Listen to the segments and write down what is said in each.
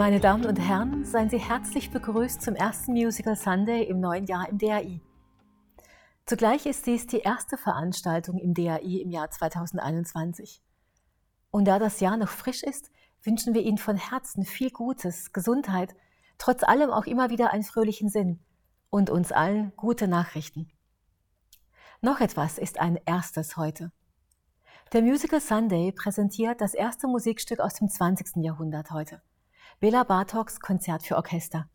Meine Damen und Herren, seien Sie herzlich begrüßt zum ersten Musical Sunday im neuen Jahr im DAI. Zugleich ist dies die erste Veranstaltung im DAI im Jahr 2021. Und da das Jahr noch frisch ist, wünschen wir Ihnen von Herzen viel Gutes, Gesundheit, trotz allem auch immer wieder einen fröhlichen Sinn und uns allen gute Nachrichten. Noch etwas ist ein erstes heute. Der Musical Sunday präsentiert das erste Musikstück aus dem 20. Jahrhundert heute. Bela Bartoks Konzert für Orchester.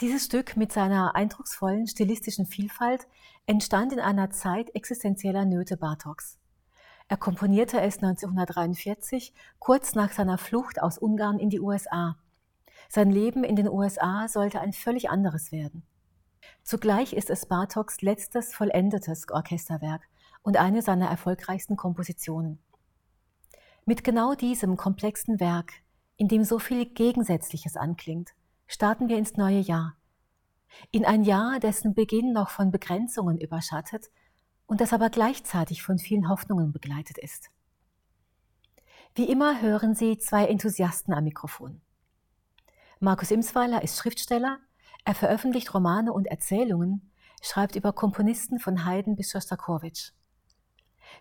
Dieses Stück mit seiner eindrucksvollen stilistischen Vielfalt entstand in einer Zeit existenzieller Nöte Bartoks. Er komponierte es 1943, kurz nach seiner Flucht aus Ungarn in die USA. Sein Leben in den USA sollte ein völlig anderes werden. Zugleich ist es Bartoks letztes vollendetes Orchesterwerk und eine seiner erfolgreichsten Kompositionen. Mit genau diesem komplexen Werk in dem so viel Gegensätzliches anklingt, starten wir ins neue Jahr. In ein Jahr, dessen Beginn noch von Begrenzungen überschattet und das aber gleichzeitig von vielen Hoffnungen begleitet ist. Wie immer hören Sie zwei Enthusiasten am Mikrofon. Markus Imsweiler ist Schriftsteller, er veröffentlicht Romane und Erzählungen, schreibt über Komponisten von Haydn bis Schostakowitsch.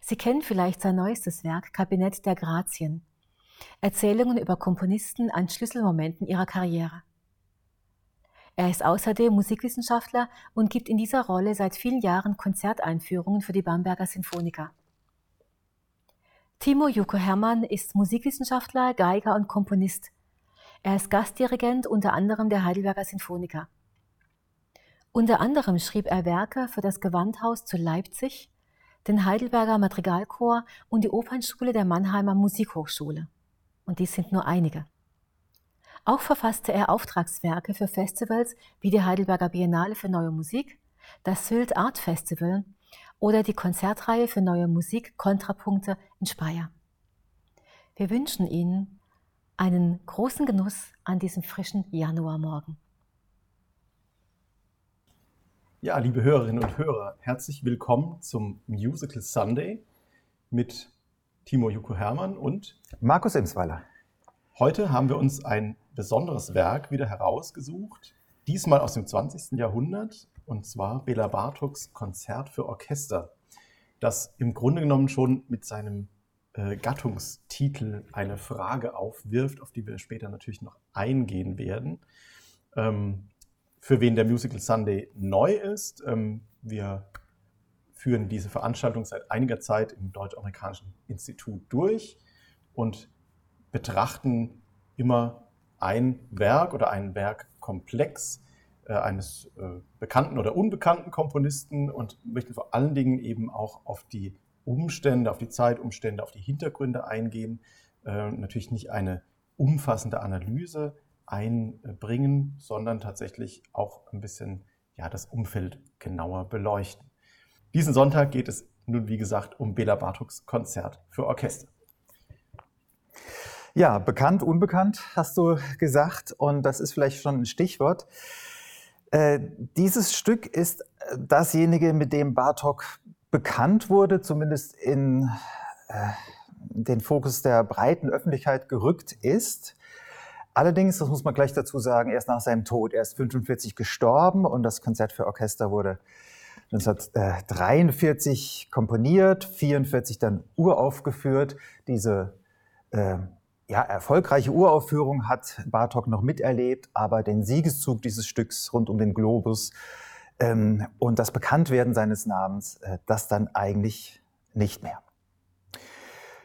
Sie kennen vielleicht sein neuestes Werk Kabinett der Grazien, Erzählungen über Komponisten an Schlüsselmomenten ihrer Karriere. Er ist außerdem Musikwissenschaftler und gibt in dieser Rolle seit vielen Jahren Konzerteinführungen für die Bamberger Sinfoniker. Timo Juko Hermann ist Musikwissenschaftler, Geiger und Komponist. Er ist Gastdirigent unter anderem der Heidelberger Sinfoniker. Unter anderem schrieb er Werke für das Gewandhaus zu Leipzig, den Heidelberger Madrigalchor und die Opernschule der Mannheimer Musikhochschule und dies sind nur einige. Auch verfasste er Auftragswerke für Festivals wie die Heidelberger Biennale für Neue Musik, das Sylt Art Festival oder die Konzertreihe für Neue Musik Kontrapunkte in Speyer. Wir wünschen Ihnen einen großen Genuss an diesem frischen Januarmorgen. Ja, liebe Hörerinnen und Hörer, herzlich willkommen zum Musical Sunday mit Timo Juko Hermann und Markus Imsweiler. Heute haben wir uns ein besonderes Werk wieder herausgesucht, diesmal aus dem 20. Jahrhundert, und zwar Bela Bartoks Konzert für Orchester, das im Grunde genommen schon mit seinem äh, Gattungstitel eine Frage aufwirft, auf die wir später natürlich noch eingehen werden. Ähm, für wen der Musical Sunday neu ist, ähm, wir führen diese Veranstaltung seit einiger Zeit im Deutsch-Amerikanischen Institut durch und betrachten immer ein Werk oder einen Werkkomplex äh, eines äh, bekannten oder unbekannten Komponisten und möchten vor allen Dingen eben auch auf die Umstände, auf die Zeitumstände, auf die Hintergründe eingehen. Äh, natürlich nicht eine umfassende Analyse einbringen, sondern tatsächlich auch ein bisschen ja, das Umfeld genauer beleuchten. Diesen Sonntag geht es nun, wie gesagt, um Bela Bartoks Konzert für Orchester. Ja, bekannt, unbekannt, hast du gesagt. Und das ist vielleicht schon ein Stichwort. Äh, dieses Stück ist dasjenige, mit dem Bartok bekannt wurde, zumindest in äh, den Fokus der breiten Öffentlichkeit gerückt ist. Allerdings, das muss man gleich dazu sagen, erst nach seinem Tod. Er ist 45 gestorben und das Konzert für Orchester wurde 1943 komponiert, 44 dann uraufgeführt. Diese äh, ja, erfolgreiche Uraufführung hat Bartok noch miterlebt, aber den Siegeszug dieses Stücks rund um den Globus ähm, und das Bekanntwerden seines Namens, äh, das dann eigentlich nicht mehr.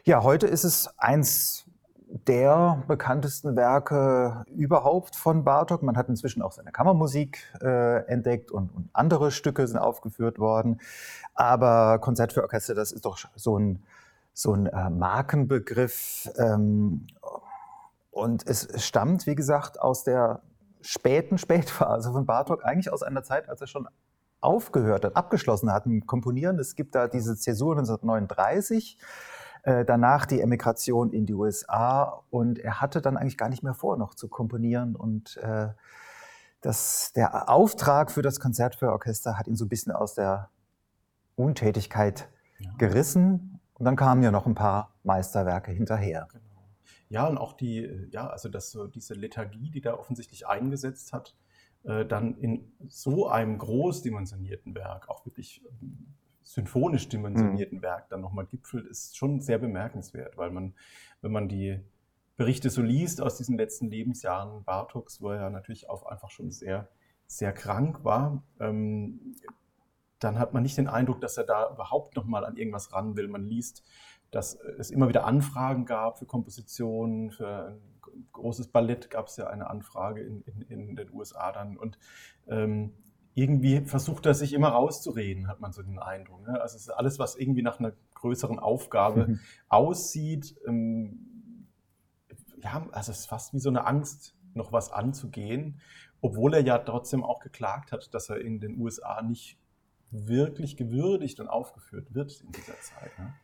Ja, heute ist es eins der bekanntesten Werke überhaupt von Bartok. Man hat inzwischen auch seine Kammermusik äh, entdeckt und, und, andere Stücke sind aufgeführt worden. Aber Konzert für Orchester, das ist doch so ein, so ein äh, Markenbegriff. Ähm, und es stammt, wie gesagt, aus der späten Spätphase von Bartok, eigentlich aus einer Zeit, als er schon aufgehört hat, abgeschlossen hat mit Komponieren. Es gibt da diese Zäsur 1939 äh, danach die Emigration in die USA und er hatte dann eigentlich gar nicht mehr vor, noch zu komponieren und äh, das, der Auftrag für das Konzert für Orchester hat ihn so ein bisschen aus der Untätigkeit ja. gerissen und dann kamen ja noch ein paar Meisterwerke hinterher. Genau. Ja, und auch die, ja, also dass so diese Lethargie, die da offensichtlich eingesetzt hat, äh, dann in so einem großdimensionierten Werk, auch wirklich ähm, symphonisch dimensionierten mhm. Werk dann nochmal gipfelt, ist schon sehr bemerkenswert, weil man, wenn man die Berichte so liest aus diesen letzten Lebensjahren Bartoks, wo er ja natürlich auch einfach schon sehr, sehr krank war, ähm, dann hat man nicht den Eindruck, dass er da überhaupt nochmal an irgendwas ran will. Man liest, dass es immer wieder Anfragen gab für Kompositionen, für ein großes Ballett gab es ja eine Anfrage in, in, in den USA dann. Und ähm, irgendwie versucht er sich immer rauszureden, hat man so den Eindruck. Ne? Also es ist alles, was irgendwie nach einer größeren Aufgabe mhm. aussieht. Ähm, ja, also es ist fast wie so eine Angst, noch was anzugehen, obwohl er ja trotzdem auch geklagt hat, dass er in den USA nicht wirklich gewürdigt und aufgeführt wird in dieser Zeit. Ne?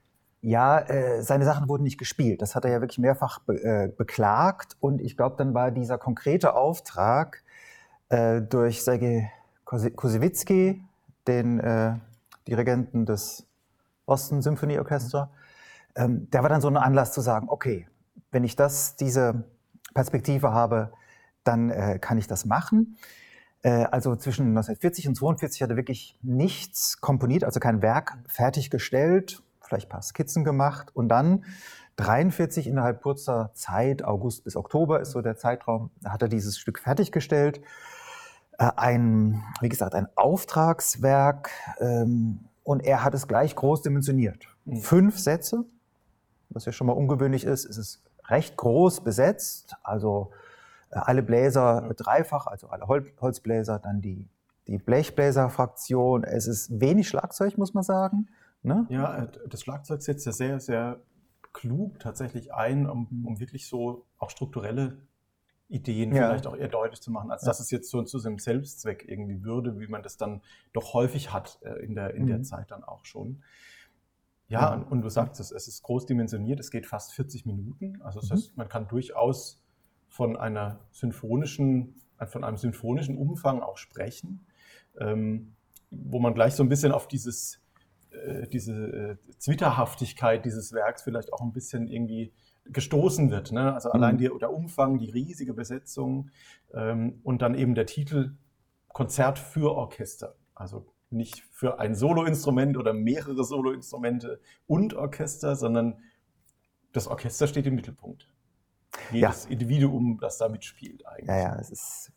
Ja, äh, seine Sachen wurden nicht gespielt. Das hat er ja wirklich mehrfach be äh, beklagt. Und ich glaube, dann war dieser konkrete Auftrag äh, durch Sergei Kosewitzki, den äh, Dirigenten des Boston Symphony Orchestra, ähm, der war dann so ein Anlass zu sagen, okay, wenn ich das, diese Perspektive habe, dann äh, kann ich das machen. Äh, also zwischen 1940 und 1942 hat er wirklich nichts komponiert, also kein Werk fertiggestellt, vielleicht ein paar Skizzen gemacht und dann 43 innerhalb kurzer Zeit, August bis Oktober ist so der Zeitraum, hat er dieses Stück fertiggestellt. Äh, ein, wie gesagt, ein Auftragswerk ähm, und er hat es gleich groß dimensioniert. Mhm. Fünf Sätze, was ja schon mal ungewöhnlich ist, ist es recht groß besetzt, also äh, alle Bläser dreifach, also alle Hol Holzbläser, dann die, die Blechbläserfraktion. Es ist wenig Schlagzeug, muss man sagen. Ne? Ja, das Schlagzeug setzt ja sehr, sehr klug tatsächlich ein, um, mhm. um wirklich so auch strukturelle Ideen ja. vielleicht auch eher deutlich zu machen, als ja. dass es jetzt so zu seinem Selbstzweck irgendwie würde, wie man das dann doch häufig hat äh, in, der, in mhm. der Zeit dann auch schon. Ja, ja. Und, und, du sagst es, es ist groß dimensioniert, es geht fast 40 Minuten. Also das mhm. heißt, man kann durchaus von einer symphonischen, von einem symphonischen Umfang auch sprechen, ähm, wo man gleich so ein bisschen auf dieses, äh, diese äh, Zwitterhaftigkeit dieses Werks vielleicht auch ein bisschen irgendwie gestoßen wird. Ne? Also allein mhm. die, der Umfang, die riesige Besetzung ähm, und dann eben der Titel Konzert für Orchester. Also nicht für ein Soloinstrument oder mehrere Soloinstrumente und Orchester, sondern das Orchester steht im Mittelpunkt jedes ja. Individuum, das da mitspielt eigentlich. Ja, ja, es ist,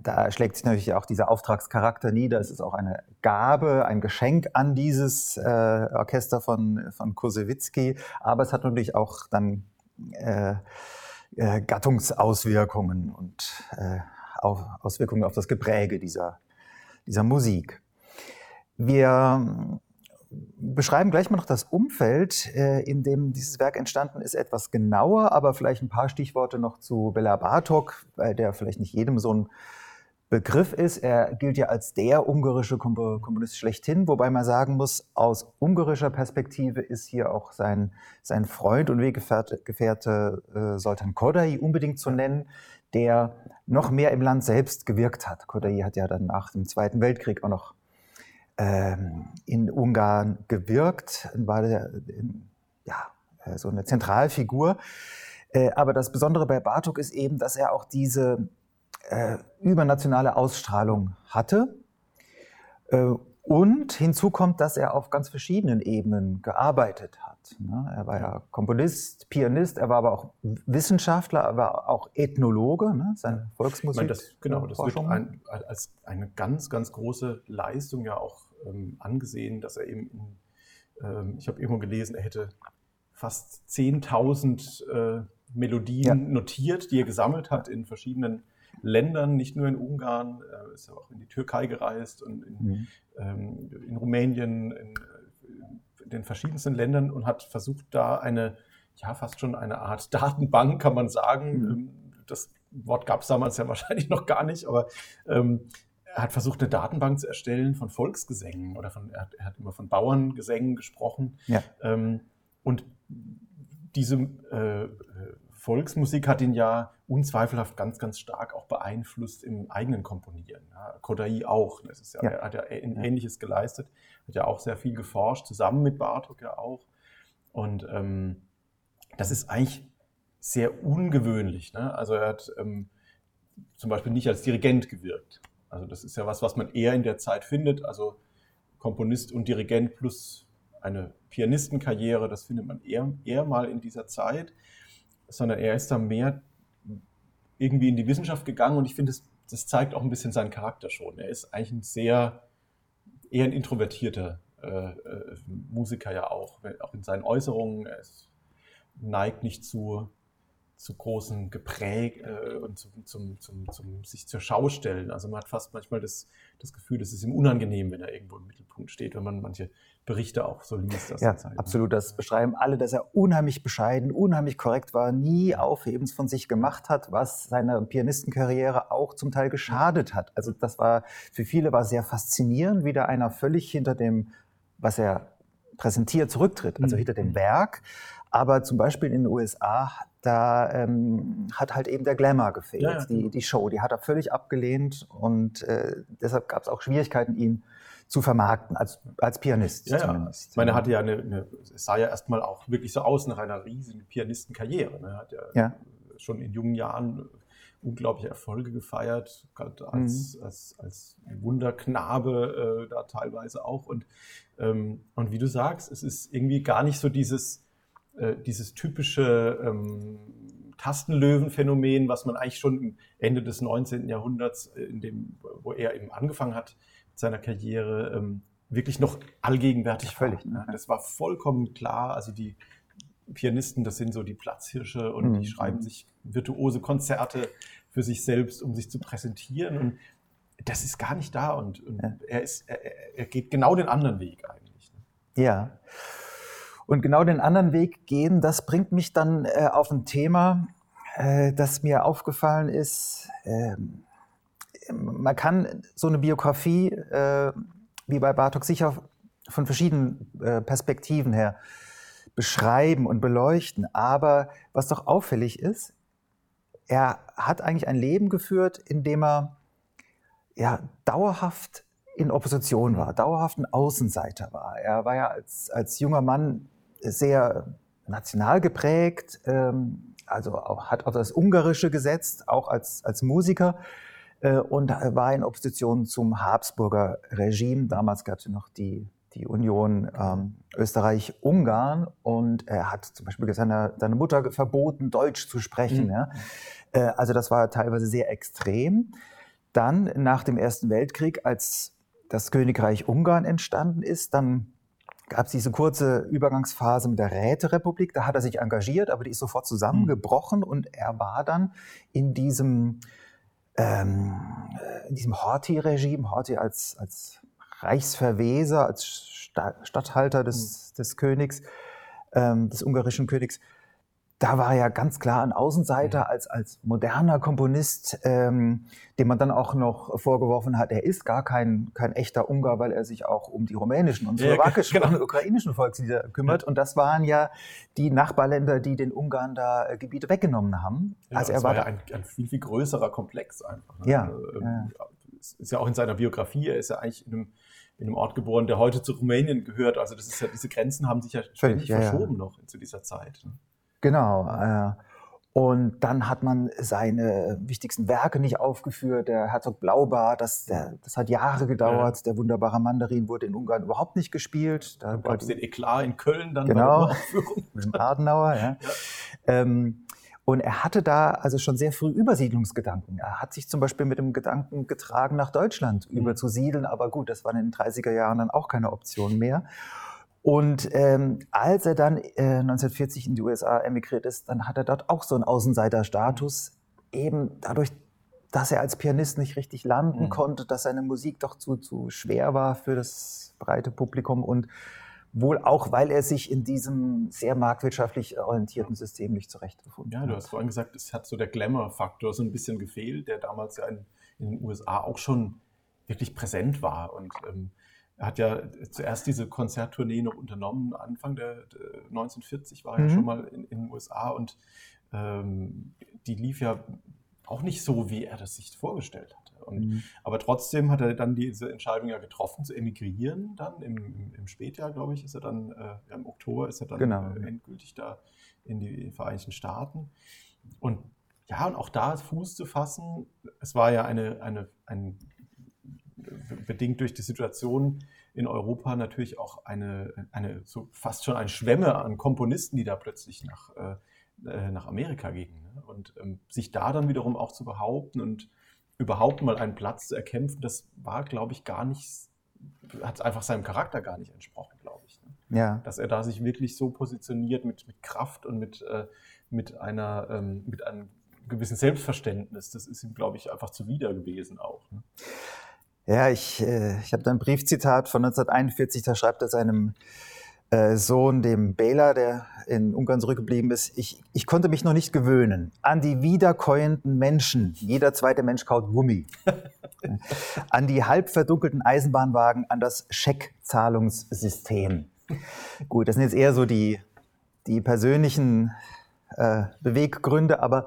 da schlägt sich natürlich auch dieser Auftragscharakter nieder. Es ist auch eine Gabe, ein Geschenk an dieses äh, Orchester von, von Kosewitzki, aber es hat natürlich auch dann Gattungsauswirkungen und äh, Auswirkungen auf das Gepräge dieser, dieser Musik. Wir beschreiben gleich mal noch das Umfeld, äh, in dem dieses Werk entstanden ist, etwas genauer, aber vielleicht ein paar Stichworte noch zu Bela Bartok, weil der vielleicht nicht jedem so ein Begriff ist. Er gilt ja als der ungarische Komponist schlechthin, wobei man sagen muss, aus ungarischer Perspektive ist hier auch sein, sein Freund und Weggefährte Gefährte, äh, Soltan Kodai unbedingt zu nennen, der noch mehr im Land selbst gewirkt hat. Kodai hat ja dann nach dem Zweiten Weltkrieg auch noch ähm, in Ungarn gewirkt, war der, ja, äh, so eine Zentralfigur. Äh, aber das Besondere bei Bartok ist eben, dass er auch diese äh, übernationale Ausstrahlung hatte. Äh, und hinzu kommt, dass er auf ganz verschiedenen Ebenen gearbeitet hat. Ne? Er war ja Komponist, Pianist, er war aber auch Wissenschaftler, er war auch Ethnologe, ne? seine Volksmusik. Meine, das, genau, das wird ein, als eine ganz, ganz große Leistung ja auch ähm, angesehen, dass er eben, in, ähm, ich habe irgendwo gelesen, er hätte fast 10.000 äh, Melodien ja. notiert, die er gesammelt hat in verschiedenen Ländern, nicht nur in Ungarn, er ist auch in die Türkei gereist und in, mhm. ähm, in Rumänien, in, in, den verschiedensten Ländern und hat versucht, da eine, ja, fast schon eine Art Datenbank, kann man sagen. Mhm. Ähm, das Wort gab es damals ja wahrscheinlich noch gar nicht, aber ähm, er hat versucht, eine Datenbank zu erstellen von Volksgesängen oder von, er hat, er hat immer von Bauerngesängen gesprochen. Ja. Ähm, und diese äh, Volksmusik hat ihn ja unzweifelhaft ganz, ganz stark auch beeinflusst im eigenen Komponieren. Ja, Kodai auch. Das ist ja, ja. Er hat ja ein Ähnliches geleistet, hat ja auch sehr viel geforscht, zusammen mit Bartok ja auch. Und ähm, das ist eigentlich sehr ungewöhnlich. Ne? Also er hat ähm, zum Beispiel nicht als Dirigent gewirkt. Also das ist ja was, was man eher in der Zeit findet. Also Komponist und Dirigent plus eine Pianistenkarriere, das findet man eher, eher mal in dieser Zeit, sondern er ist da mehr irgendwie in die Wissenschaft gegangen und ich finde, das, das zeigt auch ein bisschen seinen Charakter schon. Er ist eigentlich ein sehr, eher ein introvertierter äh, äh, Musiker ja auch, auch in seinen Äußerungen. Er ist, neigt nicht zu zu großen Gepräg äh, und zum, zum, zum, zum, sich zur Schau stellen. Also man hat fast manchmal das, das Gefühl, es ist ihm unangenehm, wenn er irgendwo im Mittelpunkt steht, wenn man manche Berichte auch so liest. Aus ja, der Zeit, absolut. Das beschreiben alle, dass er unheimlich bescheiden, unheimlich korrekt war, nie Aufhebens von sich gemacht hat, was seiner Pianistenkarriere auch zum Teil geschadet hat. Also das war für viele war sehr faszinierend, wie da einer völlig hinter dem, was er präsentiert, zurücktritt, also mhm. hinter dem Werk. Aber zum Beispiel in den USA da ähm, hat halt eben der Glamour gefehlt, ja, ja. Die, genau. die Show. Die hat er völlig abgelehnt und äh, deshalb gab es auch Schwierigkeiten, ihn zu vermarkten, als, als Pianist ja, zumindest. Ich meine, er hatte ja eine, eine, es sah ja erstmal auch wirklich so aus nach einer riesigen Pianistenkarriere. Ne? Er hat ja, schon in jungen Jahren unglaubliche Erfolge gefeiert, als, mhm. als, als Wunderknabe äh, da teilweise auch. Und, ähm, und wie du sagst, es ist irgendwie gar nicht so dieses äh, dieses typische ähm, Tastenlöwen-Phänomen, was man eigentlich schon Ende des 19. Jahrhunderts, äh, in dem, wo er eben angefangen hat mit seiner Karriere, ähm, wirklich noch allgegenwärtig ja, völlig. Ne? Das war vollkommen klar. Also die Pianisten, das sind so die Platzhirsche und mhm. die schreiben sich virtuose Konzerte für sich selbst, um sich zu präsentieren. Und das ist gar nicht da. Und, und ja. er, ist, er, er, geht genau den anderen Weg eigentlich. Ne? Ja. Und genau den anderen Weg gehen, das bringt mich dann äh, auf ein Thema, äh, das mir aufgefallen ist. Äh, man kann so eine Biografie äh, wie bei Bartok sicher von verschiedenen äh, Perspektiven her beschreiben und beleuchten. Aber was doch auffällig ist, er hat eigentlich ein Leben geführt, in dem er ja, dauerhaft in Opposition war, dauerhaft ein Außenseiter war. Er war ja als, als junger Mann sehr national geprägt, ähm, also auch, hat auch das Ungarische gesetzt, auch als, als Musiker äh, und war in Opposition zum Habsburger Regime. Damals gab es ja noch die, die Union ähm, Österreich-Ungarn und er hat zum Beispiel seiner, seiner Mutter verboten, Deutsch zu sprechen. Mhm. Ja. Äh, also das war teilweise sehr extrem. Dann nach dem Ersten Weltkrieg, als das Königreich Ungarn entstanden ist, dann gab es diese kurze Übergangsphase mit der Räterepublik. Da hat er sich engagiert, aber die ist sofort zusammengebrochen und er war dann in diesem, ähm, in diesem Horthy-Regime, Horthy als, als Reichsverweser, als Statthalter des, hm. des Königs, ähm, des ungarischen Königs, da war er ja ganz klar ein Außenseiter mhm. als, als moderner Komponist, ähm, dem man dann auch noch vorgeworfen hat, er ist gar kein, kein echter Ungar, weil er sich auch um die rumänischen und slowakischen ja, genau. und ukrainischen Volkslieder kümmert. Ja. Und das waren ja die Nachbarländer, die den Ungarn da äh, Gebiete weggenommen haben. Ja, also er war, war ja ein, ein, viel, viel größerer Komplex einfach. Ne? Ja, also, ähm, Ist ja auch in seiner Biografie, er ist ja eigentlich in einem, in einem Ort geboren, der heute zu Rumänien gehört. Also das ist ja, diese Grenzen haben sich ja ständig verschoben noch zu dieser Zeit. Genau. Äh, und dann hat man seine wichtigsten Werke nicht aufgeführt. Der Herzog Blaubart, das, der, das hat Jahre gedauert. Ja. Der wunderbare Mandarin wurde in Ungarn überhaupt nicht gespielt. Da gab es den Eklat in Köln dann genau, bei der Aufführung. Mit dem Adenauer, ja. ja. Ähm, und er hatte da also schon sehr früh Übersiedlungsgedanken. Er hat sich zum Beispiel mit dem Gedanken getragen, nach Deutschland mhm. überzusiedeln. Aber gut, das war in den 30er Jahren dann auch keine Option mehr. Und ähm, als er dann äh, 1940 in die USA emigriert ist, dann hat er dort auch so einen Außenseiterstatus, eben dadurch, dass er als Pianist nicht richtig landen mhm. konnte, dass seine Musik doch zu, zu schwer war für das breite Publikum und wohl auch, weil er sich in diesem sehr marktwirtschaftlich orientierten System nicht zurechtgefunden hat. Ja, du hast vorhin gesagt, es hat so der Glamour-Faktor so ein bisschen gefehlt, der damals ja in, in, den USA auch schon wirklich präsent war und ähm, er hat ja zuerst diese Konzerttournee noch unternommen, Anfang der, der 1940 war er mhm. schon mal in, in, den USA und ähm, die lief ja auch nicht so, wie er das sich vorgestellt hatte. Und, mhm. Aber trotzdem hat er dann diese Entscheidung ja getroffen, zu emigrieren. Dann im, im, im Spätjahr, glaube ich, ist er dann, äh, im Oktober ist er dann genau. äh, endgültig da in die Vereinigten Staaten. Und ja, und auch da Fuß zu fassen, es war ja eine, eine, ein, bedingt durch die Situation in Europa natürlich auch eine, eine so fast schon eine Schwemme an Komponisten, die da plötzlich nach, äh, äh nach Amerika gingen. Ne? Und ähm, sich da dann wiederum auch zu behaupten und überhaupt mal einen Platz zu erkämpfen, das war, glaube ich, gar nicht, hat einfach seinem Charakter gar nicht entsprochen, glaube ich. Ne? Ja. Dass er da sich wirklich so positioniert mit, mit Kraft und mit, äh, mit, einer, ähm, mit einem gewissen Selbstverständnis, das ist ihm, glaube ich, einfach zuwider gewesen auch. Ne? Ja, ich, äh, ich habe da ein Briefzitat von 1941, da schreibt er seinem äh, Sohn, dem Bela, der in Ungarn zurückgeblieben ist, ich, ich konnte mich noch nicht gewöhnen an die wiederkäuenden Menschen. Jeder zweite Mensch kaut Gummi. an die halb verdunkelten Eisenbahnwagen, an das Scheckzahlungssystem. Gut, das sind jetzt eher so die, die persönlichen äh, Beweggründe, aber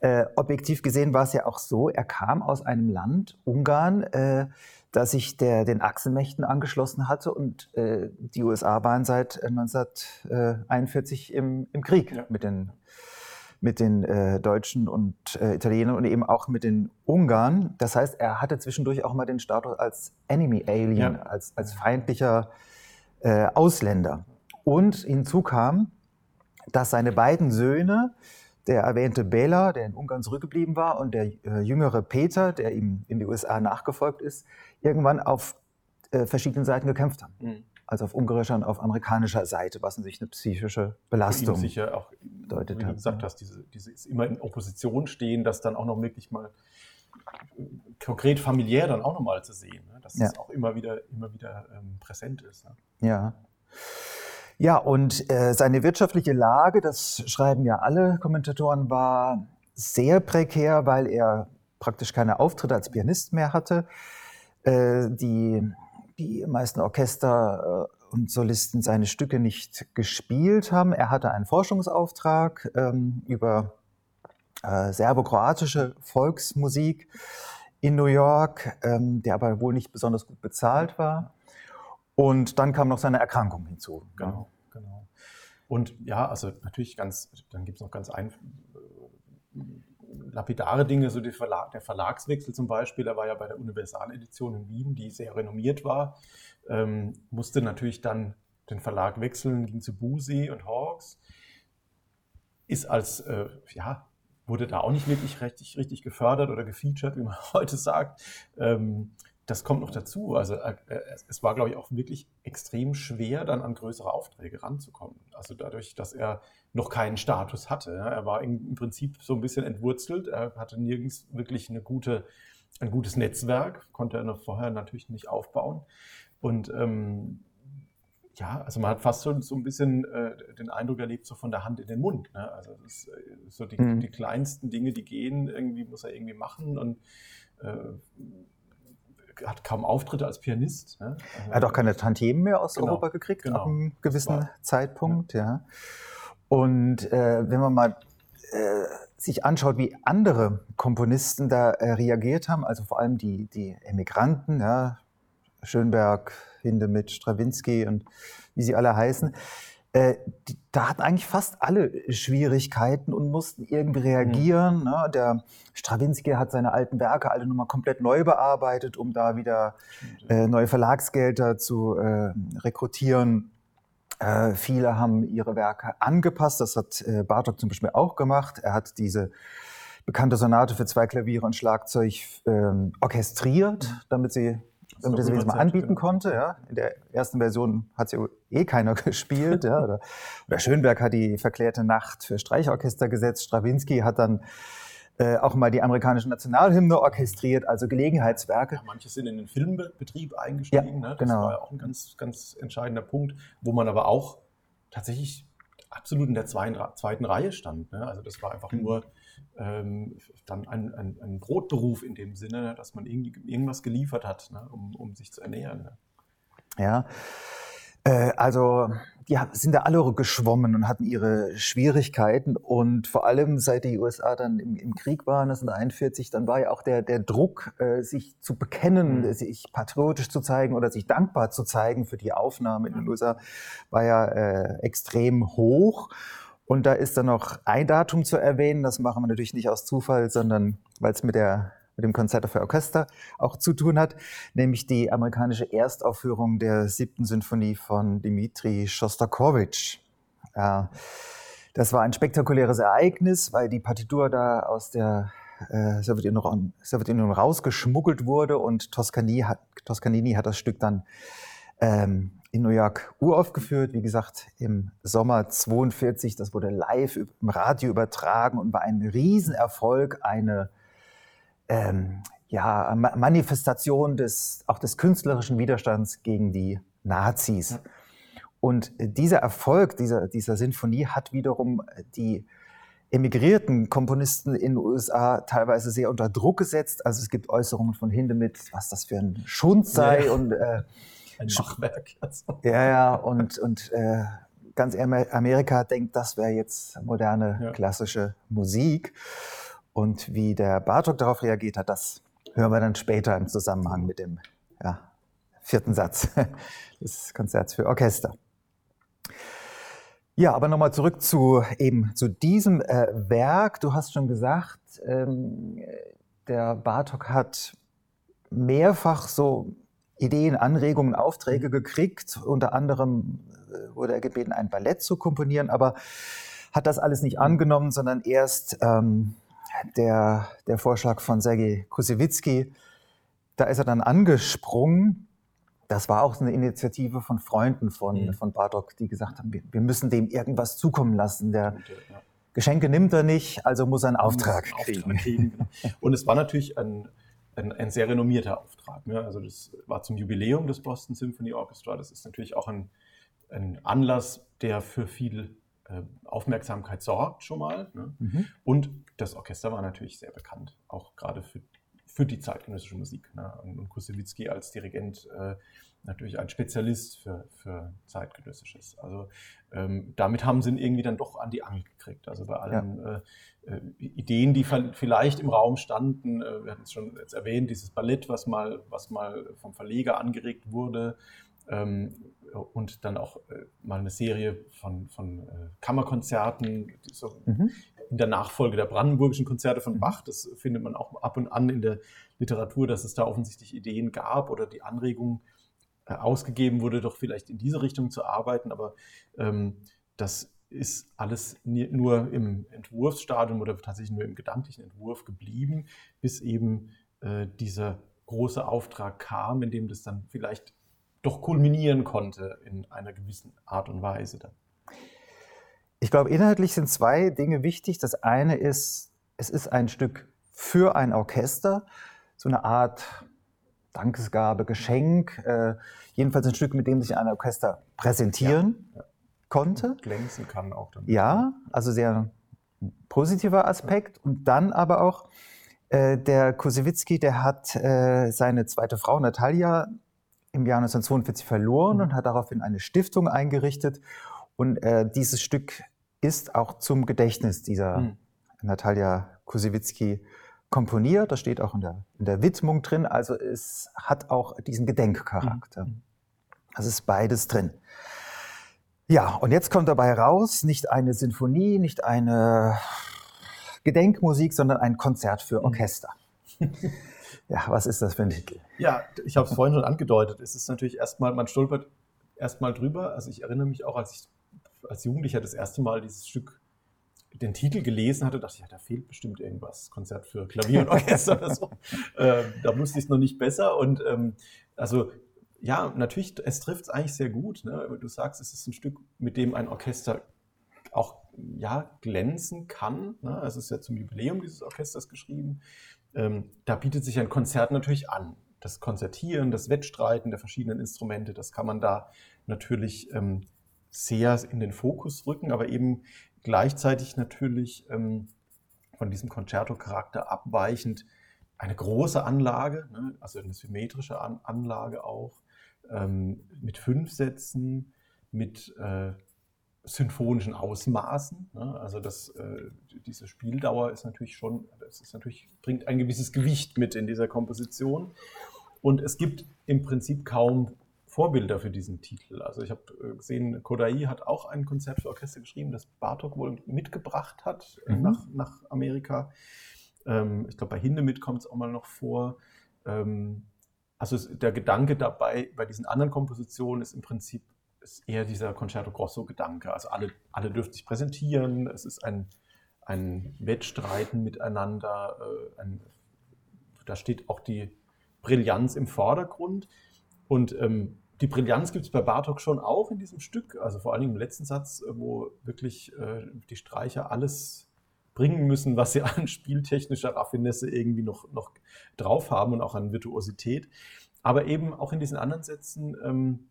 äh, objektiv gesehen war es ja auch so, er kam aus einem Land, Ungarn, äh, das sich der, den Achsenmächten angeschlossen hatte und äh, die USA waren seit 1941 äh, im, im Krieg ja. mit den, mit den äh, Deutschen und Italienern und eben auch mit den Ungarn. Das heißt, er hatte zwischendurch auch mal den Status als Enemy Alien, ja. als, als feindlicher Ausländer. Und hinzu kam, dass seine beiden Söhne der erwähnte Bela, der in Ungarn zurückgeblieben war, und der äh, jüngere Peter, der ihm in die USA nachgefolgt ist, irgendwann auf äh, verschiedenen Seiten gekämpft haben. Mhm. Also auf ungarischer und auf amerikanischer Seite, was natürlich eine psychische Belastung ihn sicher auch, bedeutet wie du gesagt hast, diese, dieses immer in Opposition stehen, das dann auch noch wirklich mal äh, konkret familiär dann auch nochmal zu sehen, ne? dass ja. das auch immer wieder, immer wieder ähm, präsent ist. Ne? Ja. Ja, und äh, seine wirtschaftliche Lage, das schreiben ja alle Kommentatoren, war sehr prekär, weil er praktisch keine Auftritte als Pianist mehr hatte. Äh, die, die meisten Orchester äh, und Solisten seine Stücke nicht gespielt haben. Er hatte einen Forschungsauftrag ähm, über äh, serbokroatische Volksmusik in New York, ähm, der aber wohl nicht besonders gut bezahlt war. Und dann kam noch seine Erkrankung hinzu. Genau, genau. Und ja, also natürlich ganz, dann gibt es noch ganz ein, äh, lapidare Dinge, so Verlag, der Verlagswechsel zum Beispiel, er war ja bei der Universaledition in Wien, die sehr renommiert war, ähm, musste natürlich dann den Verlag wechseln, ging zu Busey und Hawks, ist als, äh, ja, wurde da auch nicht wirklich richtig, richtig gefördert oder gefeatured, wie man heute sagt. Ähm, das kommt noch dazu. Also äh, äh, es war, glaube ich, auch wirklich extrem schwer, dann an größere Aufträge ranzukommen. Also dadurch, dass er noch keinen Status hatte. Er war im Prinzip so ein bisschen entwurzelt. Er hatte nirgends wirklich eine gute, ein gutes Netzwerk, konnte er noch vorher natürlich nicht aufbauen. Und ähm, ja, also man hat fast so, so ein bisschen äh, den Eindruck erlebt, so von der Hand in den Mund. Ne? Also ist, äh, so die, mhm. die, kleinsten Dinge, die gehen, irgendwie muss er irgendwie machen und äh, hat kaum Auftritte als Pianist. Ne? er hat auch keine Tantiemen mehr aus genau, Europa gekriegt, genau. ab einem gewissen war, Zeitpunkt. Ja. ja. Und äh, wenn man mal äh, sich anschaut, wie andere Komponisten da äh, reagiert haben, also vor allem die, die Emigranten, ja, Schönberg, Hindemith, Stravinsky und wie sie alle heißen, äh, die, da hatten eigentlich fast alle Schwierigkeiten und mussten irgendwie reagieren. Mhm. Ne? Der Stravinsky hat seine alten Werke alle nochmal komplett neu bearbeitet, um da wieder äh, neue Verlagsgelder zu äh, rekrutieren. Äh, viele haben ihre Werke angepasst. Das hat äh, Bartok zum Beispiel auch gemacht. Er hat diese bekannte Sonate für zwei Klaviere und Schlagzeug ähm, orchestriert, damit sie damit er sie wenigstens mal anbieten genau. konnte. Ja. In der ersten Version hat sie eh keiner gespielt. ja. Oder, oder, Schönberg hat die verklärte Nacht für Streichorchester gesetzt. Stravinsky hat dann äh, auch mal die amerikanische Nationalhymne orchestriert, also Gelegenheitswerke. Ja, manche sind in den Filmbetrieb eingestiegen. Ja, ne? Das genau. war ja auch ein ganz, ganz entscheidender Punkt, wo man aber auch tatsächlich absolut in der zweiten, zweiten Reihe stand. Ne? Also das war einfach mhm. nur ähm, dann ein, ein, ein, Brotberuf in dem Sinne, dass man irgendwas geliefert hat, ne, um, um sich zu ernähren. Ne? Ja, äh, also die sind da alle geschwommen und hatten ihre Schwierigkeiten. Und vor allem seit die USA dann im, im Krieg waren, 1941, dann war ja auch der, der Druck, äh, sich zu bekennen, mhm. sich patriotisch zu zeigen oder sich dankbar zu zeigen für die Aufnahme in den USA, war ja äh, extrem hoch. Und da ist dann noch ein Datum zu erwähnen, das machen wir natürlich nicht aus Zufall, sondern weil es mit der mit dem Konzert für Orchester auch zu tun hat, nämlich die amerikanische Erstaufführung der siebten Sinfonie von Dmitri Schostakowitsch. Ja, das war ein spektakuläres Ereignis, weil die Partitur da aus der äh, Sowjetunion, Sowjetunion rausgeschmuggelt wurde und Toscanini hat, Toscanini hat das Stück dann ähm, in New York uraufgeführt. Wie gesagt, im Sommer 42, das wurde live im Radio übertragen und war ein Riesenerfolg, eine ähm, ja, Manifestation des, auch des künstlerischen Widerstands gegen die Nazis. Und dieser Erfolg dieser, dieser Sinfonie hat wiederum die emigrierten Komponisten in den USA teilweise sehr unter Druck gesetzt. Also es gibt Äußerungen von Hindemith, was das für ein Schund sei. Ja. Und, äh, ein Machwerk. Also. Ja, ja, und, und äh, ganz Amerika denkt, das wäre jetzt moderne ja. klassische Musik. Und wie der Bartok darauf reagiert hat, das hören wir dann später im Zusammenhang mit dem ja, vierten Satz des Konzerts für Orchester. Ja, aber nochmal zurück zu eben zu diesem äh, Werk. Du hast schon gesagt, ähm, der Bartok hat mehrfach so Ideen, Anregungen, Aufträge gekriegt. Unter anderem äh, wurde er gebeten, ein Ballett zu komponieren, aber hat das alles nicht angenommen, sondern erst ähm, der, der Vorschlag von Sergei Kusewitzki, da ist er dann angesprungen. Das war auch eine Initiative von Freunden von, mhm. von Bartok, die gesagt haben, wir, wir, müssen dem irgendwas zukommen lassen. Der. Geschenke nimmt er nicht, also muss er einen Auftrag, kriegen. Auftrag kriegen. Genau. Und es war natürlich ein, ein, ein sehr renommierter Auftrag. Ne? Also das war zum Jubiläum des Boston Symphony Orchestra. Das ist natürlich auch ein, ein Anlass, der für viel äh, Aufmerksamkeit sorgt schon mal. Ne? Mhm. Und das Orchester war natürlich sehr bekannt, auch gerade für, für die zeitgenössische Musik. Ne? Und Kusewitzki als Dirigent äh, natürlich ein Spezialist für, für zeitgenössisches. Also ähm, damit haben sie ihn irgendwie dann doch an die Angel gekriegt. Also bei allen ja. äh, äh Ideen, die vielleicht im Raum standen, äh, wir hatten es schon jetzt erwähnt, dieses Ballett, was mal, was mal vom Verleger angeregt wurde, ähm, und dann auch äh, mal eine Serie von, von äh, Kammerkonzerten, so mhm. in der Nachfolge der brandenburgischen Konzerte von mhm. Bach. Das findet man auch ab und an in der Literatur, dass es da offensichtlich Ideen gab oder die Anregung ausgegeben wurde, doch vielleicht in diese Richtung zu arbeiten. Aber ähm, das ist alles nur im Entwurfsstadium oder tatsächlich nur im gedanklichen Entwurf geblieben, bis eben äh, dieser große Auftrag kam, in dem das dann vielleicht doch kulminieren konnte in einer gewissen Art und Weise dann. Ich glaube, inhaltlich sind zwei Dinge wichtig. Das eine ist, es ist ein Stück für ein Orchester, so eine Art Dankesgabe, Geschenk, äh, jedenfalls ein Stück, mit dem sich ein Orchester präsentieren ja, ja. konnte. Und glänzen kann auch. Damit. Ja, also sehr positiver Aspekt. Und dann aber auch äh, der Kosewitzki, der hat äh, seine zweite Frau Natalia im Jahr 1942 verloren und hat daraufhin eine Stiftung eingerichtet. Und äh, dieses Stück ist auch zum Gedächtnis dieser mhm. Natalia Kusewitzki komponiert. Das steht auch in der, in der Widmung drin. Also es hat auch diesen Gedenkcharakter. Mhm. Das ist beides drin. Ja, und jetzt kommt dabei raus, nicht eine Sinfonie, nicht eine Gedenkmusik, sondern ein Konzert für hm. Orchester. Ja, was ist das für ein Titel? Ja, ich habe es vorhin schon angedeutet. Es ist natürlich erstmal, man stolpert erstmal drüber. Also ich erinnere mich auch, als ich als Jugendlicher das erste Mal dieses Stück, den Titel gelesen hatte, dachte ich, ja, da fehlt bestimmt irgendwas. Konzert für Klavier und Orchester oder so. Ähm, da wusste ich es noch nicht besser. Und ähm, also ja, natürlich, es trifft es eigentlich sehr gut. Ne? Du sagst, es ist ein Stück, mit dem ein Orchester auch ja, glänzen kann. Ne? Es ist ja zum Jubiläum dieses Orchesters geschrieben ähm, da bietet sich ein Konzert natürlich an. Das Konzertieren, das Wettstreiten der verschiedenen Instrumente, das kann man da natürlich ähm, sehr in den Fokus rücken, aber eben gleichzeitig natürlich ähm, von diesem Concerto-Charakter abweichend eine große Anlage, ne, also eine symmetrische An Anlage auch, ähm, mit fünf Sätzen, mit äh, symphonischen Ausmaßen. Ne? Also das, äh, diese Spieldauer ist natürlich schon, das ist natürlich, bringt ein gewisses Gewicht mit in dieser Komposition. Und es gibt im Prinzip kaum Vorbilder für diesen Titel. Also ich habe äh, gesehen, Kodai hat auch ein Konzert für Orchester geschrieben, das Bartok wohl mitgebracht hat äh, mhm. nach, nach Amerika. Ähm, ich glaube, bei Hindemith kommt es auch mal noch vor. Ähm, also der Gedanke dabei, bei diesen anderen Kompositionen ist im Prinzip ist eher dieser Concerto Grosso-Gedanke. Also alle, alle dürfen sich präsentieren, es ist ein, ein Wettstreiten miteinander, äh, ein, da steht auch die Brillanz im Vordergrund. Und ähm, die Brillanz gibt es bei Bartok schon auch in diesem Stück, also vor allen Dingen im letzten Satz, wo wirklich äh, die Streicher alles bringen müssen, was sie an spieltechnischer Raffinesse irgendwie noch, noch drauf haben und auch an Virtuosität. Aber eben auch in diesen anderen Sätzen, ähm,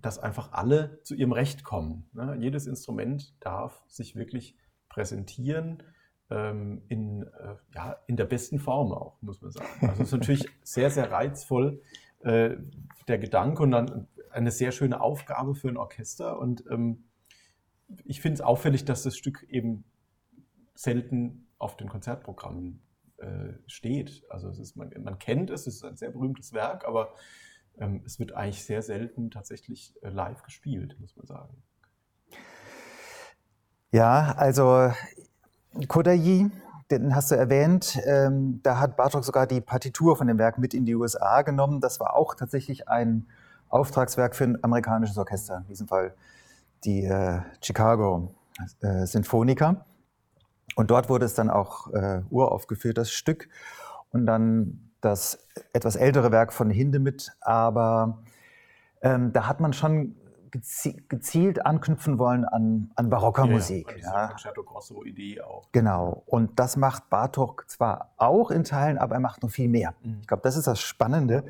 dass einfach alle zu ihrem Recht kommen. Ne? Jedes Instrument darf sich wirklich präsentieren ähm, in, äh, ja, in der besten Form auch, muss man sagen. Also es ist natürlich sehr, sehr reizvoll, äh, der Gedanke und dann eine sehr schöne Aufgabe für ein Orchester. Und ähm, ich finde es auffällig, dass das Stück eben selten auf den Konzertprogrammen äh, steht. Also ist, man, man, kennt es, es ist ein sehr berühmtes Werk, aber ähm, es wird eigentlich sehr selten tatsächlich äh, live gespielt, muss man sagen. Ja, also Kodayi, den hast du erwähnt, ähm, da hat Bartok sogar die Partitur von dem Werk mit in die USA genommen. Das war auch tatsächlich ein Auftragswerk für ein amerikanisches Orchester, in diesem Fall die äh, Chicago äh, Sinfoniker. Und dort wurde es dann auch äh, uraufgeführt, das Stück. Und dann das etwas ältere Werk von Hindemith. Aber ähm, da hat man schon gezielt anknüpfen wollen an, an barocker ja, Musik. Ja, Concerto Grosso Idee auch. Genau. Und das macht Bartok zwar auch in Teilen, aber er macht noch viel mehr. Mhm. Ich glaube, das ist das Spannende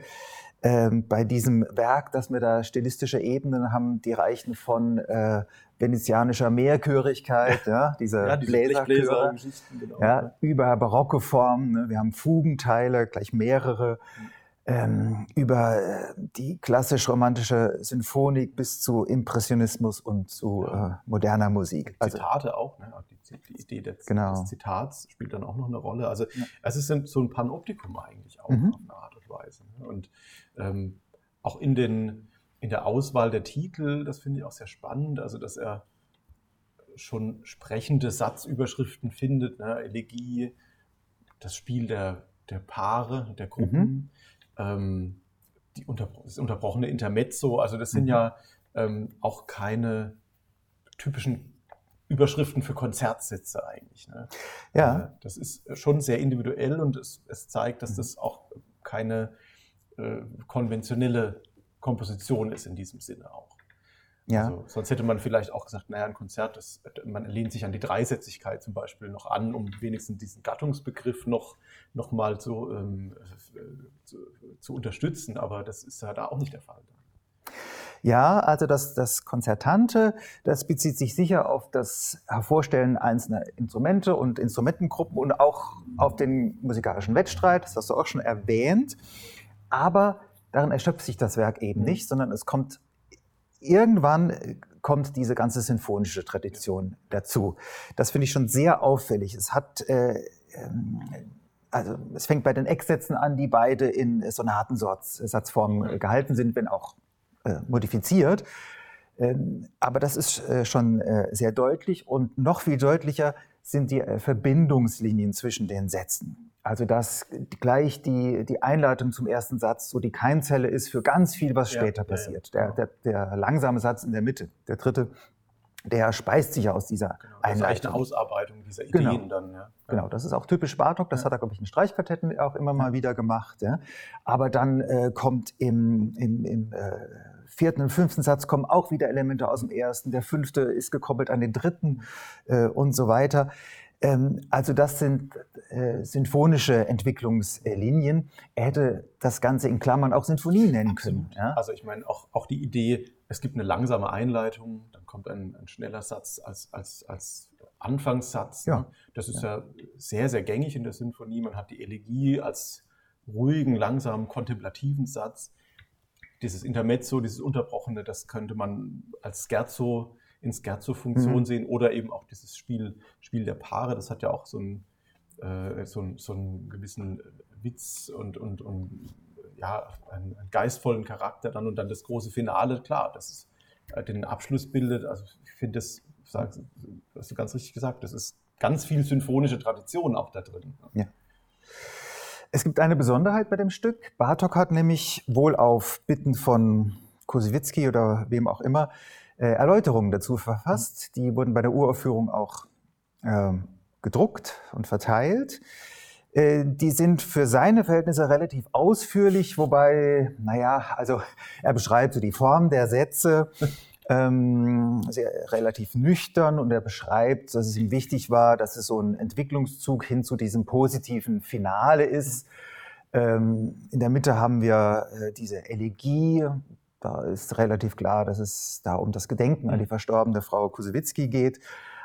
ähm, bei diesem Werk, dass wir da stilistische Ebenen haben, die reichen von äh, venezianischer Mehrchörigkeit, ja, diese ja, Bläserchöre, genau, ja, über barocke Formen. Ne? Wir haben Fugenteile, gleich mehrere. Ähm, über äh, die klassisch-romantische Sinfonik bis zu Impressionismus und zu äh, moderner Musik. Also, Zitate auch, ne? die, die Idee des, genau. des, Zitats spielt dann auch noch eine Rolle. Also ja. es ist so ein Panoptikum eigentlich auch mhm. auf eine Art und Weise. Ne? Und ähm, auch in den in der Auswahl der Titel, das finde ich auch sehr spannend, also dass er schon sprechende Satzüberschriften findet, ne? Elegie, das Spiel der, der Paare, der Gruppen, mhm. Ähm, die unter, das unterbrochene Intermezzo, also das sind mhm. ja ähm, auch keine typischen Überschriften für Konzertsätze eigentlich. Ne? Ja. Äh, das ist schon sehr individuell und es, es zeigt, dass mhm. das auch keine äh, konventionelle Komposition ist in diesem Sinne auch. Ja. Also, sonst hätte man vielleicht auch gesagt, naja, ein Konzert, das, man lehnt sich an die Dreisätzigkeit zum Beispiel noch an, um wenigstens diesen Gattungsbegriff noch, noch mal zu, ähm, zu, zu, unterstützen. Aber das ist ja da auch nicht der Fall. Ja, also das, das Konzertante, das bezieht sich sicher auf das Hervorstellen einzelner Instrumente und Instrumentengruppen und auch auf den musikalischen Wettstreit, das hast du auch schon erwähnt. Aber darin erschöpft sich das Werk eben mhm. nicht, sondern es kommt irgendwann äh, kommt diese ganze sinfonische Tradition dazu. Das finde ich schon sehr auffällig. Es hat äh, ähm, also es fängt bei den Ecksätzen an, die beide in Sonatensatzform äh, gehalten sind, wenn auch äh, modifiziert. Ähm, aber das ist äh, schon äh, sehr deutlich und noch viel deutlicher sind die Verbindungslinien zwischen den Sätzen. Also dass gleich die, die Einleitung zum ersten Satz so die Keimzelle ist für ganz viel, was später ja, passiert. Ja, ja. Der, der, der, langsame Satz in der Mitte, der dritte, der speist sich ja aus dieser genau, Einleitung. Das ist eine Ausarbeitung dieser Ideen genau. dann. Ja. Genau, das ist auch typisch Bartok, das hat er, glaube ich, in Streichquartetten auch immer mal wieder gemacht. Ja. Aber dann äh, kommt im, im, im äh, vierten und fünften Satz kommen auch wieder Elemente aus dem ersten, der fünfte ist gekoppelt an den dritten äh, und so weiter. Ähm, also das sind äh, sinfonische Entwicklungslinien. Er hätte das Ganze in Klammern auch Sinfonie nennen Absolut. können. Ja? Also ich meine auch, auch die Idee, es gibt eine langsame Einleitung, dann kommt ein, ein schneller Satz als, als, als Anfangssatz. Ja. Ne? Das ist ja. ja sehr, sehr gängig in der Sinfonie. Man hat die Elegie als ruhigen, langsamen, kontemplativen Satz. dieses Intermezzo, dieses Unterbrochene, das könnte man als Scherzo in Scherzo-Funktion mhm. sehen oder eben auch dieses Spiel, Spiel der Paare, das hat ja auch so einen, äh, so, so einen gewissen Witz und, und, und ja, einen, einen, geistvollen Charakter dann und dann das große Finale, klar, das ist, äh, den Abschluss bildet. Also ich finde das, sag, hast du ganz richtig gesagt, das ist ganz viel symphonische Tradition auch da drin. Ja. Es gibt eine Besonderheit bei dem Stück. Bartok hat nämlich wohl auf Bitten von Kosewitzki oder wem auch immer äh, Erläuterungen dazu verfasst. Die wurden bei der Uraufführung auch äh, gedruckt und verteilt. Äh, die sind für seine Verhältnisse relativ ausführlich, wobei, naja, also er beschreibt so die Form der Sätze ähm, sehr, relativ nüchtern und er beschreibt, dass es ihm wichtig war, dass es so ein Entwicklungszug hin zu diesem positiven Finale ist. Ähm, in der Mitte haben wir äh, diese Elegie. Da ist relativ klar, dass es da um das Gedenken an die verstorbene Frau Kusewitzki geht.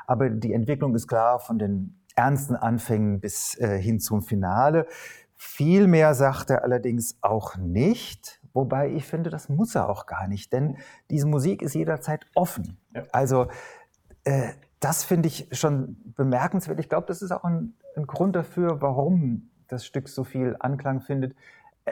Aber die Entwicklung ist klar von den ernsten Anfängen bis äh, hin zum Finale. Viel mehr sagt er allerdings auch nicht, wobei ich finde, das muss er auch gar nicht, denn diese Musik ist jederzeit offen. Ja. Also äh, das finde ich schon bemerkenswert. Ich glaube, das ist auch ein, ein Grund dafür, warum das Stück so viel Anklang findet.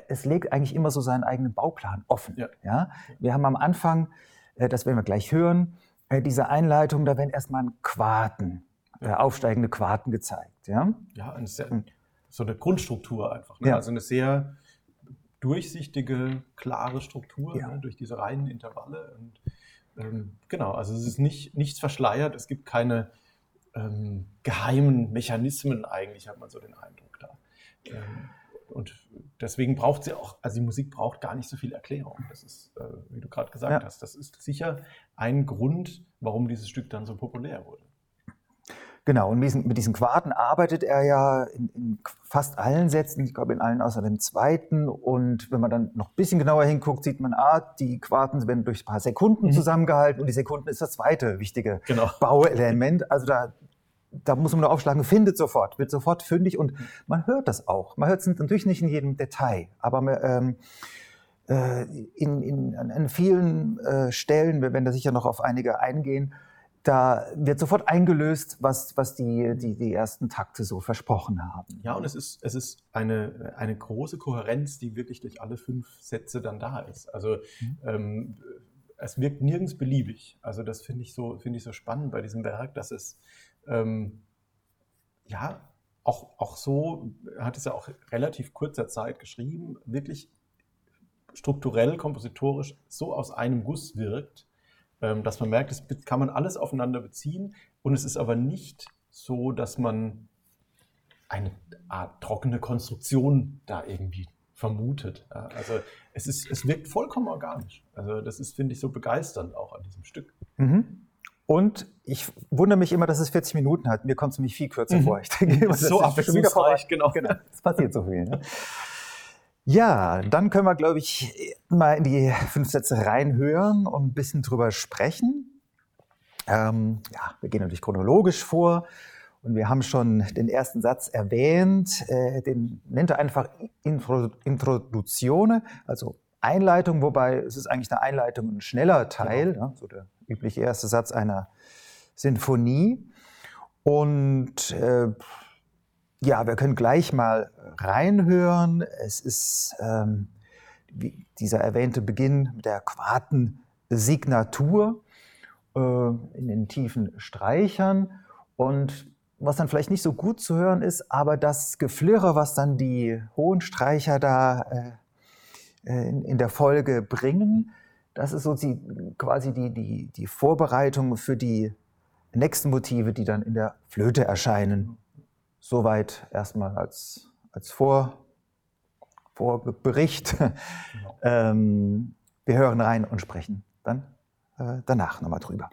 Es legt eigentlich immer so seinen eigenen Bauplan offen. Ja. ja? Wir haben am Anfang, äh, das werden wir gleich hören, äh, diese Einleitung, da werden erstmal Quarten äh, aufsteigende Quarten gezeigt. Ja, ja eine sehr, so eine Grundstruktur einfach. Ne? Ja. Also eine sehr durchsichtige, klare Struktur ja. ne? durch diese reinen Intervalle. Und, ähm, genau, also es ist nicht, nichts verschleiert, es gibt keine ähm, geheimen Mechanismen eigentlich, hat man so den Eindruck da. Ähm, und deswegen braucht sie auch, also die Musik braucht gar nicht so viel Erklärung. Das ist, äh, wie du gerade gesagt ja. hast, das ist sicher ein Grund, warum dieses Stück dann so populär wurde. Genau, und mit diesen Quarten arbeitet er ja in, in, fast allen Sätzen, ich glaube in allen außer dem zweiten. Und wenn man dann noch ein bisschen genauer hinguckt, sieht man, ah, die Quarten werden durch ein paar Sekunden mhm. zusammengehalten und die Sekunden ist das zweite wichtige genau. Bauelement. Also da, da muss man nur aufschlagen, findet sofort, wird sofort fündig und man hört das auch. Man hört es natürlich nicht in jedem Detail, aber ähm, äh, in, in, an vielen äh, Stellen, wir werden da sicher noch auf einige eingehen, da wird sofort eingelöst, was, was die, die, die ersten Takte so versprochen haben. Ja, und es ist, es ist eine, eine große Kohärenz, die wirklich durch alle fünf Sätze dann da ist. Also mhm. ähm, es wirkt nirgends beliebig. Also das finde ich, so, find ich so spannend bei diesem Werk, dass es ähm, ja auch, auch so, er hat es ja auch relativ kurzer Zeit geschrieben, wirklich strukturell, kompositorisch so aus einem Guss wirkt, ähm, dass man merkt, das kann man alles aufeinander beziehen und es ist aber nicht so, dass man eine Art trockene Konstruktion da irgendwie vermutet. Also es, ist, es wirkt vollkommen organisch. Also das ist, finde ich, so begeisternd auch an diesem Stück. Mhm. Und ich wundere mich immer, dass es 40 Minuten hat. Mir kommt es nämlich viel kürzer mhm. vor. Ich denke, das ist so abwechslungsreich, genau. genau. Es passiert so viel. Ne? Ja, dann können wir, glaube ich, mal in die fünf Sätze reinhören und ein bisschen drüber sprechen. Ähm, ja, wir gehen natürlich chronologisch vor und wir haben schon den ersten Satz erwähnt. Äh, den nennt er einfach Intro, Introduzione, also Einleitung, wobei es ist eigentlich eine Einleitung ein schneller Teil, genau. ja, so der übliche erste Satz einer Sinfonie. Und äh, ja, wir können gleich mal reinhören. Es ist ähm, dieser erwähnte Beginn mit der Quartensignatur äh, in den tiefen Streichern. Und was dann vielleicht nicht so gut zu hören ist, aber das Geflirre, was dann die hohen Streicher da äh in, in, der Folge bringen, das ist so die, quasi die, die, die Vorbereitung für die nächsten Motive, die dann in der Flöte erscheinen. Soweit erstmal als, als Vor, Vorbericht. Genau. ähm, wir hören rein und sprechen dann äh, danach nochmal drüber.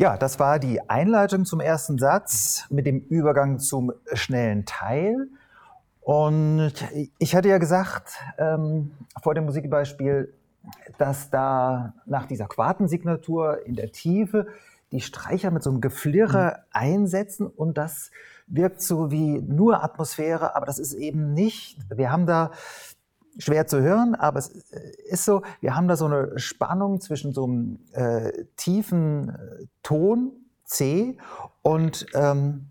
Ja, das war die Einleitung zum ersten Satz mit dem Übergang zum schnellen Teil. Und ich hatte ja gesagt ähm, vor dem Musikbeispiel, dass da nach dieser Quartensignatur in der Tiefe die Streicher mit so einem Geflirre mhm. einsetzen und das wirkt so wie nur Atmosphäre, aber das ist eben nicht. Wir haben da schwer zu hören, aber es ist so, wir haben da so eine Spannung zwischen so einem äh, tiefen äh, Ton C und ähm,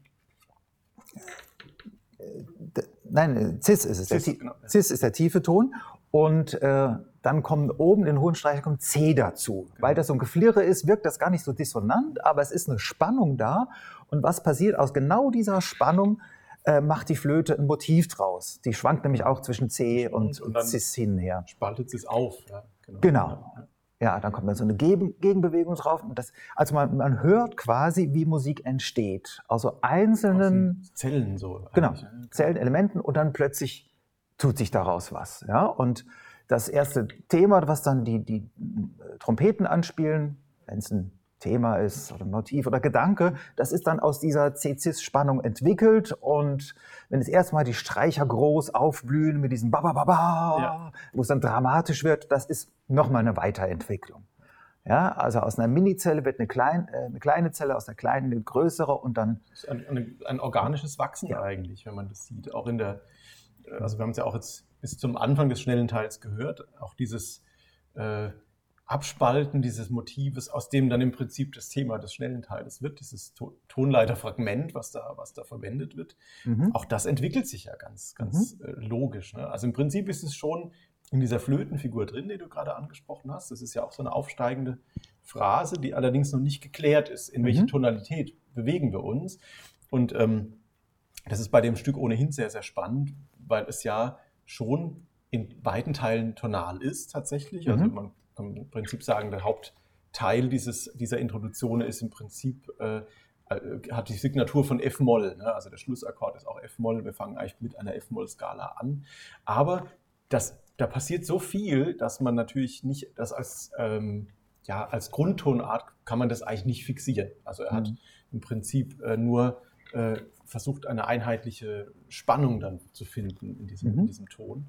äh, nein, Cis ist es. Cis, der, genau. Cis ist der tiefe Ton und äh, dann kommen oben in den hohen Streicher kommt C dazu. Genau. Weil das so ein Geflirre ist, wirkt das gar nicht so dissonant, aber es ist eine Spannung da. Und was passiert aus genau dieser Spannung? Äh, macht die Flöte ein Motiv draus. Die schwankt nämlich auch zwischen C und, und, und Cis hin her. Spaltet es auf. Ja, genau. genau. Ja, dann kommt dann so eine Gegenbewegung drauf. Das, also man, man, hört quasi, wie Musik entsteht. Also einzelnen Aus Zellen so. Genau, Zellenelementen und dann plötzlich tut sich daraus was. Ja? Und das erste Thema, was dann die, die äh, Trompeten anspielen, wenn es ein Thema ist oder Motiv oder Gedanke, das ist dann aus dieser C-Cis-Spannung entwickelt und wenn es erstmal die Streicher groß aufblühen mit diesem Ba-Ba-Ba-Ba, ja. wo es dann dramatisch wird, das ist nochmal eine Weiterentwicklung. Ja, also aus einer Mini-Zelle wird eine, klein, äh, eine, kleine Zelle, aus einer kleinen eine größere und dann. Ein, ein, ein, organisches Wachsen ja. eigentlich, wenn man das sieht. Auch in der, also wir haben es ja auch jetzt bis zum Anfang des schnellen Teils gehört, auch dieses äh, Abspalten dieses Motives, aus dem dann im Prinzip das Thema des schnellen Teiles wird, dieses to Tonleiterfragment, was da, was da verwendet wird, mhm. auch das entwickelt sich ja ganz, ganz mhm. äh, logisch. Ne? Also im Prinzip ist es schon in dieser Flötenfigur drin, die du gerade angesprochen hast. Das ist ja auch so eine aufsteigende Phrase, die allerdings noch nicht geklärt ist, in mhm. welche Tonalität bewegen wir uns. Und ähm, das ist bei dem Stück ohnehin sehr, sehr spannend, weil es ja schon in weiten Teilen tonal ist tatsächlich. Also mhm. man kann im Prinzip sagen, der Hauptteil dieses, dieser Introduktion ist im Prinzip, äh, äh, hat die Signatur von F-Moll. Ne? Also der Schlussakkord ist auch F-Moll. Wir fangen eigentlich mit einer F-Moll-Skala an. Aber das, da passiert so viel, dass man natürlich nicht das als, ähm, ja, als Grundtonart kann man das eigentlich nicht fixieren. Also er mhm. hat im Prinzip äh, nur äh, versucht, eine einheitliche Spannung dann zu finden in diesem, mhm. in diesem Ton.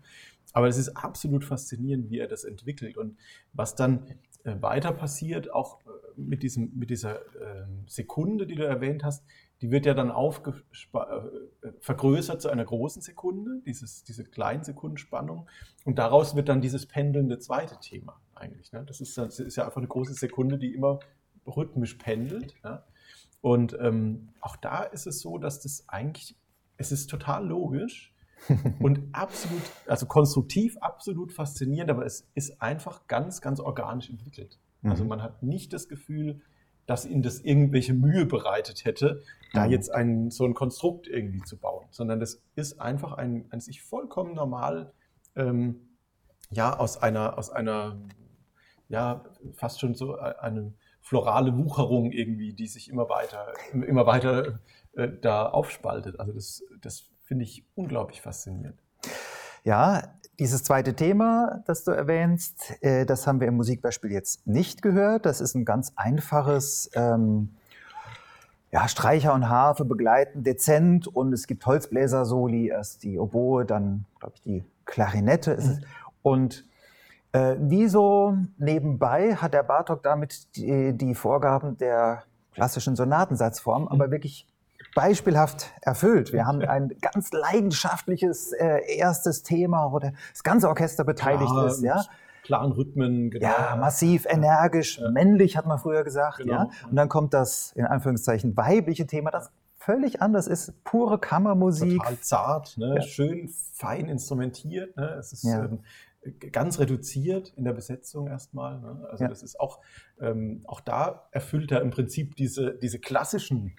Aber es ist absolut faszinierend, wie er das entwickelt und was dann äh, weiter passiert, auch äh, mit, diesem, mit dieser äh, Sekunde, die du erwähnt hast, die wird ja dann äh, vergrößert zu einer großen Sekunde, dieses, diese Kleinsekundenspannung. Und daraus wird dann dieses pendelnde zweite Thema eigentlich. Ne? Das, ist, das, ist, ja einfach eine große Sekunde, die immer rhythmisch pendelt. Ja? Und ähm, auch da ist es so, dass das eigentlich, es ist total logisch und absolut, also konstruktiv absolut faszinierend, aber es ist einfach ganz, ganz organisch entwickelt. Also mhm. Also man hat nicht das Gefühl, dass ihnen das irgendwelche Mühe bereitet hätte, da mhm. jetzt ein, so ein Konstrukt irgendwie zu bauen, sondern das ist einfach ein, ein sich vollkommen normal, ähm, ja, aus einer, aus einer, ja, fast schon so einem florale Wucherung irgendwie, die sich immer weiter, immer weiter äh, da aufspaltet. Also das, das finde ich unglaublich faszinierend. Ja, dieses zweite Thema, das du erwähnst, äh, das haben wir im Musikbeispiel jetzt nicht gehört. Das ist ein ganz einfaches ähm, ja, Streicher und Harfe begleiten dezent und es gibt Holzbläser-Soli, erst die Oboe, dann, glaube ich, die Klarinette. Mhm. Und äh, wie so nebenbei hat der Bartok damit die, die Vorgaben der klassischen Sonatensatzform, mhm. aber wirklich beispielhaft erfüllt. Wir haben ein ganz leidenschaftliches äh, erstes Thema, wo das ganze Orchester beteiligt Klar, ist. Ja? Klaren Rhythmen, genau. Ja, massiv, energisch, ja. männlich, hat man früher gesagt. Genau. Ja? Und dann kommt das, in Anführungszeichen, weibliche Thema, das völlig anders ist. Pure Kammermusik. Total zart, ne? Ja. schön fein instrumentiert. Ne? Es ist ja. ähm, ganz reduziert in der Besetzung erstmal. Ne? Also ja. das ist auch, ähm, auch da erfüllt er im Prinzip diese, diese klassischen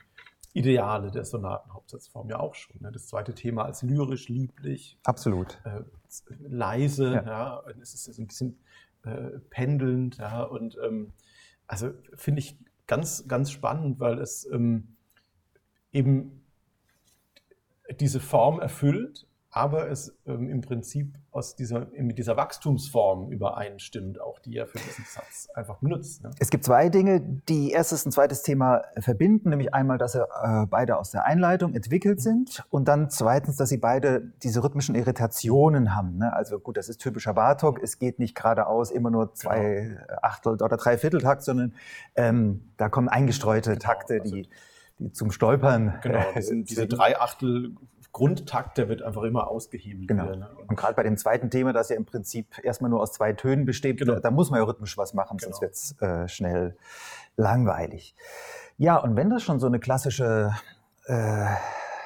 Ideale der Sonatenhauptsatzform ja auch schon. Ne? Das zweite Thema als lyrisch, lieblich. Absolut. Äh, leise, ja. ja. es ist ein bisschen äh, pendelnd, ja, und ähm, also finde ich ganz, ganz spannend, weil es ähm, eben diese Form erfüllt, aber es ähm, im Prinzip aus dieser, mit dieser Wachstumsform übereinstimmt, auch die er für diesen Satz einfach benutzt. Ne? Es gibt zwei Dinge, die erstes und zweites Thema verbinden, nämlich einmal, dass sie äh, beide aus der Einleitung entwickelt sind und dann zweitens, dass sie beide diese rhythmischen Irritationen haben. Ne? Also gut, das ist typischer Bartok, es geht nicht geradeaus immer nur zwei genau. Achtel oder drei Vierteltakt, sondern ähm, da kommen eingestreute genau, Takte, also die, die zum Stolpern. Genau, äh, diese drei Achtel Grundtakt, der wird einfach immer ausgehebelt. Genau. Wieder, ne? Und gerade bei dem zweiten Thema, das ja im Prinzip erstmal nur aus zwei Tönen besteht, genau. da, da, muss man ja rhythmisch was machen, genau. sonst wird es äh, schnell langweilig. Ja, und wenn das schon so eine klassische äh,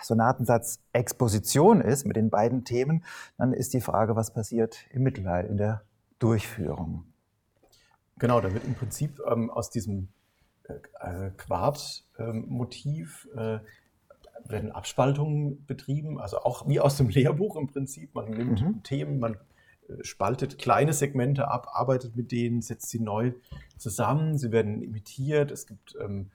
Sonatensatz-Exposition ist mit den beiden Themen, dann ist die Frage, was passiert im Mittelteil in der Durchführung. Genau, da wird im Prinzip ähm, aus diesem äh, Quart-Motiv ähm, äh, werden Abspaltungen betrieben, also auch wie aus dem Lehrbuch im Prinzip. Man nimmt mhm. Themen, man äh, spaltet kleine Segmente ab, arbeitet mit denen, setzt sie neu zusammen, sie werden imitiert. Es gibt ähm,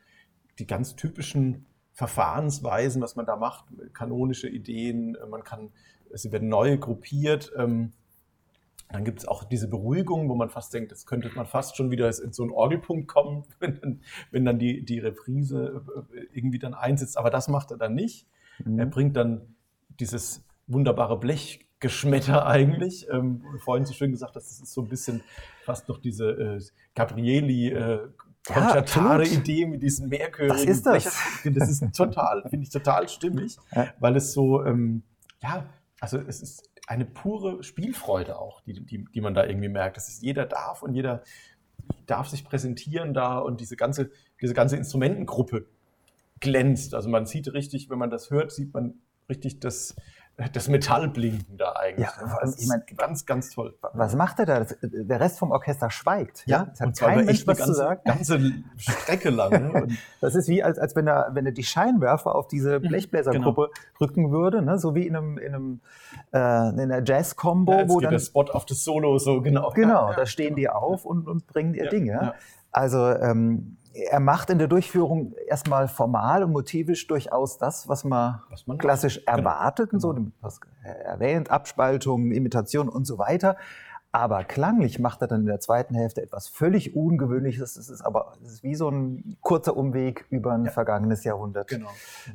die ganz typischen Verfahrensweisen, was man da macht, kanonische Ideen, äh, man kann, sie werden neu gruppiert. Ähm, dann gibt es auch diese Beruhigung, wo man fast denkt, jetzt könnte man fast schon wieder in so einen Orgelpunkt kommen, wenn dann, wenn dann die, die Reprise äh, irgendwie dann einsetzt. Aber das macht er dann nicht. Mhm. Er bringt dann dieses wunderbare Blechgeschmetter eigentlich. Ähm, vorhin so schön gesagt, das ist so ein bisschen fast noch diese äh, Gabrieli äh, konzertare ja, Idee mit diesen Mehrchörigen. Das ist das. Das ist total, finde ich total stimmig, ja. weil es so, ähm, ja, also es ist eine pure Spielfreude auch, die, die, die man da irgendwie merkt. Das ist, jeder darf und jeder darf sich präsentieren da und diese ganze, diese ganze Instrumentengruppe glänzt. Also man sieht richtig, wenn man das hört, sieht man richtig das, das Metallblinken da eigentlich. Ja, ne? das ich meine, ganz, ganz toll. Was macht er da? Der Rest vom Orchester schweigt. Ja, ja? hat kein Mensch was ganze, zu sagen. ganze Strecke lang. Ne? das ist wie, als, als wenn, er, wenn er die Scheinwerfer auf diese mhm, Blechbläsergruppe genau. rücken würde, ne? so wie in einem, in einem äh, in einer Jazz-Combo. Ja, wo dann, der Spot auf das Solo so, genau. Genau, da stehen die auf und, und bringen ihr Dinge. Also ähm, er macht in der Durchführung erstmal formal und motivisch durchaus das, was man, was man klassisch macht. Genau. erwartet, genau. so was erwähnt, Abspaltung, Imitation und so weiter. Aber klanglich macht er dann in der zweiten Hälfte etwas völlig Ungewöhnliches. Es ist aber es ist wie so ein kurzer Umweg über ein ja. vergangenes Jahrhundert, genau.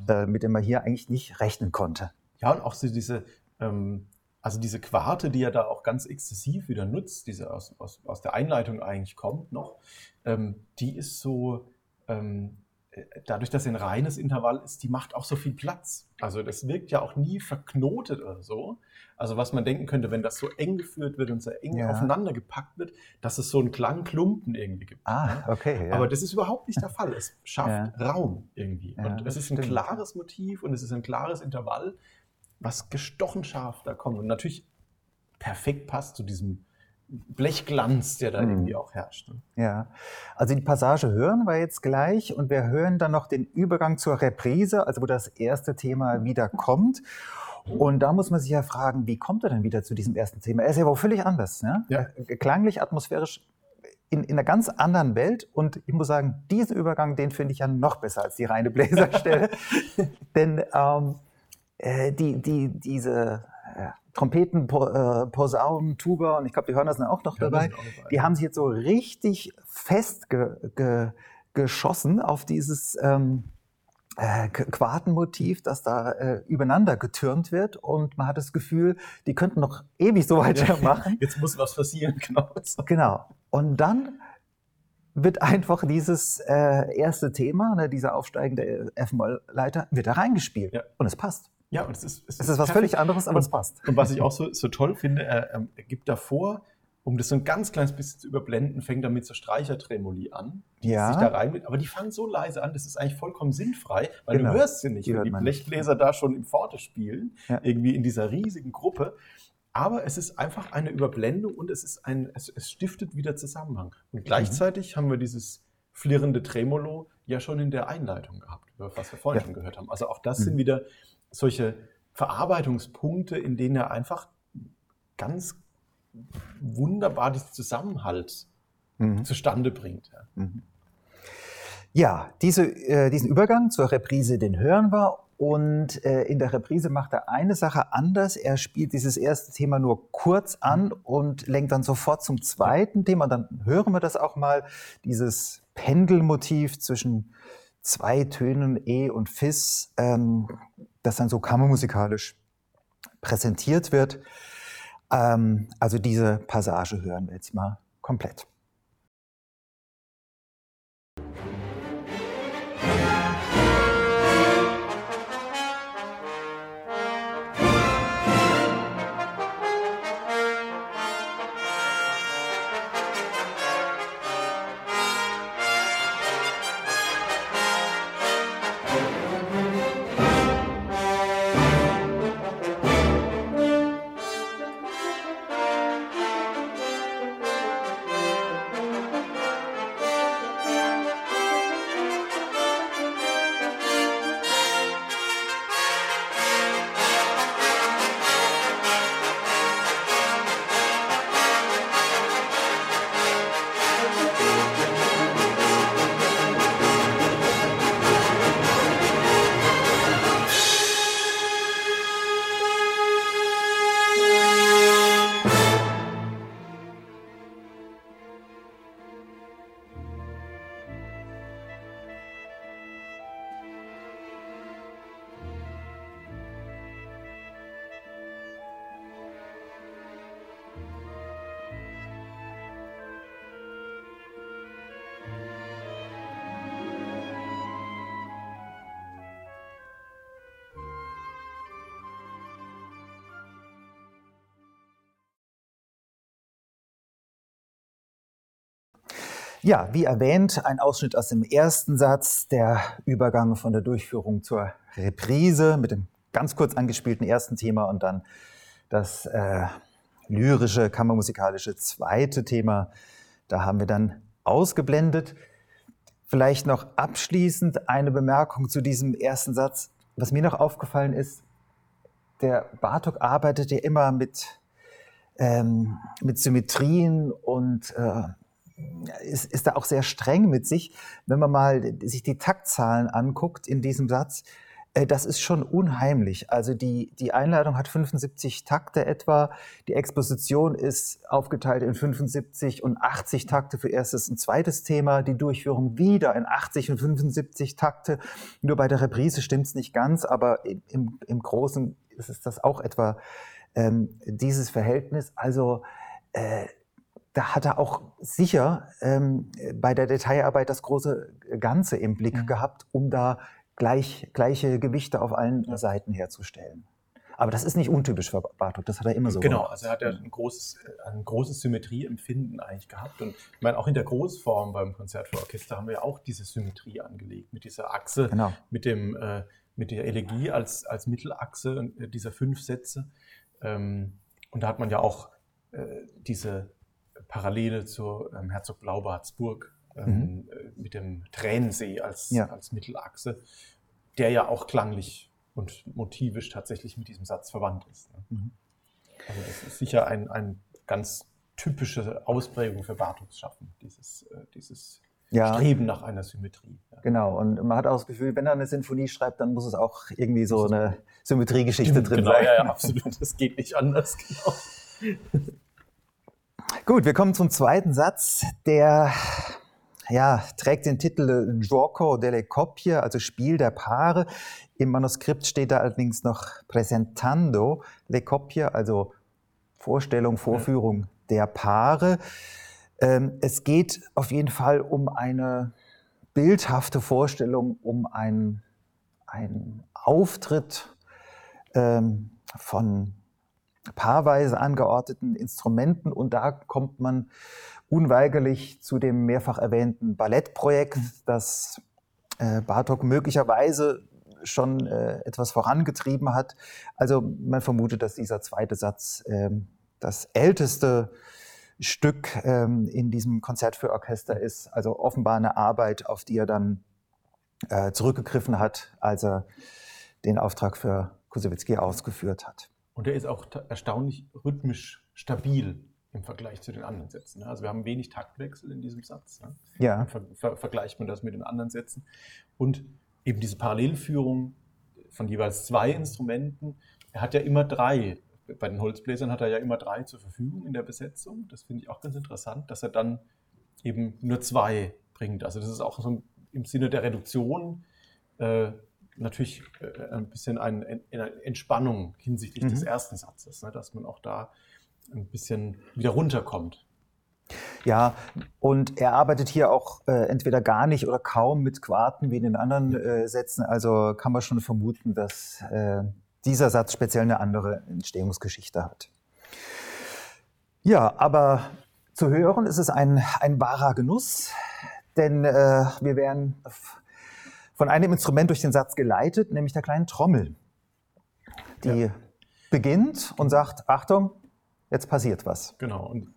äh, mit dem man hier eigentlich nicht rechnen konnte. Ja, und auch so diese, ähm, also diese Quarte, die er da auch ganz exzessiv wieder nutzt, diese aus, aus, aus der Einleitung eigentlich kommt noch, ähm, die ist so, ähm, äh, dadurch, dass sie ein reines Intervall ist, die macht auch so viel Platz. Also das wirkt ja auch nie verknotet oder so. Also was man denken könnte, wenn das so eng geführt wird und so eng ja. aufeinander gepackt wird, dass es so einen Klangklumpen irgendwie gibt. Ah, okay. Ja. Aber das ist überhaupt nicht der Fall. Es schafft ja. Raum irgendwie. und es ist ein klares Motiv und es ist ein klares Intervall, was gestochen scharf da kommt. Und natürlich perfekt passt zu diesem Blechglanz, der da mhm. irgendwie auch herrscht. Ne? Ja, also die Passage hören wir jetzt gleich und wir hören dann noch den Übergang zur Reprise, also wo das erste Thema wieder kommt. Und da muss man sich ja fragen, wie kommt er denn wieder zu diesem ersten Thema? Er ist ja wohl völlig anders, ne? ja. klanglich, atmosphärisch in, in, einer ganz anderen Welt. Und ich muss sagen, diesen Übergang, den finde ich ja noch besser als die reine Bläserstelle. Denn ähm, äh, die, die, diese äh, Trompeten, äh, Posaunen, Tuba und ich glaube, die hören das auch noch ja, dabei. Auch dabei. Die haben sich jetzt so richtig fest ge, ge, geschossen auf dieses ähm, äh, Quartenmotiv, das da äh, übereinander getürmt wird und man hat das Gefühl, die könnten noch ewig so weitermachen. Jetzt muss was passieren, genau. Genau. Und dann wird einfach dieses äh, erste Thema, ne, dieser aufsteigende F-Moll-Leiter, wird da reingespielt. Ja. Und es passt. Ja, und es ist, es, es ist, was völlig anderes, aber und, es passt. Und was ich auch so, so toll finde, er, ähm, er, gibt davor, um das so ein ganz kleines bisschen zu überblenden, fängt er mit so Streichertremoli an, die ja. sich da rein aber die fangen so leise an, das ist eigentlich vollkommen sinnfrei, weil genau. du hörst sie nicht, die wenn die Blechbläser da schon im Forte spielen, ja. irgendwie in dieser riesigen Gruppe. Aber es ist einfach eine Überblendung und es, ist ein, es, es stiftet wieder Zusammenhang. Und gleichzeitig mhm. haben wir dieses flirrende Tremolo ja schon in der Einleitung gehabt, was wir vorhin ja. schon gehört haben. Also auch das mhm. sind wieder solche Verarbeitungspunkte, in denen er einfach ganz wunderbar diesen Zusammenhalt mhm. zustande bringt. Ja, mhm. ja diese, äh, diesen Übergang zur Reprise, den hören wir Und äh, in der Reprise macht er eine Sache anders. Er spielt dieses erste Thema nur kurz an und lenkt dann sofort zum zweiten Thema. Und dann hören wir das auch mal, dieses Pendelmotiv zwischen zwei Tönen E und Fis, ähm, das dann so kammermusikalisch präsentiert wird. Ähm, also diese Passage hören wir jetzt mal komplett. Ja, wie erwähnt, ein Ausschnitt aus dem ersten Satz, der Übergang von der Durchführung zur Reprise mit dem ganz kurz angespielten ersten Thema und dann das äh, lyrische, kammermusikalische zweite Thema. Da haben wir dann ausgeblendet. Vielleicht noch abschließend eine Bemerkung zu diesem ersten Satz. Was mir noch aufgefallen ist, der Bartok arbeitet ja immer mit, ähm, mit Symmetrien und äh, ist, ist da auch sehr streng mit sich. Wenn man mal sich die Taktzahlen anguckt in diesem Satz, äh, das ist schon unheimlich. Also die, die Einleitung hat 75 Takte etwa, die Exposition ist aufgeteilt in 75 und 80 Takte für erstes und zweites Thema, die Durchführung wieder in 80 und 75 Takte. Nur bei der Reprise stimmt es nicht ganz, aber im, im Großen ist das auch etwa ähm, dieses Verhältnis. Also äh, da hat er auch sicher ähm, bei der Detailarbeit das große Ganze im Blick mhm. gehabt, um da gleich, gleiche Gewichte auf allen ja. Seiten herzustellen. Aber das ist nicht untypisch für Bartok, das hat er immer so Genau, gemacht. also er hat ja ein großes, ein großes Symmetrieempfinden eigentlich gehabt. Und ich meine, auch in der Großform beim Konzert für Orchester haben wir ja auch diese Symmetrie angelegt, mit dieser Achse, genau. mit, dem, äh, mit der Elegie als, als Mittelachse äh, dieser fünf Sätze. Ähm, und da hat man ja auch äh, diese Parallele zur ähm, Herzog Blaubartsburg ähm, mhm. Äh, mit dem Tränensee als, ja. als Mittelachse, der ja auch klanglich und motivisch tatsächlich mit diesem Satz verwandt ist. Ne? Mhm. Also das ist sicher ein, ein ganz typische Ausprägung für Bartoks Schaffen, dieses, äh, dieses ja. Streben nach einer Symmetrie. Ja. Genau, und man hat auch das Gefühl, wenn er eine Sinfonie schreibt, dann muss es auch irgendwie so eine Symmetriegeschichte drin genau, sein. Ja, ja, absolut. Das geht nicht anders. Genau. Gut, wir kommen zum zweiten Satz, der ja, trägt den Titel Gioco delle Coppie, also Spiel der Paare. Im Manuskript steht da allerdings noch Presentando le Coppie, also Vorstellung, Vorführung ja. der Paare. Ähm, es geht auf jeden Fall um eine bildhafte Vorstellung, um einen, einen Auftritt ähm, von paarweise angeordneten Instrumenten und da kommt man unweigerlich zu dem mehrfach erwähnten Ballettprojekt, das äh, Bartok möglicherweise schon äh, etwas vorangetrieben hat. Also man vermutet, dass dieser zweite Satz äh, das älteste Stück ähm, in diesem Konzert für Orchester ist. Also offenbar eine Arbeit, auf die er dann äh, zurückgegriffen hat, als er den Auftrag für Kusewitzki ausgeführt hat. Und er ist auch erstaunlich rhythmisch stabil im Vergleich zu den anderen Sätzen. Ne? Also wir haben wenig Taktwechsel in diesem Satz. Ne? Ja. Ver ver vergleicht man das mit den anderen Sätzen. Und eben diese Parallelführung von jeweils zwei Instrumenten. Er hat ja immer drei. Bei den Holzbläsern hat er ja immer drei zur Verfügung in der Besetzung. Das finde ich auch ganz interessant, dass er dann eben nur zwei bringt. Also das ist auch so im Sinne der Reduktion äh, natürlich äh, ein bisschen eine, Entspannung hinsichtlich mhm. des ersten Satzes, ne, dass man auch da ein bisschen wieder runterkommt. Ja, und er arbeitet hier auch äh, entweder gar nicht oder kaum mit Quarten wie in den anderen äh, Sätzen. Also kann man schon vermuten, dass äh, dieser Satz speziell eine andere Entstehungsgeschichte hat. Ja, aber zu hören ist es ein, ein wahrer Genuss, denn äh, wir werden von einem Instrument durch den Satz geleitet, nämlich der kleinen Trommel. Die ja. beginnt und sagt, Achtung, jetzt passiert was. Genau, und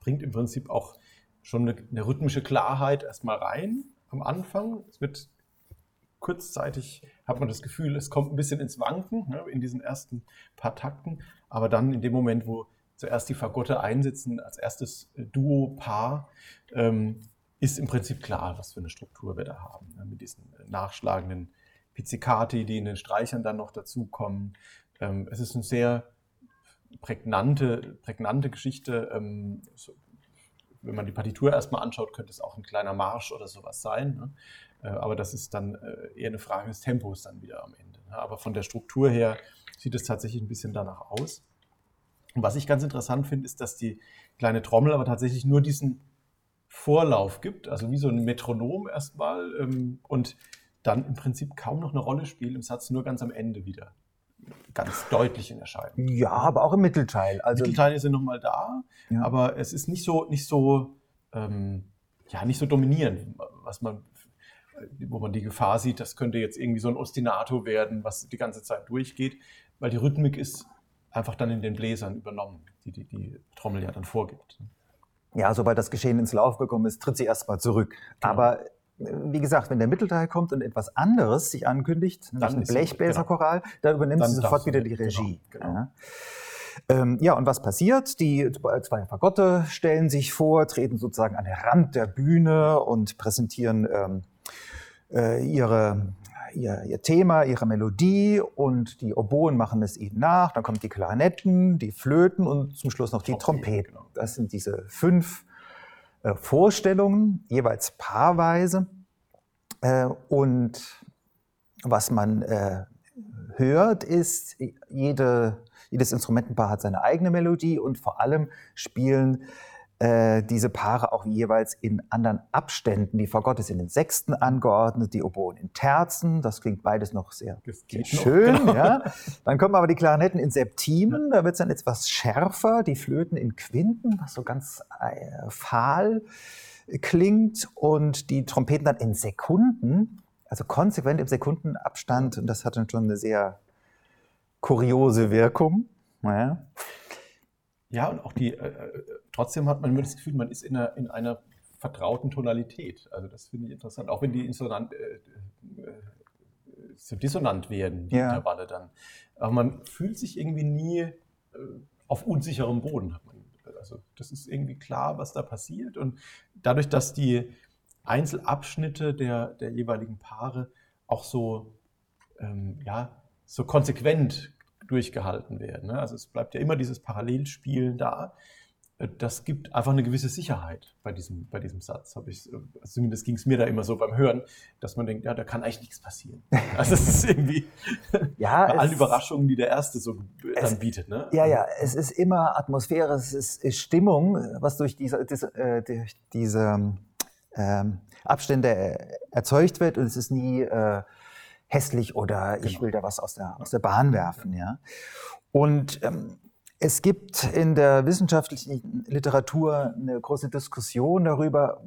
bringt im Prinzip auch schon eine, eine rhythmische Klarheit erstmal rein am Anfang. Es wird kurzzeitig, hat man das Gefühl, es kommt ein bisschen ins Wanken ne, in diesen ersten paar Takten, aber dann in dem Moment, wo zuerst die Fagotte einsitzen, als erstes Duo-Paar, ähm, ist im Prinzip klar, was für eine Struktur wir da haben. Ne, mit diesen nachschlagenden Pizzicati, die in den Streichern dann noch dazukommen. Ähm, es ist eine sehr prägnante, prägnante Geschichte. Ähm, wenn man die Partitur erstmal anschaut, könnte es auch ein kleiner Marsch oder sowas sein. Ne? Äh, aber das ist dann äh, eher eine Frage des Tempos dann wieder am Ende. Ne? Aber von der Struktur her sieht es tatsächlich ein bisschen danach aus. Und was ich ganz interessant finde, ist, dass die kleine Trommel aber tatsächlich nur diesen Vorlauf gibt, also wie so ein Metronom erstmal ähm, und dann im Prinzip kaum noch eine Rolle spielt im Satz, nur ganz am Ende wieder ganz deutlich in Erscheinung. Ja, aber auch im Mittelteil. Also Mittelteile sind nochmal da, ja. aber es ist nicht so, nicht so, ähm, ja, nicht so dominierend, was man, wo man die Gefahr sieht, das könnte jetzt irgendwie so ein Ostinato werden, was die ganze Zeit durchgeht, weil die Rhythmik ist einfach dann in den Bläsern übernommen, die die, die Trommel ja dann vorgibt. Ja, sobald das Geschehen ins Lauf gekommen ist, tritt sie erstmal zurück. Genau. Aber wie gesagt, wenn der Mittelteil kommt und etwas anderes sich ankündigt, nämlich ein Blechbläserchoral, genau. da übernimmt dann sie sofort wieder die Regie. Genau, genau. Ja. Ähm, ja, und was passiert? Die zwei Fagotte stellen sich vor, treten sozusagen an den Rand der Bühne und präsentieren ähm, äh, ihre, ihr, ihr, Thema, ihre Melodie und die Oboen machen es ihnen nach. Dann kommen die Klarinetten, die Flöten und zum Schluss noch die Trompeten. Das sind diese fünf äh, Vorstellungen, jeweils paarweise. Äh, und was man äh, hört, ist, jede, jedes Instrumentenpaar hat seine eigene Melodie und vor allem spielen äh, diese Paare auch jeweils in anderen Abständen. Die Fagott ist in den Sechsten angeordnet, die Oboen in Terzen. Das klingt beides noch sehr schön. Noch, genau. ja. Dann kommen aber die Klarinetten in Septimen, da wird es dann etwas schärfer. Die Flöten in Quinten, was so ganz äh, fahl klingt. Und die Trompeten dann in Sekunden, also konsequent im Sekundenabstand. Und das hat dann schon eine sehr kuriose Wirkung. Ja. Ja, und auch die, äh, äh, trotzdem hat man immer das Gefühl, man ist in einer, in einer vertrauten Tonalität. Also das finde ich interessant. Auch wenn die Insonant, äh, äh, so dissonant werden, die ja. Intervalle dann. Aber man fühlt sich irgendwie nie äh, auf unsicherem Boden. Also das ist irgendwie klar, was da passiert. Und dadurch, dass die Einzelabschnitte der, der jeweiligen Paare auch so, ähm, ja, so konsequent durchgehalten werden. Ne? Also es bleibt ja immer dieses Parallelspielen da. Äh, das gibt einfach eine gewisse Sicherheit bei diesem, bei diesem Satz. Habe ich, also zumindest ging es mir da immer so beim Hören, dass man denkt, ja, da kann eigentlich nichts passieren. Also es ist irgendwie ja, bei allen Überraschungen, die der erste so dann bietet. Ne? Ja, ja, es ist immer Atmosphäre, es ist, ist Stimmung, was durch diese, diese, äh, durch diese ähm, Abstände erzeugt wird und es ist nie äh, hässlich oder genau. ich will da was aus der, aus der Bahn werfen. Ja? Und ähm, es gibt in der wissenschaftlichen Literatur eine große Diskussion darüber,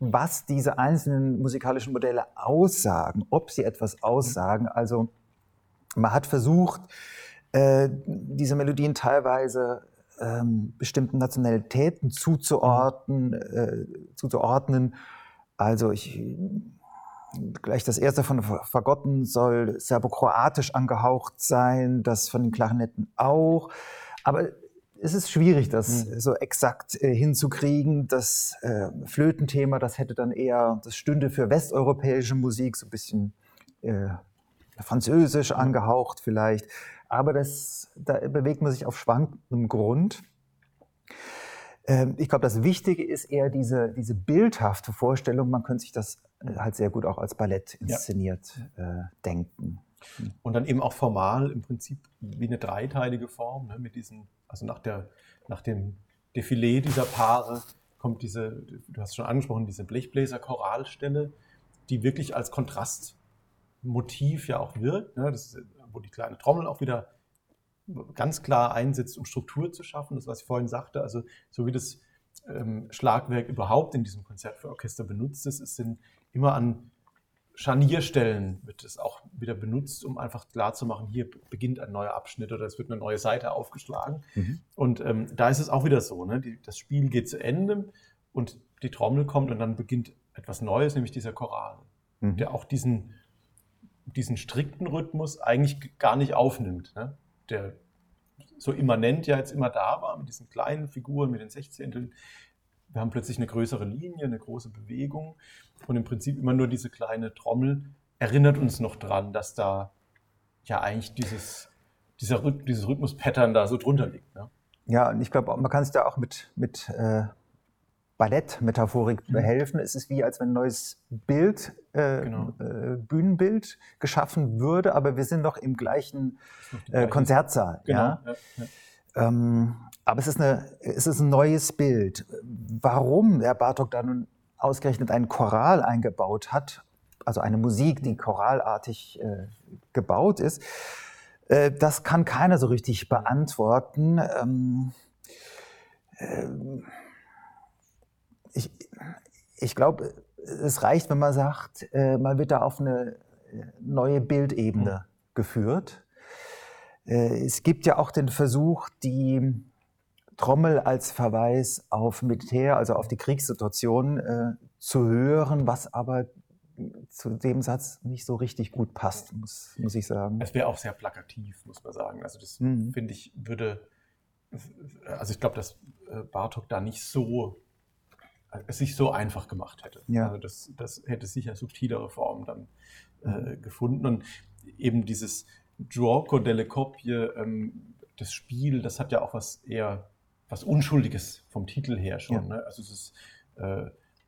was diese einzelnen musikalischen Modelle aussagen, ob sie etwas aussagen. Also man hat versucht, äh, diese Melodien teilweise ähm, bestimmten Nationalitäten zuzuordnen, äh, zuzuordnen. Also ich Gleich das erste von Fagotten soll serbokroatisch angehaucht sein, das von den Klarinetten auch. Aber es ist schwierig, das mhm. so exakt äh, hinzukriegen. Das äh, Flötenthema, das hätte dann eher, das stünde für westeuropäische Musik so ein bisschen äh, französisch angehaucht vielleicht. Aber das, da bewegt man sich auf schwankendem Grund. Ähm, ich glaube, das Wichtige ist eher diese, diese bildhafte Vorstellung. Man könnte sich das äh, halt sehr gut auch als Ballett inszeniert ja. äh, denken. Und dann eben auch formal im Prinzip wie eine dreiteilige Form, ne, mit diesen, also nach, der, nach dem Defilé dieser Paare kommt diese, du hast schon angesprochen, diese Blechbläser-Choralstelle, die wirklich als Kontrastmotiv ja auch wirkt, ne, das wo die kleine Trommel auch wieder ganz klar einsetzt, um Struktur zu schaffen. Das, was ich vorhin sagte, also so wie das ähm, Schlagwerk überhaupt in diesem Konzert für Orchester benutzt ist, es sind immer an Scharnierstellen wird es auch wieder benutzt, um einfach klarzumachen, hier beginnt ein neuer Abschnitt oder es wird eine neue Seite aufgeschlagen. Mhm. Und ähm, da ist es auch wieder so, ne? Die, das Spiel geht zu Ende und die Trommel kommt und dann beginnt etwas Neues, nämlich dieser Choral, mhm. der auch diesen, diesen strikten Rhythmus eigentlich gar nicht aufnimmt. Ne? Der so immanent ja jetzt immer da war, mit diesen kleinen Figuren, mit den Sechzehnteln, wir haben plötzlich eine größere Linie, eine große Bewegung und im Prinzip immer nur diese kleine Trommel erinnert uns noch dran, dass da ja eigentlich dieses, dieser, dieses Rhythmus-Pattern da so drunter liegt. Ne? Ja, und ich glaube, man kann sich da auch mit, mit äh, Ballettmetaphorik mhm. behelfen. Es ist wie, als wenn ein neues Bild, äh, genau. äh, Bühnenbild geschaffen würde, aber wir sind noch im gleichen äh, Konzertsaal. Genau. Ja? Ja, ja. Ähm, aber es ist, eine, es ist ein neues Bild. Warum Herr Bartok da nun ausgerechnet einen Choral eingebaut hat, also eine Musik, die choralartig äh, gebaut ist, äh, das kann keiner so richtig beantworten. Ähm, äh, ich ich glaube, es reicht, wenn man sagt, äh, man wird da auf eine äh, neue Bildebene mhm. geführt. Äh, es gibt ja auch den Versuch, die Trommel als Verweis auf Militär, also auf die Kriegssituation zu hören, was aber zu dem Satz nicht so richtig gut passt, muss, muss ich sagen. Es wäre auch sehr plakativ, muss man sagen. Also das mhm. finde ich würde, also ich glaube, dass Bartok da nicht so es sich so einfach gemacht hätte. Ja. Also das, das hätte sicher subtilere Formen dann äh, gefunden und eben dieses Giorco delle Coppie, ähm, das Spiel, das hat ja auch was eher was Unschuldiges vom Titel her schon. Ja. Ne? Also es ist, äh,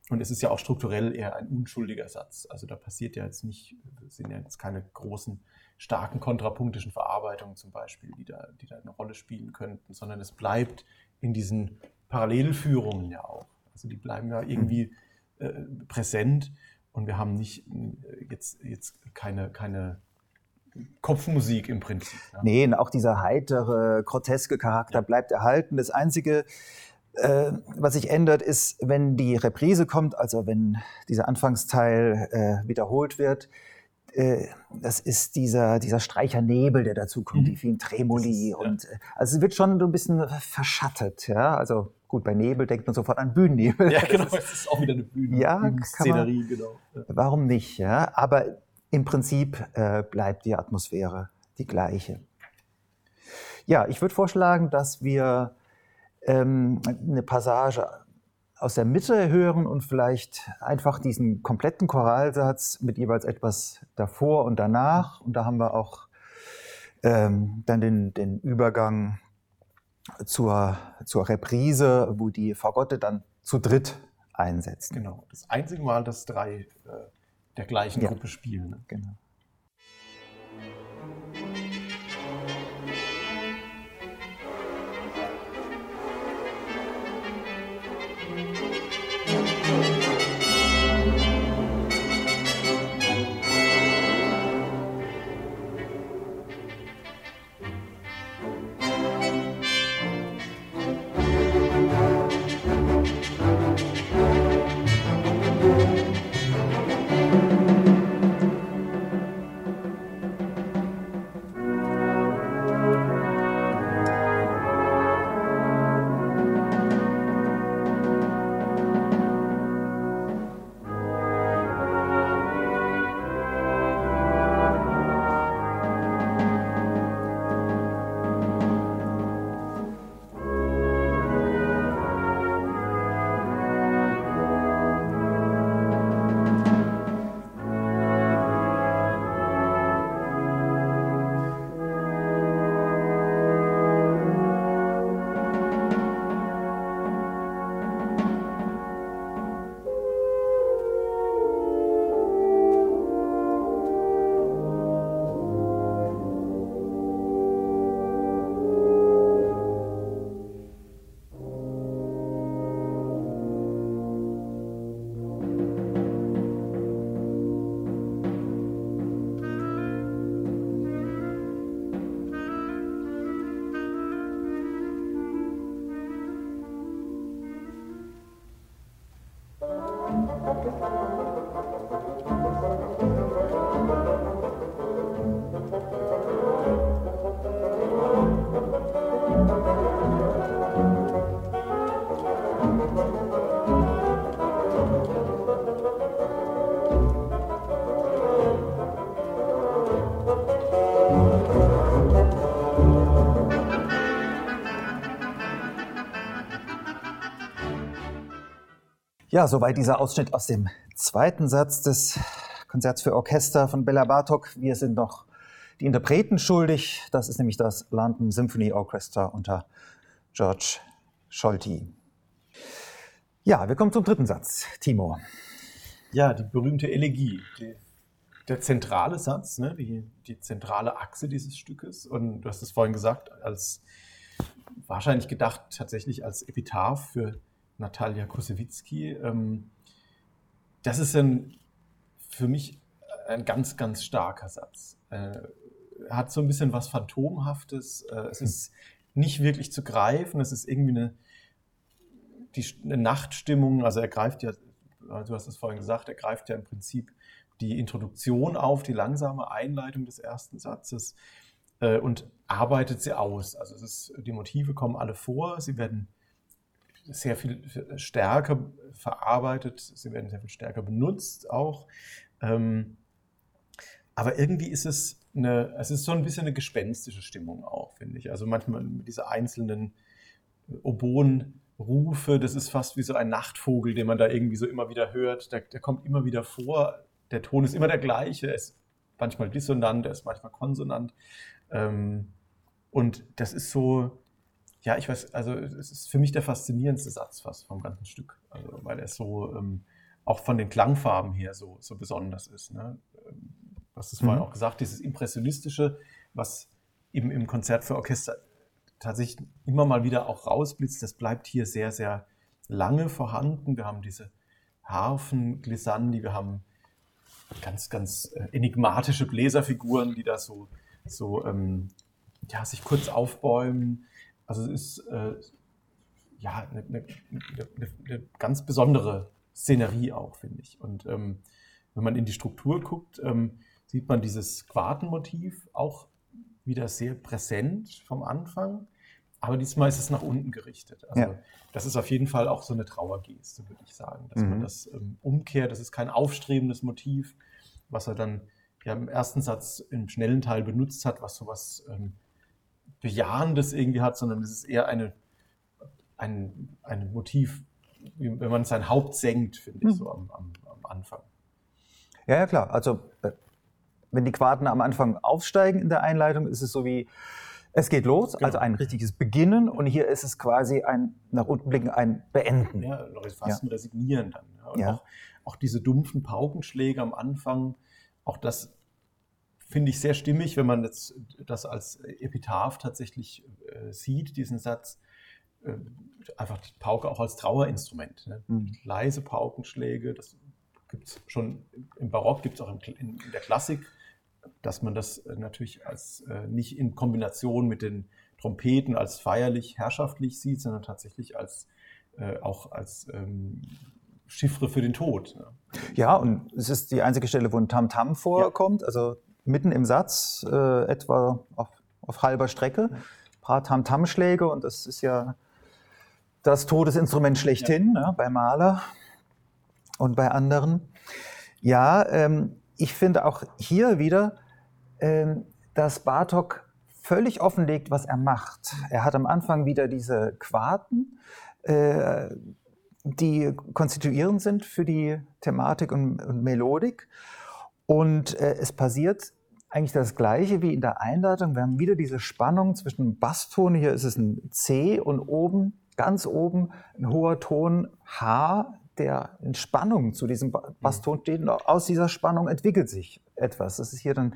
und es ist ja auch strukturell eher ein unschuldiger Satz. Also da passiert ja jetzt nicht, sind ja jetzt keine großen, starken kontrapunktischen Verarbeitungen zum Beispiel, die da, die da eine Rolle spielen könnten, sondern es bleibt in diesen Parallelführungen ja auch. Also die bleiben ja irgendwie äh, präsent und wir haben nicht äh, jetzt, jetzt keine, keine Kopfmusik im Prinzip. Ja. Nee, auch dieser heitere, groteske Charakter ja. bleibt erhalten. Das Einzige, äh, was sich ändert, ist, wenn die Reprise kommt, also wenn dieser Anfangsteil äh, wiederholt wird, äh, das ist dieser, dieser Streichernebel, der dazu kommt, mhm. die vielen Tremoli. Ist, und, ja. Äh, also es wird schon so ein bisschen verschattet. Ja? Also gut, bei Nebel denkt man sofort an Bühnennebel. Ja, genau, es ist auch wieder eine Bühne, ja, Bühnenszenerie, genau. Warum nicht? Ja? Aber im Prinzip äh, bleibt die Atmosphäre die gleiche. Ja, ich würde vorschlagen, dass wir ähm, eine Passage aus der Mitte hören und vielleicht einfach diesen kompletten Choralsatz mit jeweils etwas davor und danach. Und da haben wir auch ähm, dann den, den Übergang zur, zur Reprise, wo die Fagotte dann zu dritt einsetzt. Genau, das einzige Mal, dass drei äh, der gleichen ja. Gruppe spielen. Ne? Genau. Musik Ja, soweit dieser Ausschnitt aus dem zweiten Satz des Konzerts für Orchester von Bella Bartok. Wir sind noch die Interpreten schuldig. Das ist nämlich das London Symphony Orchestra unter George Scholti. Ja, wir kommen zum dritten Satz. Timo. Ja, die berühmte Elegie. Die, der zentrale Satz, ne, die, die zentrale Achse dieses Stückes. Und du hast es vorhin gesagt, als wahrscheinlich gedacht tatsächlich als Epitaph für Natalia Kosewitzki. Ähm, das ist ein, für mich ein ganz, ganz starker Satz. Äh, hat so ein bisschen was Phantomhaftes. Äh, es ist nicht wirklich zu greifen. Es ist irgendwie eine, die, eine Nachtstimmung. Also er greift ja, du hast es vorhin gesagt, er greift ja im Prinzip die Introduktion auf, die langsame Einleitung des ersten Satzes äh, und arbeitet sie aus. Also es ist, die Motive kommen alle vor, sie werden sehr viel stärker verarbeitet, sie werden sehr viel stärker benutzt auch. Ähm, aber irgendwie ist es eine, es ist so ein bisschen eine gespenstische Stimmung auch, finde ich. Also manchmal mit diese einzelnen Oboenrufe, das ist fast wie so ein Nachtvogel, den man da irgendwie so immer wieder hört. Der, der kommt immer wieder vor. Der Ton ist immer der gleiche. Er ist manchmal dissonant, er ist manchmal konsonant. Ähm, und das ist so, ja, ich weiß, also es ist für mich der faszinierendste Satz fast vom ganzen Stück, also, weil er so ähm, auch von den Klangfarben her so, so besonders ist. Ne? Du hast es mhm. vorhin auch gesagt, dieses Impressionistische, was eben im Konzert für Orchester tatsächlich immer mal wieder auch rausblitzt, das bleibt hier sehr, sehr lange vorhanden. Wir haben diese Harfen, Glissandi, wir haben ganz, ganz äh, enigmatische Bläserfiguren, die da so, so ähm, ja, sich kurz aufbäumen. Also es ist äh, ja eine, eine, eine, eine, ganz besondere Szenerie auch, finde ich. Und ähm, wenn man in die Struktur guckt, ähm, sieht man dieses Quartenmotiv auch wieder sehr präsent vom Anfang. Aber diesmal ist es nach unten gerichtet. Also ja. das ist auf jeden Fall auch so eine Trauergeste, würde ich sagen, dass mhm. man das ähm, umkehrt. Das ist kein aufstrebendes Motiv, was er dann ja, im ersten Satz im schnellen Teil benutzt hat, was so was ähm, Bejahendes irgendwie hat, sondern es ist eher eine, ein, ein Motiv, wenn man sein Haupt senkt, finde ich, mhm. so am, am, am, Anfang. Ja, ja, klar. Also, äh, wenn die Quarten am Anfang aufsteigen in der Einleitung, ist es so wie, es geht los, genau. also ein richtiges Beginnen und hier ist es quasi ein nach unten blicken, ein Beenden. Ja, fast ja. ein Resignieren dann. Ja. Und ja. Auch, auch, diese dumpfen Paukenschläge am Anfang, auch das finde ich sehr stimmig, wenn man jetzt das als Epitaph tatsächlich äh, sieht, diesen Satz. Äh, einfach die Pauke auch als Trauerinstrument. Ne? Mhm. Leise Paukenschläge, das gibt es schon im Barock, gibt es auch in, in, in, der Klassik, dass man das äh, natürlich als äh, nicht in Kombination mit den Trompeten als feierlich, herrschaftlich sieht, sondern tatsächlich als äh, auch als ähm, Chiffre für den Tod. Ne? Ja, und es ist die einzige Stelle, wo ein Tamtam vorkommt. Ja. Also mitten im Satz, äh, etwa auf, auf, halber Strecke, ein paar Tam-Tam-Schläge und das ist ja das Todesinstrument schlechthin ja. ne, bei Mahler und bei anderen. Ja, ähm, ich finde auch hier wieder, ähm, dass Bartok völlig offenlegt, was er macht. Er hat am Anfang wieder diese Quarten, äh, die konstituierend sind für die Thematik und, und Melodik. Und äh, es passiert eigentlich das Gleiche wie in der Einleitung. Wir haben wieder diese Spannung zwischen Basston, hier ist es ein C und oben, ganz oben, ein hoher Ton H, der in Spannung zu diesem Basston steht. Und aus dieser Spannung entwickelt sich etwas. Das ist hier dann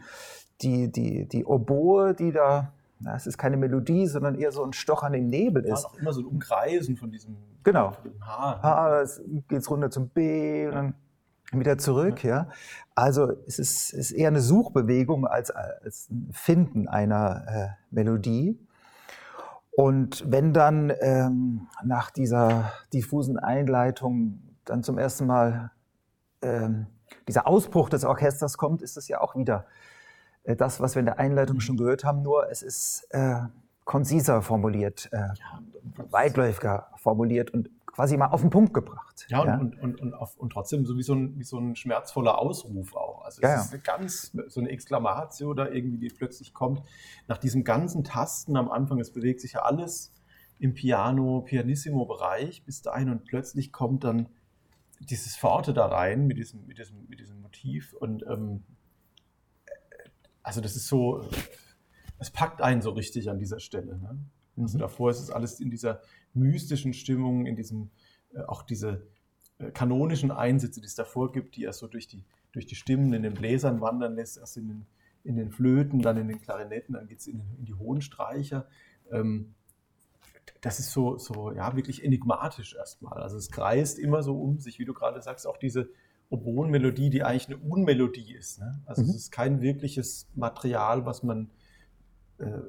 die, die, die Oboe, die da, na, es ist keine Melodie, sondern eher so ein Stochern im Nebel ist. Ja, auch immer so ein Umkreisen von diesem, genau. Von diesem H. H, es geht runter zum B und dann wieder zurück. Ja. Also es ist, ist eher eine Suchbewegung als, als ein Finden einer äh, Melodie. Und wenn dann ähm, nach dieser diffusen Einleitung dann zum ersten Mal ähm, dieser Ausbruch des Orchesters kommt, ist es ja auch wieder äh, das, was wir in der Einleitung schon gehört haben, nur es ist äh, konziser formuliert, äh, weitläufiger formuliert und quasi mal auf den Punkt gebracht. Ja, und, ja? und, und, und, auf, und, trotzdem so wie so, ein, wie so ein schmerzvoller Ausruf auch. Also es ja, ist eine ganz, so eine Exklamatio da irgendwie, die plötzlich kommt. Nach diesem ganzen Tasten am Anfang, es bewegt sich ja alles im Piano, Pianissimo-Bereich bis dahin und plötzlich kommt dann dieses Forte da rein mit diesem, mit diesem, mit diesem Motiv. Und ähm, also das ist so, es packt einen so richtig an dieser Stelle. Ne? Also davor ist es alles in dieser mystischen Stimmung, in diesem, äh, auch diese äh, kanonischen Einsätze, die es davor gibt, die er so durch die, durch die Stimmen in den Bläsern wandern lässt, erst in den, in den Flöten, dann in den Klarinetten, dann geht es in, in, die hohen Streicher. Ähm, das ist so, so ja, wirklich enigmatisch erstmal. Also es kreist immer so um sich, wie du gerade sagst, auch diese Oboen-Melodie, die eigentlich eine Unmelodie ist. Ne? Also mhm. es ist kein wirkliches Material, was man äh,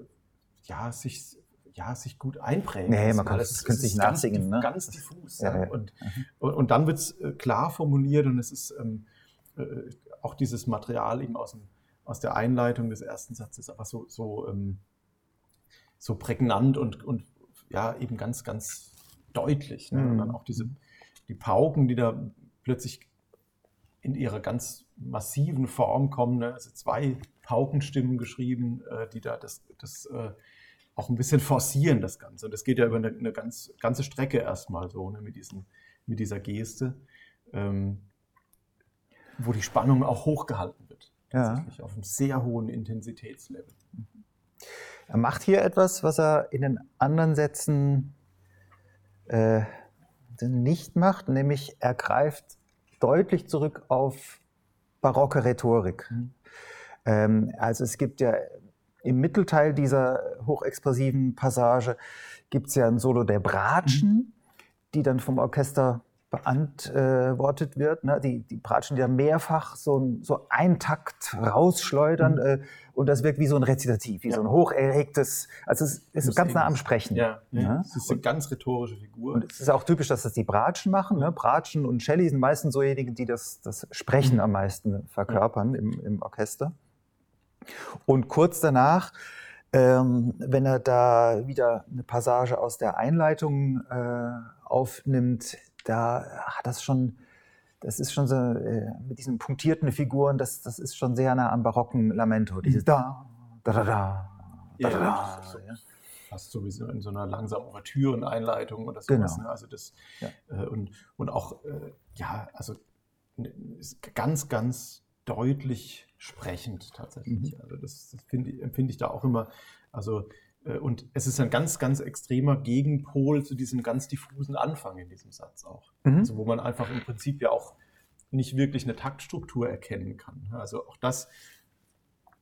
ja, sich, ja, sich gut einprägen Nee, man kann es künstlich nachsingen. Ganz, ne? ganz diffus. Ja, ja. Und, mhm. und, dann wird es äh, klar formuliert und es ist ähm, äh, auch dieses Material eben aus, dem, aus der Einleitung des ersten Satzes, aber so, so, ähm, so prägnant und, und ja, eben ganz, ganz deutlich. Ne? Mhm. Und dann auch diese die Pauken, die da plötzlich in ihrer ganz massiven Form kommen. Ne? Also zwei Paukenstimmen geschrieben, äh, die da das, das äh, auch ein bisschen forcieren, das Ganze. Und das geht ja über eine, eine ganz, ganze Strecke erstmal so, ne? mit, diesen, mit dieser Geste, ähm, wo die Spannung auch hochgehalten wird. Ja. Auf einem sehr hohen Intensitätslevel. Er macht hier etwas, was er in den anderen Sätzen äh, nicht macht, nämlich er greift deutlich zurück auf barocke Rhetorik. Mhm. Ähm, also es gibt ja im Mittelteil dieser hochexpressiven Passage gibt es ja ein Solo der Bratschen, mhm. die dann vom Orchester beantwortet wird. Ne? Die, die Bratschen, die da mehrfach so, so einen Takt rausschleudern mhm. äh, und das wirkt wie so ein Rezitativ, wie ja. so ein hocherregtes, also es ist ganz nah am Sprechen. Ja, ja. Ne? Es ist eine ganz rhetorische Figur. Und es ist auch typisch, dass das die Bratschen machen. Ne? Bratschen und Shelley sind meistens so diejenigen, die das, das Sprechen mhm. am meisten verkörpern im, im Orchester. Und kurz danach ähm, wenn er da wieder eine Passage aus der Einleitung äh, aufnimmt, da hat das schon, das ist schon so, äh, mit diesen punktierten Figuren, das, das ist schon sehr nah am barocken Lamento. Dieses da, da, da, da, da, da, da. So, ja. Fast sowieso in so einer langsamen Ouvertüren-Einleitung oder sowas. Genau. Ne? Also das, ja. äh, und, und auch, äh, ja, also ist ganz, ganz deutlich sprechend tatsächlich. Mhm. Also das, das empfinde ich da auch immer. Also äh, und es ist ein ganz, ganz extremer Gegenpol zu diesem ganz diffusen Anfang in diesem Satz auch. Mhm. Also wo man einfach im Prinzip ja auch nicht wirklich eine Taktstruktur erkennen kann. Also auch das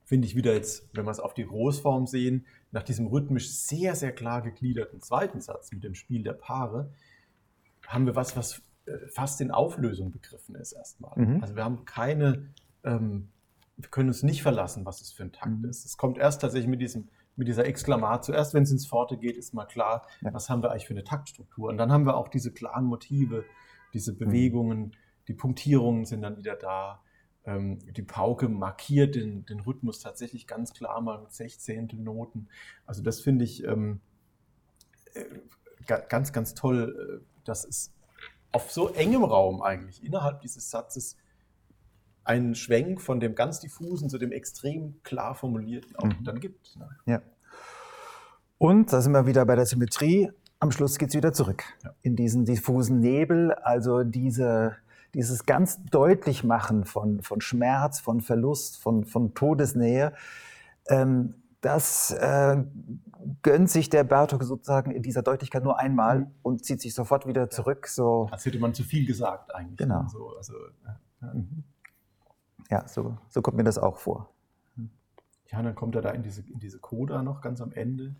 finde ich wieder jetzt, wenn wir es auf die Großform sehen, nach diesem rhythmisch sehr, sehr klar gegliederten zweiten Satz mit dem Spiel der Paare, haben wir was, was äh, fast in Auflösung begriffen ist erstmal. Mhm. Also wir haben keine, ähm, wir können uns nicht verlassen, was es für ein Takt mhm. ist. Es kommt erst tatsächlich mit diesem mit dieser Exklamat. Zuerst, wenn es ins Forte geht, ist mal klar, ja. was haben wir eigentlich für eine Taktstruktur. Und dann haben wir auch diese klaren Motive, diese mhm. Bewegungen, mhm. die Punktierungen sind dann wieder da. Ähm, die Pauke markiert den, den Rhythmus tatsächlich ganz klar mal mit Sechzehntel Noten. Also das finde ich ähm, äh, ganz, ganz toll, äh, dass es auf so engem Raum eigentlich innerhalb dieses Satzes einen Schwenk von dem ganz diffusen zu dem extrem klar formulierten auch mhm. dann gibt. Ne? Ja. Und da sind wir wieder bei der Symmetrie. Am Schluss geht es wieder zurück ja. in diesen diffusen Nebel, also diese, dieses ganz deutlich machen von, von Schmerz, von Verlust, von, von Todesnähe. Ähm, das äh, gönnt sich der Bertok sozusagen in dieser Deutlichkeit nur einmal mhm. und zieht sich sofort wieder zurück. So. Als hätte man zu viel gesagt eigentlich. Genau. Ne? So, also, ja. Mhm. Ja, so, so kommt mir das auch vor. Ja, dann kommt er da in diese, in diese Coda noch ganz am Ende.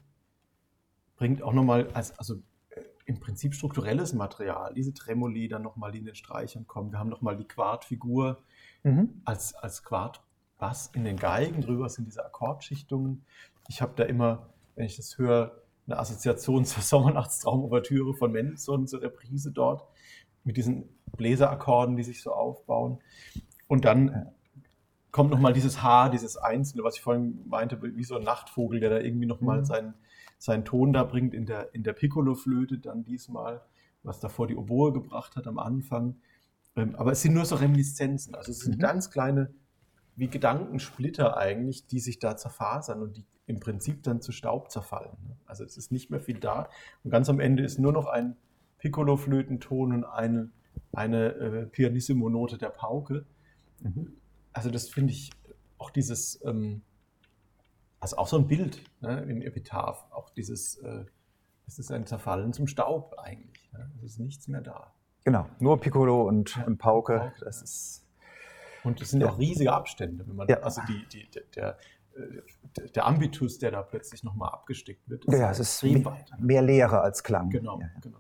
Bringt auch nochmal, also, also äh, im Prinzip strukturelles Material, diese Tremoli dann nochmal, die in den Streichern kommen. Wir haben nochmal die Quartfigur mhm. als, als Quartbass in den Geigen, drüber sind diese Akkordschichtungen. Ich habe da immer, wenn ich das höre, eine Assoziation zur Sommernachtstraum-Ouvertüre von Mendelssohn, zur Reprise dort, mit diesen Bläserakkorden, die sich so aufbauen. Und dann kommt nochmal dieses Haar, dieses Einzelne, was ich vorhin meinte, wie so ein Nachtvogel, der da irgendwie nochmal mhm. seinen, seinen Ton da bringt in der, in der Piccolo-Flöte dann diesmal, was davor die Oboe gebracht hat am Anfang. Ähm, aber es sind nur so Reminiszenzen, also es sind mhm. ganz kleine, wie Gedankensplitter eigentlich, die sich da zerfasern und die im Prinzip dann zu Staub zerfallen. Also es ist nicht mehr viel da und ganz am Ende ist nur noch ein Piccolo-Flötenton und eine eine äh, Pianissimo-Note der Pauke. Mhm. Also das finde ich auch dieses, ähm, also auch so ein Bild ne, im Epitaph, auch dieses, äh, es ist ein Zerfallen zum Staub eigentlich. Ne? Es ist nichts mehr da. Genau, nur Piccolo und, und Pauke. Pauke, Das ja. ist Und es sind Ja. auch riesige Abstände. Wenn man, Ja. Also die, die, der, äh, der Ambitus, der da plötzlich nochmal abgestickt wird, ja, es ist mehr, weit. mehr Leere als Klang. Genau, Ja. genau.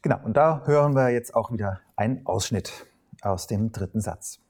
Genau, und da hören wir jetzt auch wieder einen Ausschnitt aus dem dritten Satz.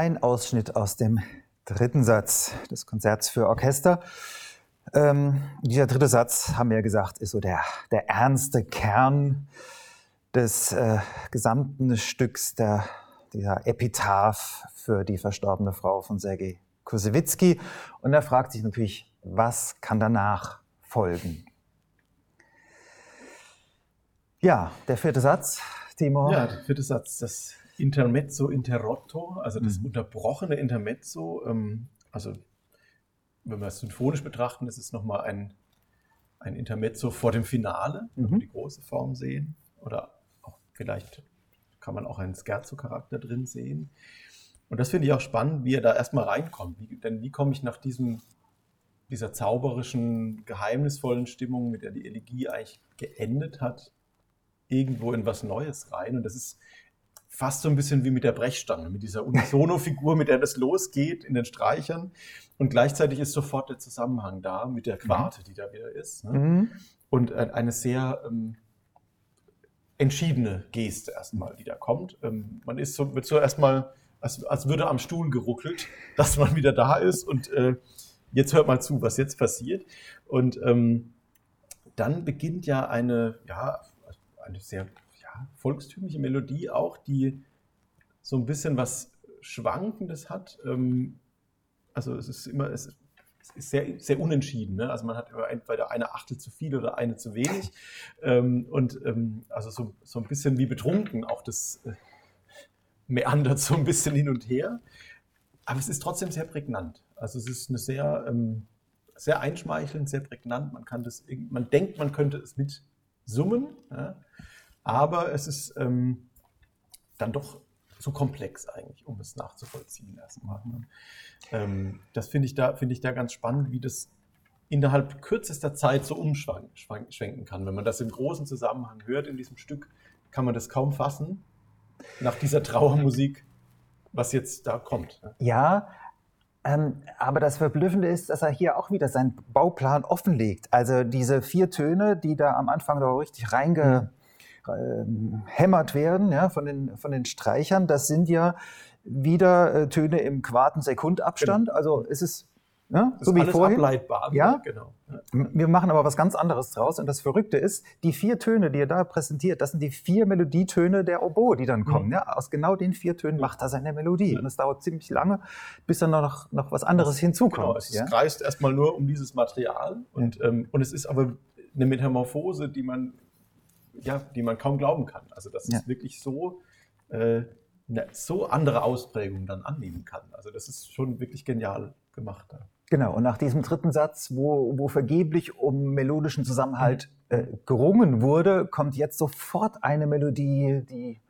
Ein Ausschnitt aus dem dritten Satz des Konzerts für Orchester. Ähm, dieser dritte Satz, haben wir ja gesagt, ist so der, der ernste Kern des äh, gesamten Stücks, der, dieser Epitaph für die verstorbene Frau von Sergei Kusewitzki. Und er fragt sich natürlich, was kann danach folgen? Ja, der vierte Satz, Timo. Ja, der vierte Satz, das Intermezzo Interrotto, also das Mhm. unterbrochene Intermezzo. Ähm, also, wenn wir es symphonisch betrachten, ist es nochmal ein, ein Intermezzo vor dem Finale, wenn wir Mhm. die große Form sehen. Oder auch vielleicht kann man auch einen Scherzo-Charakter drin sehen. Und das finde ich auch spannend, wie er da erstmal reinkommt. Wie, denn wie komme ich nach diesem, dieser zauberischen, geheimnisvollen Stimmung, mit der die Elegie eigentlich geendet hat, irgendwo in was Neues rein. Und das ist fast so ein bisschen wie mit der Brechstange, mit dieser Unisono-Figur, mit der das losgeht in den Streichern. Und gleichzeitig ist sofort der Zusammenhang da mit der Quarte, die da wieder ist. Ne? Mhm. Und ein- eine sehr ähm, entschiedene Geste erstmal, die da kommt. Ähm, man ist so, wird so erstmal, als, als würde am Stuhl geruckelt, dass man wieder da ist und äh, jetzt hört mal zu, was jetzt passiert. Und ähm, dann beginnt ja eine, ja, eine sehr volkstümliche Melodie auch, die so ein bisschen was Schwankendes hat. Ähm, also es ist immer, es ist sehr, sehr unentschieden. Ne? Also man hat entweder eine Achtel zu viel oder eine zu wenig. Ähm, und ähm, also so, so ein bisschen wie betrunken, auch das äh, meandert so ein bisschen hin und her. Aber es ist trotzdem sehr prägnant. Also es ist eine sehr, sehr einschmeichelnd, sehr prägnant. Man kann das, man denkt, man könnte es mit summen, ja? Aber es ist ähm, dann doch so komplex eigentlich, um es nachzuvollziehen erstmal. Ne? Ähm, das finde ich, da, find ich da ganz spannend, wie das innerhalb kürzester Zeit so umschwenken kann. Wenn man das im großen Zusammenhang hört in diesem Stück, kann man das kaum fassen, nach dieser Trauermusik, was jetzt da kommt. Ne? Ja, ähm, aber das Verblüffende ist, dass er hier auch wieder seinen Bauplan offenlegt. Also diese vier Töne, die da am Anfang da richtig reinge, ähm, hämmert werden ja, von, den, von den Streichern, das sind ja wieder äh, Töne im quarten Sekundabstand. Genau. Also es ist ja, so wie vorhin. ableitbar. Ja, genau. Wir machen aber was ganz anderes draus. Und das Verrückte ist, die vier Töne, die er da präsentiert, das sind die vier Melodietöne der Oboe, die dann kommen. Mhm. Ja, aus genau den vier Tönen macht er seine Melodie. Und es dauert ziemlich lange, bis dann noch, noch was anderes das, hinzukommt. Genau, es ja? kreist erstmal nur um dieses Material. Und, ähm, und es ist aber eine Metamorphose, die man ja, die man kaum glauben kann. Also dass ja. es wirklich so, äh, eine so andere Ausprägung dann annehmen kann. Also das ist schon wirklich genial gemacht. Da. Genau, und nach diesem dritten Satz, wo, wo vergeblich um melodischen Zusammenhalt äh, gerungen wurde, kommt jetzt sofort eine Melodie, die...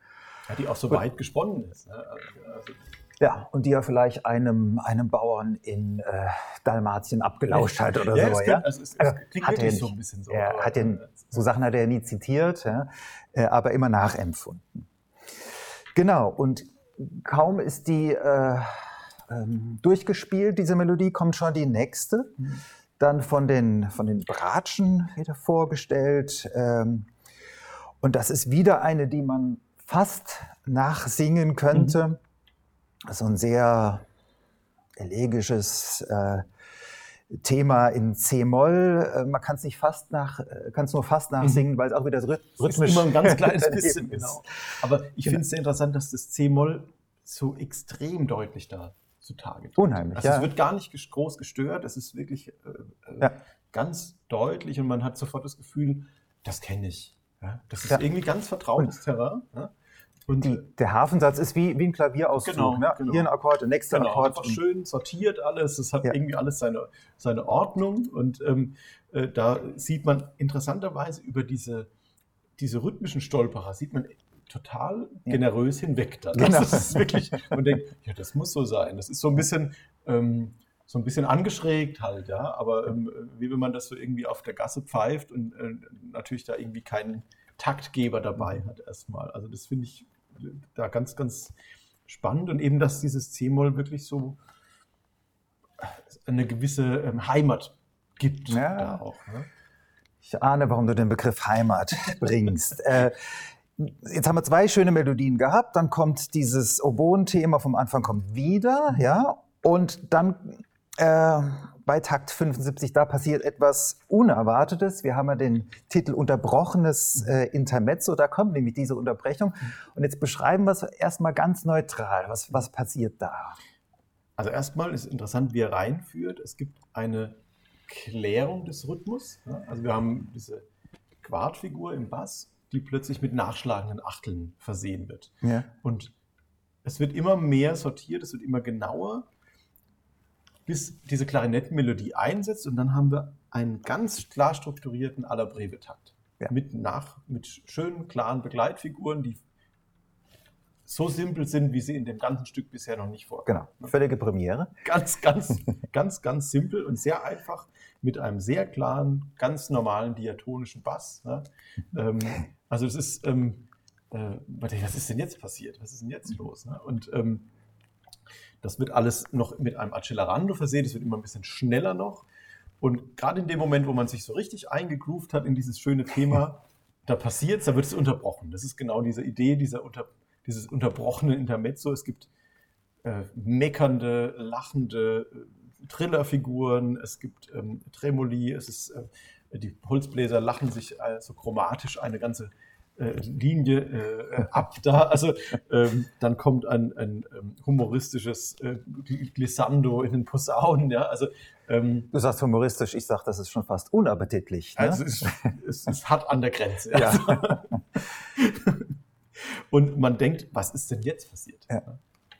Ja, die auch so weit gesponnen ist. Ne? Also, also ja, und die ja vielleicht einem, einem Bauern in äh, Dalmatien abgelauscht hat oder ja, so. Es, ja? also es, es also, klingt hat er so ein bisschen so. Er hat den, so Sachen hat er nie zitiert, ja, äh, aber immer nachempfunden. Genau, und kaum ist die äh, ähm, durchgespielt, diese Melodie, kommt schon die nächste. Mhm. Dann von den, von den Bratschen wieder vorgestellt. Ähm, und das ist wieder eine, die man fast nachsingen könnte. Mhm so ein sehr elegisches äh, Thema in C-Moll. Äh, man kann es nicht fast nach, äh, kann es nur fast nachsingen, mhm. weil es auch wieder rhythmisch ist immer ein ganz kleines bisschen. Genau. Aber ich genau. finde es sehr interessant, dass das C-Moll so extrem deutlich da zutage tritt. Unheimlich. Also ja. es wird gar nicht groß gestört. Es ist wirklich äh, äh, ja. ganz deutlich und man hat sofort das Gefühl, das kenne ich. Ja? Das ist irgendwie ganz vertrautes Terrain. Und die, der Hafensatz ist wie, wie ein Klavierauszug. Genau, ne? genau. Hier ein Akkord, der nächste genau, Akkord. Einfach schön sortiert alles. Es hat ja. irgendwie alles seine, seine Ordnung. Und ähm, äh, da sieht man interessanterweise über diese, diese rhythmischen Stolperer, sieht man total ja. generös hinweg. Dann. Genau. Das ist wirklich, man denkt, ja, das muss so sein. Das ist so ein bisschen, ähm, so ein bisschen angeschrägt halt, ja. Aber ähm, wie wenn man das so irgendwie auf der Gasse pfeift und äh, natürlich da irgendwie keinen Taktgeber dabei hat erstmal. Also das finde ich da ganz, ganz spannend und eben, dass dieses C-Moll wirklich so eine gewisse ähm, Heimat gibt ja. da auch. Ne? Ich ahne, warum du den Begriff Heimat bringst. äh, jetzt haben wir zwei schöne Melodien gehabt, dann kommt dieses Oboen-Thema vom Anfang kommt wieder, ja, und dann äh, bei Takt 75, da passiert etwas Unerwartetes. Wir haben ja den Titel Unterbrochenes äh, Intermezzo, da kommt nämlich diese Unterbrechung. Und jetzt beschreiben wir es erstmal ganz neutral. Was, was passiert da? Also erstmal ist interessant, wie er reinführt. Es gibt eine Klärung des Rhythmus. Ja? Also wir haben diese Quartfigur im Bass, die plötzlich mit nachschlagenden Achteln versehen wird. Ja. Und es wird immer mehr sortiert, es wird immer genauer bis diese Klarinettenmelodie einsetzt und dann haben wir einen ganz klar strukturierten Allerbreve-Takt. Ja. Mit, mit schönen, klaren Begleitfiguren, die so simpel sind, wie sie in dem ganzen Stück bisher noch nicht vorkommen. Genau, völlige Premiere. Ganz, ganz, ganz, ganz simpel und sehr einfach mit einem sehr klaren, ganz normalen diatonischen Bass. Ne? ähm, also es ist, ähm, äh, was ist denn jetzt passiert? Was ist denn jetzt los? Ne? Und ähm, das wird alles noch mit einem Accelerando versehen, es wird immer ein bisschen schneller noch. Und gerade in dem Moment, wo man sich so richtig eingegroovt hat in dieses schöne Thema, da passiert es, da wird es unterbrochen. Das ist genau diese Idee, dieser unter, dieses unterbrochene Intermezzo. Es gibt äh, meckernde, lachende äh, Trillerfiguren, es gibt ähm, Tremoli, es ist, äh, die Holzbläser lachen sich äh, so chromatisch eine ganze äh, Linie äh, ab da. Also ähm, dann kommt ein, ein ähm, humoristisches äh, Glissando in den Posaunen. Ja? Also, ähm, du sagst humoristisch, ich sage, das ist schon fast unappetitlich. Ne? Also es, es, es hat an der Grenze. Ja. Also. Und man denkt, was ist denn jetzt passiert? Ja.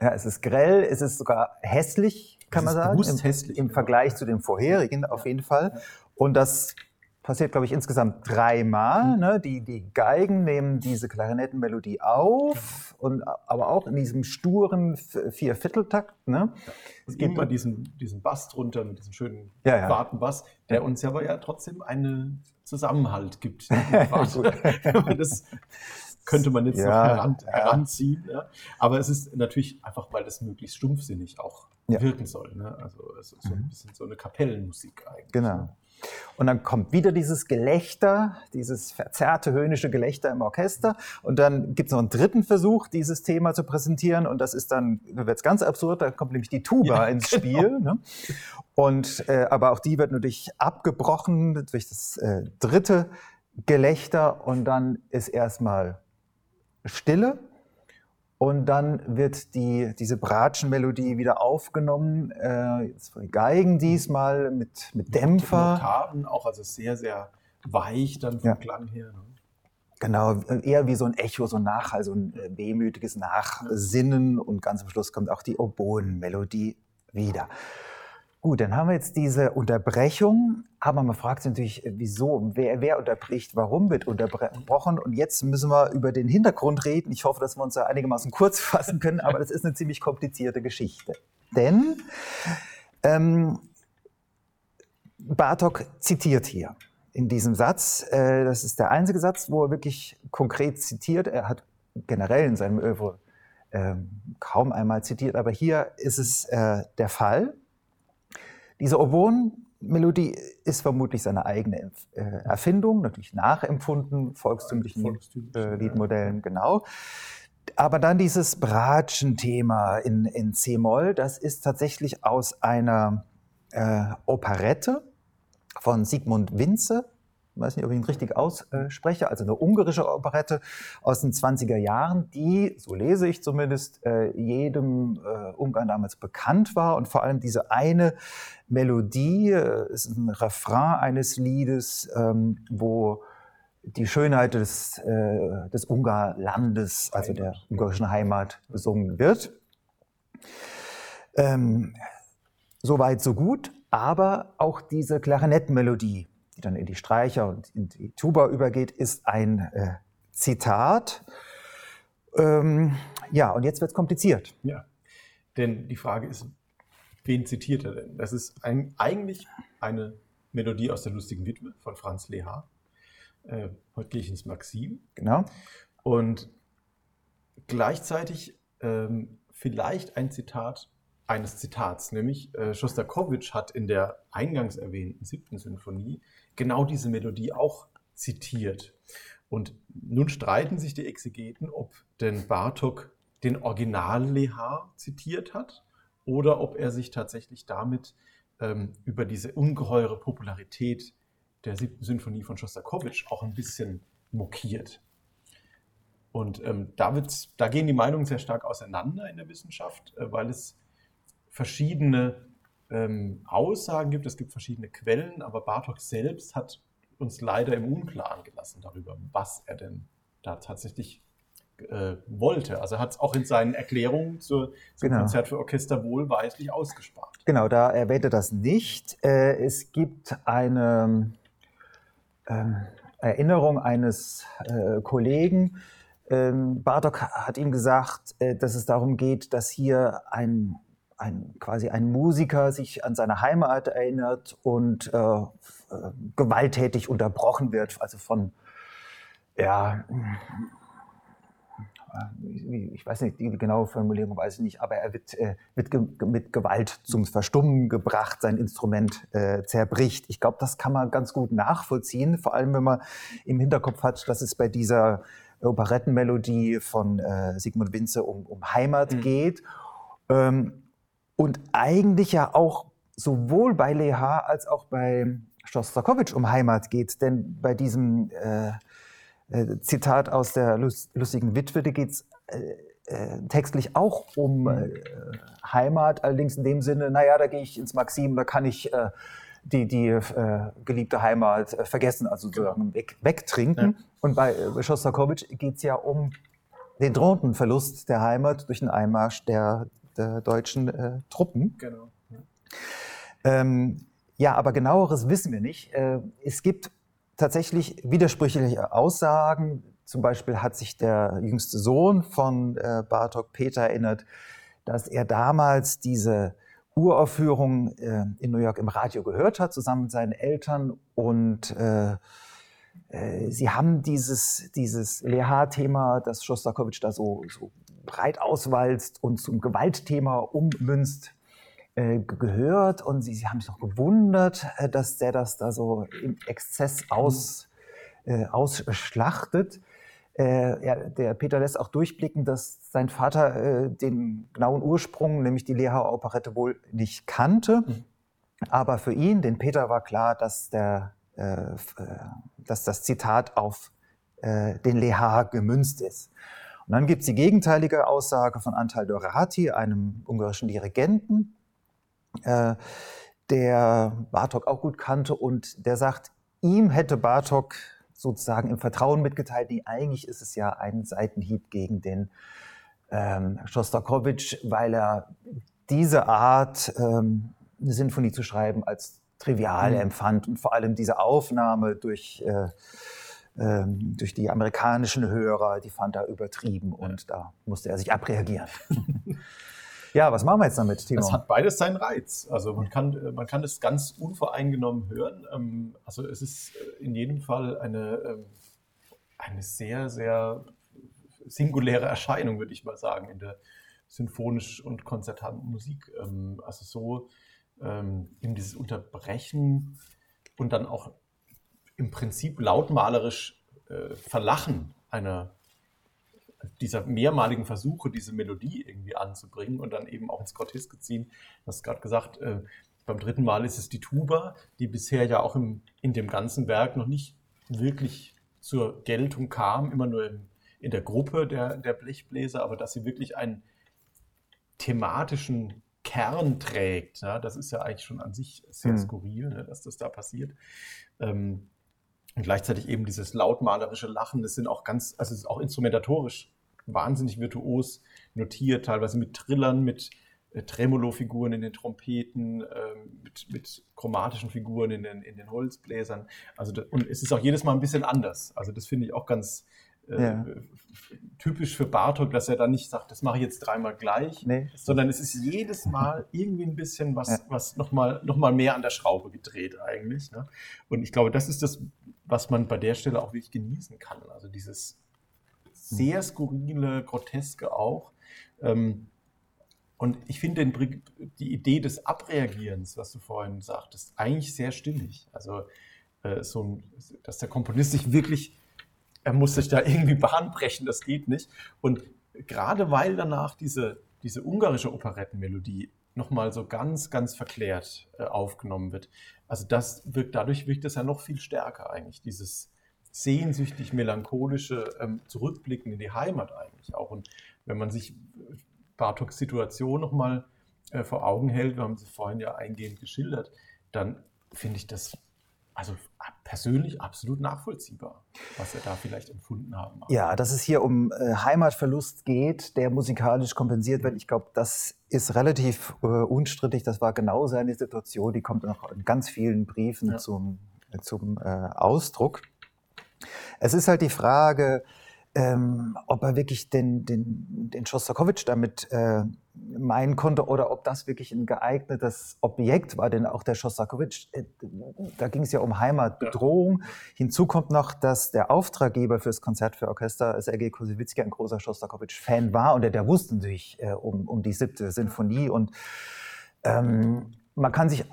ja, es ist grell, es ist sogar hässlich, kann man sagen. Im, hässlich, Im Vergleich zu dem vorherigen auf jeden Fall. Und das passiert, glaube ich, insgesamt dreimal. Mhm. Ne? Die, die Geigen nehmen diese Klarinettenmelodie auf, und, aber auch in diesem sturen Viervierteltakt. Ne? Es gibt immer diesen, diesen Bass drunter, mit diesem schönen ja, ja. Wartenbass, der uns aber ja trotzdem einen Zusammenhalt gibt. das könnte man jetzt ja, noch heran, heranziehen. Ja. Aber es ist natürlich einfach, weil das möglichst stumpfsinnig auch wirken soll. Ne? Also es ist so ein mhm. bisschen so eine Kapellenmusik eigentlich. Genau. Und dann kommt wieder dieses Gelächter, dieses verzerrte höhnische Gelächter im Orchester. Und dann gibt es noch einen dritten Versuch, dieses Thema zu präsentieren. Und das ist dann, da wird es ganz absurd, da kommt nämlich die Tuba ja, ins genau. Spiel. Ne? Und, äh, aber auch die wird natürlich abgebrochen durch das äh, dritte Gelächter. Und dann ist erstmal Stille. Und dann wird die, diese Bratschenmelodie wieder aufgenommen, äh, jetzt von Geigen diesmal mit, mit Dämpfer. Mit Oktaven auch, also sehr, sehr weich dann vom ja. Klang her. Ne? Genau, eher wie so ein Echo, so ein Nachhall, so ein äh, wehmütiges Nachsinnen und ganz am Schluss kommt auch die Oboenmelodie wieder. Gut, dann haben wir jetzt diese Unterbrechung, aber man fragt sich natürlich, äh, wieso, wer, wer unterbricht, warum wird unterbrochen? Und jetzt müssen wir über den Hintergrund reden. Ich hoffe, dass wir uns da einigermaßen kurz fassen können, aber das ist eine ziemlich komplizierte Geschichte. Denn ähm, Bartok zitiert hier in diesem Satz, äh, das ist der einzige Satz, wo er wirklich konkret zitiert, er hat generell in seinem Oeuvre äh, kaum einmal zitiert, aber hier ist es äh, der Fall. Diese Oboen-Melodie ist vermutlich seine eigene äh, Erfindung, natürlich nachempfunden, volkstümlichen Volkstümlich, äh, Liedmodellen, ja. genau. Aber dann dieses Bratschen-Thema in, in C-Moll, das ist tatsächlich aus einer äh, Operette von Sigmund Winze, ich weiß nicht, ob ich ihn richtig ausspreche, also eine ungarische Operette aus den 20er Jahren, die, so lese ich zumindest, äh, jedem äh, Ungarn damals bekannt war. Und vor allem diese eine Melodie, äh, ist ein Refrain eines Liedes, ähm, wo die Schönheit des, äh, des Ungarlandes, also der ungarischen Heimat, besungen wird. Ähm, Soweit, so gut, aber auch diese Klarinettenmelodie, die dann in die Streicher und in die Tuba übergeht, ist ein äh, Zitat. Ähm, ja, und jetzt wird es kompliziert. Ja, denn die Frage ist, wen zitiert er denn? Das ist ein, eigentlich eine Melodie aus der lustigen Witwe von Franz Lehar. Äh, heute gehe ich ins Maxim. Genau. Und gleichzeitig ähm, vielleicht ein Zitat eines Zitats, nämlich äh, Schostakowitsch hat in der eingangs erwähnten siebten Sinfonie genau diese Melodie auch zitiert. Und nun streiten sich die Exegeten, ob denn Bartok den Original Lehar zitiert hat oder ob er sich tatsächlich damit ähm, über diese ungeheure Popularität der siebten Sinfonie von Schostakowitsch auch ein bisschen mokiert. Und ähm, da, da, gehen die Meinungen sehr stark auseinander in der Wissenschaft, äh, weil es verschiedene ähm, Aussagen gibt, es gibt verschiedene Quellen, aber Bartok selbst hat uns leider im Unklaren gelassen darüber, was er denn da tatsächlich äh, wollte. Also er hat es auch in seinen Erklärungen zur, zum genau. Konzert für Orchester wohlweislich ausgespart. Genau, da erwähnt er das nicht. Äh, es gibt eine äh, Erinnerung eines äh, Kollegen, ähm, Bartok hat ihm gesagt, äh, dass es darum geht, dass hier ein ein, quasi ein Musiker sich an seine Heimat erinnert und äh, gewalttätig unterbrochen wird, also von, ja, ich weiß nicht, die genaue Formulierung weiß ich nicht, aber er wird, äh, wird ge mit Gewalt zum Verstummen gebracht, sein Instrument äh, zerbricht. Ich glaube, das kann man ganz gut nachvollziehen, vor allem wenn man im Hinterkopf hat, dass es bei dieser Operettenmelodie von äh, Sigmund Winze um, um Heimat mhm. geht. Ähm, und eigentlich ja auch sowohl bei Lehar als auch bei Schostakowitsch um Heimat geht. Denn bei diesem äh, äh, Zitat aus der lustigen Witwe, da geht es äh, äh, textlich auch um äh, Heimat, allerdings in dem Sinne, naja, da gehe ich ins Maxim, da kann ich die, die geliebte Heimat vergessen, also sozusagen weg, wegtrinken. Ja. Und bei äh, Schostakowitsch geht es ja um den drohenden Verlust der Heimat durch den Einmarsch der, der deutschen äh, Truppen. Genau. Ja. Ähm, ja, aber genaueres wissen wir nicht. Äh, es gibt tatsächlich widersprüchliche Aussagen. Zum Beispiel hat sich der jüngste Sohn von äh, Bartok, Peter, erinnert, dass er damals diese Uraufführung äh, in New York im Radio gehört hat, zusammen mit seinen Eltern. Und äh, äh, sie haben dieses, dieses Leha-Thema, das Schostakowitsch da so, so breit auswalzt und zum Gewaltthema ummünzt, äh, gehört. Und sie, sie haben sich noch gewundert, äh, dass der das da so im Exzess aus, äh, ausschlachtet. Äh, ja, der Peter lässt auch durchblicken, dass sein Vater äh, den genauen Ursprung, nämlich die Lehauer Operette, wohl nicht kannte. Mhm. Aber für ihn, den Peter, war klar, dass, der, äh, äh dass das Zitat auf den Leha gemünzt ist. Und dann gibt es die gegenteilige Aussage von Antal Dorati, einem ungarischen Dirigenten, äh, der Bartok auch gut kannte und der sagt, ihm hätte Bartok sozusagen im Vertrauen mitgeteilt, nee, eigentlich ist es ja ein Seitenhieb gegen den ähm, Schostakowitsch, weil er diese Art, ähm, eine Sinfonie zu schreiben, als trivial mhm. empfand und vor allem diese Aufnahme durch, äh, ähm, durch die amerikanischen Hörer, die fand er übertrieben und da musste er sich abreagieren. Ja, was machen wir jetzt damit, Timo? Es hat beides seinen Reiz. Also man kann, äh, man kann es ganz unvoreingenommen hören. Ähm, also es ist äh, in jedem Fall eine, ähm, eine sehr, sehr singuläre Erscheinung, würde ich mal sagen, in der symphonisch und konzertanten Musik. Also so eben dieses Unterbrechen und dann auch im Prinzip lautmalerisch äh, Verlachen einer dieser mehrmaligen Versuche, diese Melodie irgendwie anzubringen und dann eben auch ins Groteske ziehen. Du hast gerade gesagt, äh, beim dritten Mal ist es die Tuba, die bisher ja auch im, in dem ganzen Werk noch nicht wirklich zur Geltung kam, immer nur im, in der Gruppe der, der Blechbläser, aber dass sie wirklich einen thematischen Kern trägt. Ja, das ist ja eigentlich schon an sich sehr mhm. skurril, ne, dass das da passiert. Ähm, und gleichzeitig eben dieses lautmalerische Lachen, das sind auch ganz, also es ist auch instrumentatorisch wahnsinnig virtuos notiert, teilweise mit Trillern, mit äh, Tremolo-Figuren in den Trompeten, äh, mit, mit, chromatischen Figuren in den, in den Holzbläsern. Also da, und es ist auch jedes Mal ein bisschen anders. Also das finde ich auch ganz äh, ja. typisch für Bartok, dass er dann nicht sagt, das mache ich jetzt dreimal gleich, nee. sondern es ist jedes Mal irgendwie ein bisschen was, ja. was nochmal noch mal mehr an der Schraube gedreht eigentlich. Ne? Und ich glaube, das ist das, was man bei der Stelle auch wirklich genießen kann. Also dieses sehr skurrile, groteske auch. Ähm, und ich finde die Idee des Abreagierens, was du vorhin sagtest, eigentlich sehr stimmig. Also, äh, so ein, dass der Komponist sich wirklich, er muss sich da irgendwie Bahn brechen, das geht nicht. Und gerade weil danach diese, diese ungarische Operettenmelodie nochmal so ganz, ganz verklärt äh, aufgenommen wird. Also das wirkt, dadurch wirkt es ja noch viel stärker eigentlich, dieses sehnsüchtig melancholische ähm, Zurückblicken in die Heimat eigentlich auch. Und wenn man sich Bartoks Situation nochmal äh, vor Augen hält, wir haben sie vorhin ja eingehend geschildert, dann finde ich das also persönlich absolut nachvollziehbar, was er da vielleicht empfunden haben. Ja, dass es hier um äh, Heimatverlust geht, der musikalisch kompensiert wird. Ich glaube, das ist relativ äh, unstrittig. Das war genau seine Situation. Die kommt noch in ganz vielen Briefen ja. zum, äh, zum Ausdruck. Es ist halt die Frage, ähm, ob er wirklich den, den, den Schostakowitsch damit äh, meinen konnte oder ob das wirklich ein geeignetes Objekt war, denn auch der Schostakowitsch, äh, da ging es ja um Heimatbedrohung. Ja. Hinzu kommt noch, dass der Auftraggeber fürs Konzert für Orchester, Sergei Kosewitzki, ein großer Schostakowitsch-Fan war und der, der wusste natürlich äh, um, um die siebte Sinfonie und ähm, man kann sich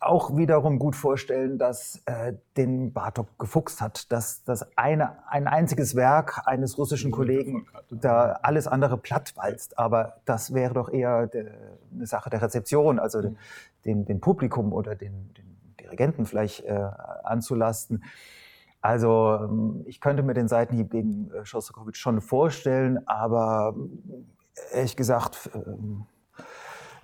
auch wiederum gut vorstellen, dass äh, den Bartok gefuchst hat, dass das eine, ein einziges Werk eines russischen Kollegen da alles andere plattwalzt. Aber das wäre doch eher de, eine Sache der Rezeption, also mhm. dem, dem, Publikum oder den, den Dirigenten vielleicht äh, anzulasten. Also ähm, ich könnte mir den Seitenhieb gegen äh, Schostakowitsch schon vorstellen, aber äh, ehrlich gesagt, ähm,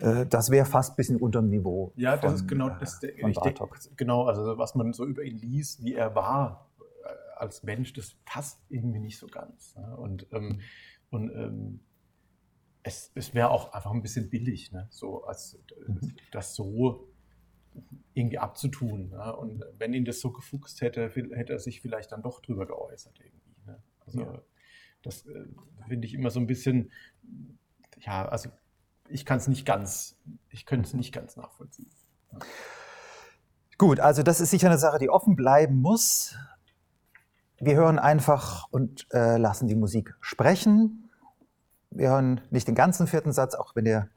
äh, das wäre fast ein bisschen unter dem Niveau. Ja, das von, ist genau das. Der, ich denke, genau, also was man so über ihn liest, wie er war als Mensch, das passt irgendwie nicht so ganz. Ne? Und, ähm, und ähm, es, es wäre auch einfach ein bisschen billig, ne? so als mhm. das so irgendwie abzutun. Ne? Und wenn ihn das so gefuchst hätte, hätte er sich vielleicht dann doch drüber geäußert irgendwie. Ne? Also ja. das äh, finde ich immer so ein bisschen, ja, also ich kann es nicht ganz, ich könnte es nicht ganz nachvollziehen. Gut, also das ist sicher eine Sache, die offen bleiben muss. Wir hören einfach und äh, lassen die Musik sprechen. Wir hören nicht den ganzen vierten Satz, auch wenn der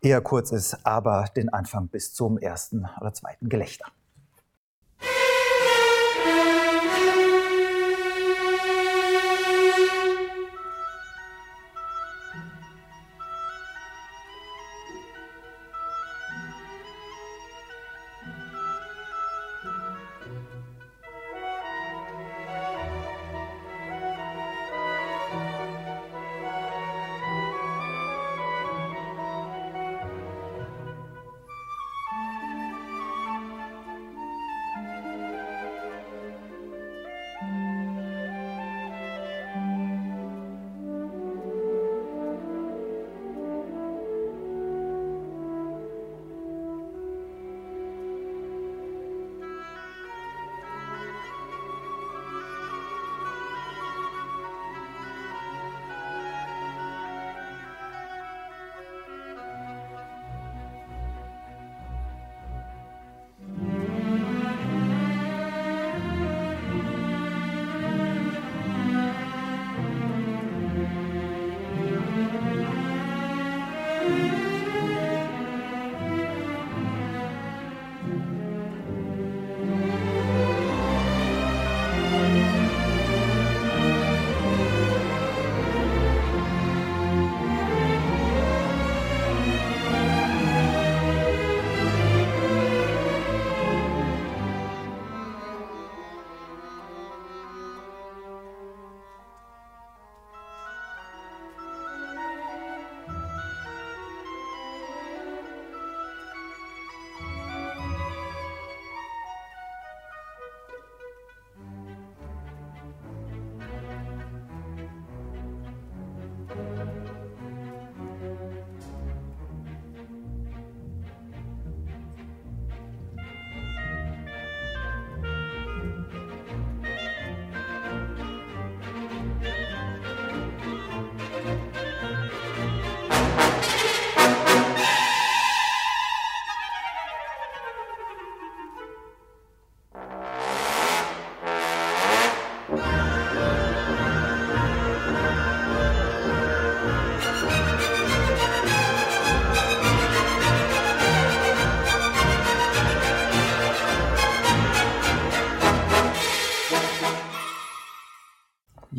eher kurz ist, aber den Anfang bis zum ersten oder zweiten Gelächter.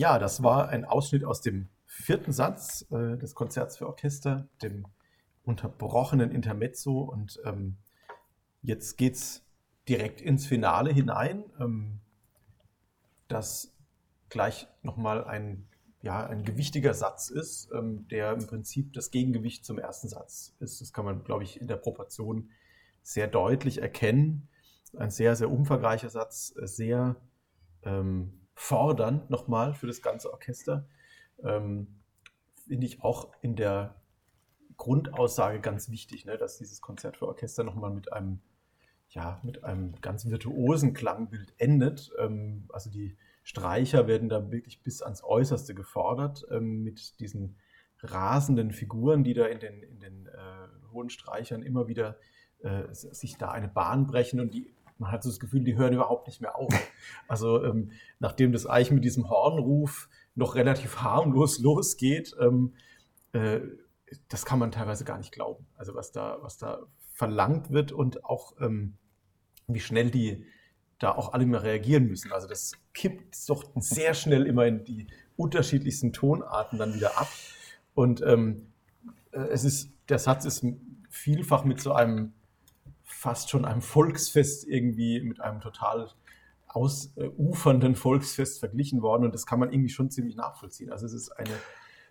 Ja, das war ein Ausschnitt aus dem vierten Satz äh, des Konzerts für Orchester, dem unterbrochenen Intermezzo. Und ähm, jetzt geht es direkt ins Finale hinein, ähm, das gleich nochmal ein, ja, ein gewichtiger Satz ist, ähm, der im Prinzip das Gegengewicht zum ersten Satz ist. Das kann man, glaube ich, in der Proportion sehr deutlich erkennen. Ein sehr, sehr umfangreicher Satz, sehr ähm, fordernd nochmal für das ganze Orchester. Ähm, Finde ich auch in der Grundaussage ganz wichtig, ne, dass dieses Konzert für Orchester nochmal mit einem, ja, mit einem ganz virtuosen Klangbild endet. Ähm, also die Streicher werden da wirklich bis ans Äußerste gefordert ähm, mit diesen rasenden Figuren, die da in den, in den äh, hohen Streichern immer wieder äh, sich da eine Bahn brechen und die man hat so das Gefühl, die hören überhaupt nicht mehr auf. Also ähm, nachdem das Eich mit diesem Hornruf noch relativ harmlos losgeht, ähm, äh, das kann man teilweise gar nicht glauben. Also was da, was da verlangt wird und auch ähm, wie schnell die da auch alle mehr reagieren müssen. Also das kippt doch sehr schnell immer in die unterschiedlichsten Tonarten dann wieder ab. Und ähm, äh, es ist, der Satz ist vielfach mit so einem fast schon einem Volksfest irgendwie mit einem total ausufernden Volksfest verglichen worden und das kann man irgendwie schon ziemlich nachvollziehen. Also es ist eine,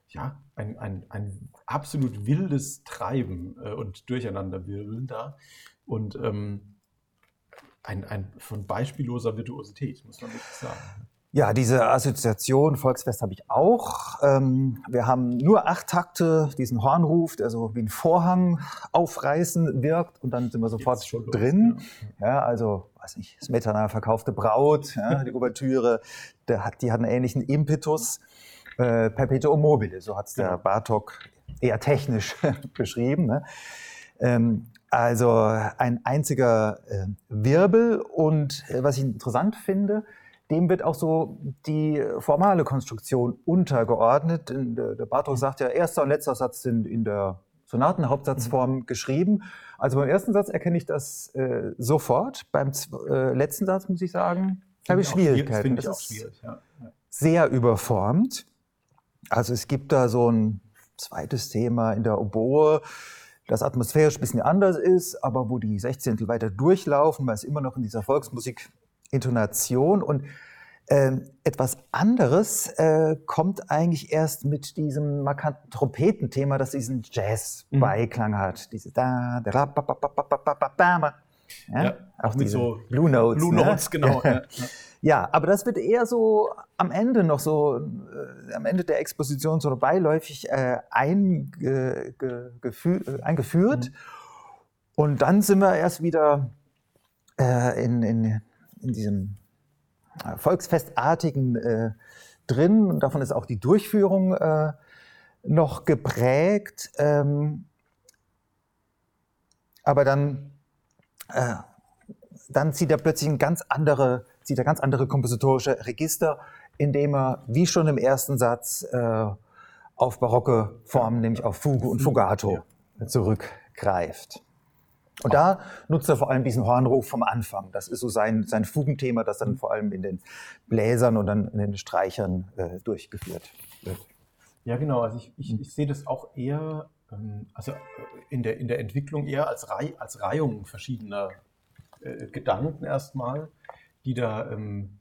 ja, ein, ein, ein absolut wildes Treiben äh, und Durcheinanderwirbeln da und ähm, ein, ein von beispielloser Virtuosität, muss man wirklich sagen. Ja, diese Assoziation Volksfest habe ich auch. Ähm, wir haben nur acht Takte, diesen Hornruf, der so wie ein Vorhang aufreißen wirkt und dann sind wir sofort drin. Los, ja. ja. also, weiß nicht, Smetana verkaufte Braut, ja, die Ouvertüre, der hat, die hat einen ähnlichen Impetus. Äh, Perpetuum mobile, so hat es der Bartok eher technisch beschrieben. Ne? Ähm, also ein einziger äh, Wirbel und äh, was ich interessant finde, dem wird auch so die formale Konstruktion untergeordnet. Der Bartok sagt ja, erster und letzter Satz sind in der Sonatenhauptsatzform mhm. geschrieben. Also beim ersten Satz erkenne ich das äh, sofort. Beim äh, letzten Satz muss ich sagen, habe ich Schwierigkeiten. Das ist schwierig, ja. sehr überformt. Also es gibt da so ein zweites Thema in der Oboe, das atmosphärisch ein bisschen anders ist, aber wo die Sechzehntel weiter durchlaufen, weil es immer noch in dieser Volksmusik Intonation und äh, etwas anderes äh, kommt eigentlich erst mit diesem markanten Trompetenthema, das diesen Jazz-Beiklang mhm. hat. Diese da, da, ba, ba, ba, ba, ba, ba, ba, ja, ja auch mit so Blue Notes. Blue Notes, ne? genau. ja. ja, aber das wird eher so am Ende noch so, äh, am Ende der Exposition so beiläufig äh, einge, ge, eingeführt. Mhm. Und dann sind wir erst wieder äh, in, in in diesem äh, Volksfestartigen äh, drin und davon ist auch die Durchführung äh, noch geprägt. Ähm, aber dann, äh, dann zieht er plötzlich ein ganz andere, zieht er ganz andere kompositorische Register, indem er, wie schon im ersten Satz, äh, auf barocke Formen, nämlich auf Fuge und Fugato zurückgreift. Und da nutzt er vor allem diesen Hornruf vom Anfang. Das ist so sein, sein Fugenthema, das dann vor allem in den Bläsern und dann in den Streichern äh, durchgeführt wird. Ja, genau. Also ich, ich, ich sehe das auch eher, ähm, also in der, in der Entwicklung eher als, Rei als Reihung verschiedener äh, Gedanken erstmal, die da, ähm,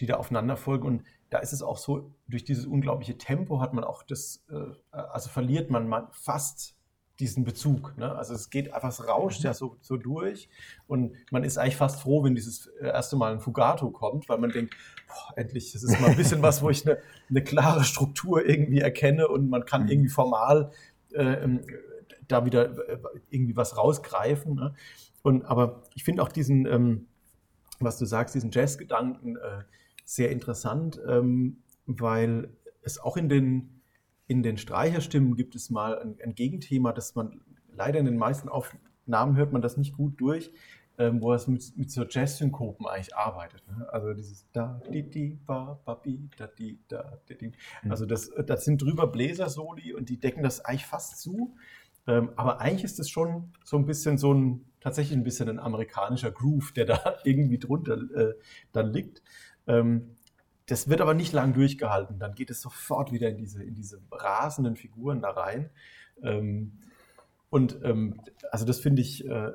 die da aufeinander folgen. Und da ist es auch so, durch dieses unglaubliche Tempo hat man auch das, äh, also verliert man fast diesen Bezug. Ne? Also es geht einfach, es rauscht ja so, so durch und man ist eigentlich fast froh, wenn dieses äh, erste Mal ein Fugato kommt, weil man denkt, boah, endlich, das ist mal ein bisschen was, wo ich eine, eine klare Struktur irgendwie erkenne und man kann mhm. irgendwie formal äh, ähm, da wieder äh, irgendwie was rausgreifen. Ne? Und, aber ich finde auch diesen, ähm, was du sagst, diesen Jazzgedanken äh, sehr interessant, ähm, weil es auch in den in den Streicherstimmen gibt es mal ein, ein, Gegenthema, das man leider in den meisten Aufnahmen hört man das nicht gut durch, ähm, wo es mit, mit Jazz-Synkopen eigentlich arbeitet. Ne? Also dieses da, di, di, ba, ba, bi, da, di, da, di, di. Mhm. Also das, das sind drüber Bläser-Soli und die decken das eigentlich fast zu. Ähm, aber eigentlich ist es schon so ein bisschen so ein, tatsächlich ein bisschen ein amerikanischer Groove, der da irgendwie drunter äh, dann liegt. Ähm, das wird aber nicht lang durchgehalten. Dann geht es sofort wieder in diese, in diese rasenden Figuren da rein. Ähm, und ähm, also das finde ich, äh,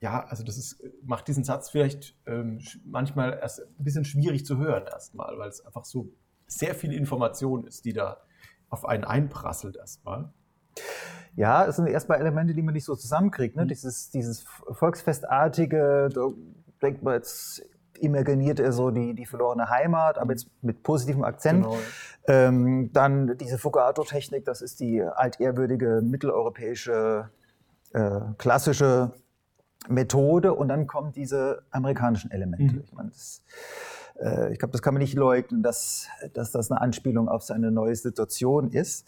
ja, also das ist, macht diesen Satz vielleicht ähm, manchmal erst ein bisschen schwierig zu hören erstmal, weil es einfach so sehr viel Information ist, die da auf einen einprasselt erstmal. Ja, es sind erstmal Elemente, die man nicht so zusammenkriegt. Ne? Mhm. Dieses, dieses Volksfestartige, da denkt man jetzt imaginiert er so die, die verlorene Heimat, aber jetzt mit positivem Akzent. Genau. Ähm, dann diese Fugato-Technik, das ist die altehrwürdige mitteleuropäische äh, klassische Methode und dann kommen diese amerikanischen Elemente. Mhm. Ich, meine, das, äh, ich glaube, das kann man nicht leugnen, dass, dass das eine Anspielung auf seine neue Situation ist.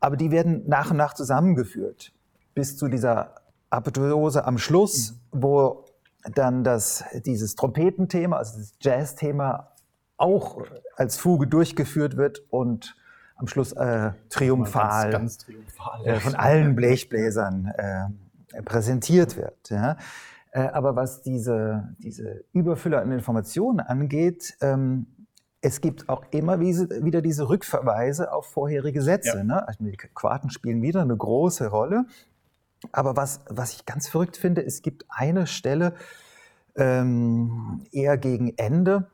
Aber die werden nach und nach zusammengeführt bis zu dieser Apotheose am Schluss, mhm. wo dann das, dieses Trompetenthema, also das Jazz-Thema auch als Fuge durchgeführt wird und am Schluss äh, triumphal, ganz, ganz triumphal äh, von allen Blechbläsern äh, präsentiert wird. Ja. Äh, aber was diese, diese Überfüller an Informationen angeht, ähm, es gibt auch immer wieder diese Rückverweise auf vorherige Sätze. Ja. Ne? Also die Quarten spielen wieder eine große Rolle. Aber was, was ich ganz verrückt finde, es gibt eine Stelle, ähm, eher gegen Ende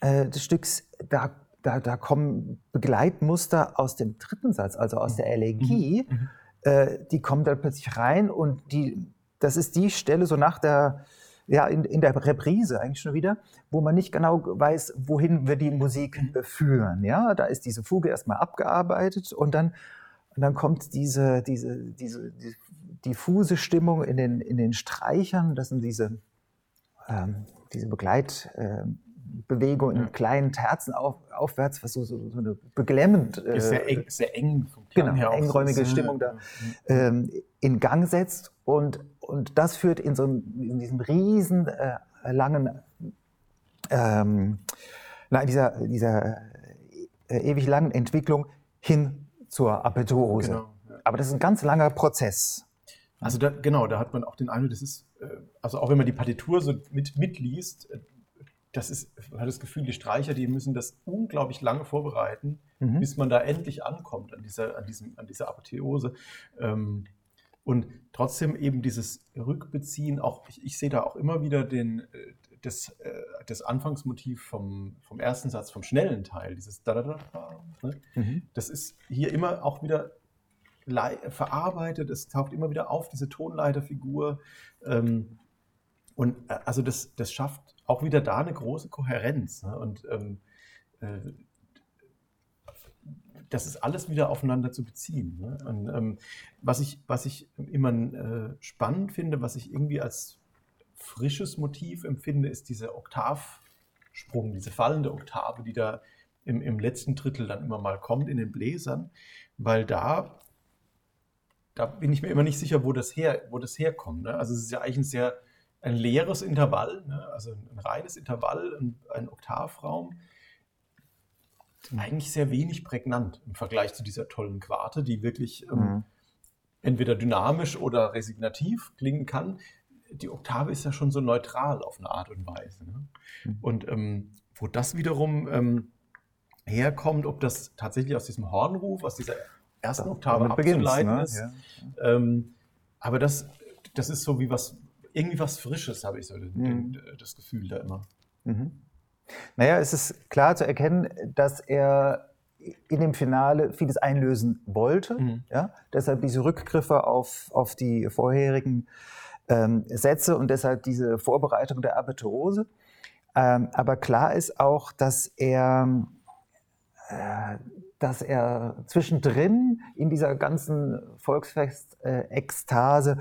äh, des Stücks, da, da, da kommen Begleitmuster aus dem dritten Satz, also aus der Elegie, mhm. mhm. äh, die kommen dann plötzlich rein und die, das ist die Stelle so nach der, ja, in, in der Reprise eigentlich schon wieder, wo man nicht genau weiß, wohin wir die Musik mhm. führen. Ja, da ist diese Fuge erstmal abgearbeitet und dann, und dann kommt diese, diese, diese, diese diffuse Stimmung in den, in den Streichern. Das sind diese, ähm, diese Begleitbewegung äh, in ja. kleinen Terzen auf, aufwärts, was so, so, so eine beglemmend. Äh, sehr eng, sehr eng genau, engräumige Stimmung da ähm, in Gang setzt. Und, und das führt in, so einem, in diesem riesen äh, langen, ähm, na, dieser, dieser äh, ewig langen Entwicklung hin zur Apetuose. Genau, ja. Aber das ist ein ganz langer Prozess. Also da, genau, da hat man auch den Eindruck, das ist, äh, also auch wenn man die Partitur so mit, mitliest, äh, das ist, man hat das Gefühl, die Streicher, die müssen das unglaublich lange vorbereiten, mhm. bis man da endlich ankommt an dieser, an diesem, an dieser Apotheose. Ähm, und trotzdem eben dieses Rückbeziehen, auch ich, ich sehe da auch immer wieder den, äh, das, das Anfangsmotiv vom, vom ersten Satz, vom schnellen Teil, dieses da da da, ne? mhm. das ist hier immer auch wieder verarbeitet, es taucht immer wieder auf, diese Tonleiterfigur. Ähm, und äh, also das, das schafft auch wieder da eine große Kohärenz. Ne? Und ähm, äh, das ist alles wieder aufeinander zu beziehen. Ne? Und, ähm, was, ich, was ich immer äh, spannend finde, was ich irgendwie als frisches Motiv empfinde, ist dieser Oktavsprung, diese fallende Oktave, die da im, im letzten Drittel dann immer mal kommt in den Bläsern, weil da da bin ich mir immer nicht sicher, wo das, her, wo das herkommt. Ne? Also es ist ja eigentlich ein sehr ein leeres Intervall, ne? also ein, reines Intervall, ein, ein Oktavraum. Eigentlich sehr wenig prägnant im Vergleich zu dieser tollen Quarte, die wirklich ähm, mhm. entweder dynamisch oder resignativ klingen kann. Die Oktave ist ja schon so neutral auf eine Art und Weise. Ne? Mhm. Und ähm, wo das wiederum ähm, herkommt, ob das tatsächlich aus diesem Hornruf, aus dieser ersten Oktave abzuleiten ne? ist. Ja. Ähm, aber das, das ist so wie was, irgendwie was Frisches, habe ich so mhm. das Gefühl da immer. Mhm. Naja, es ist klar zu erkennen, dass er in dem Finale vieles einlösen wollte. Mhm. Ja? Deshalb diese Rückgriffe auf, auf die vorherigen ähm, Sätze und deshalb diese Vorbereitung der Aperturose. Ähm, aber klar ist auch, dass er äh, dass er zwischendrin in dieser ganzen Volksfest-Ekstase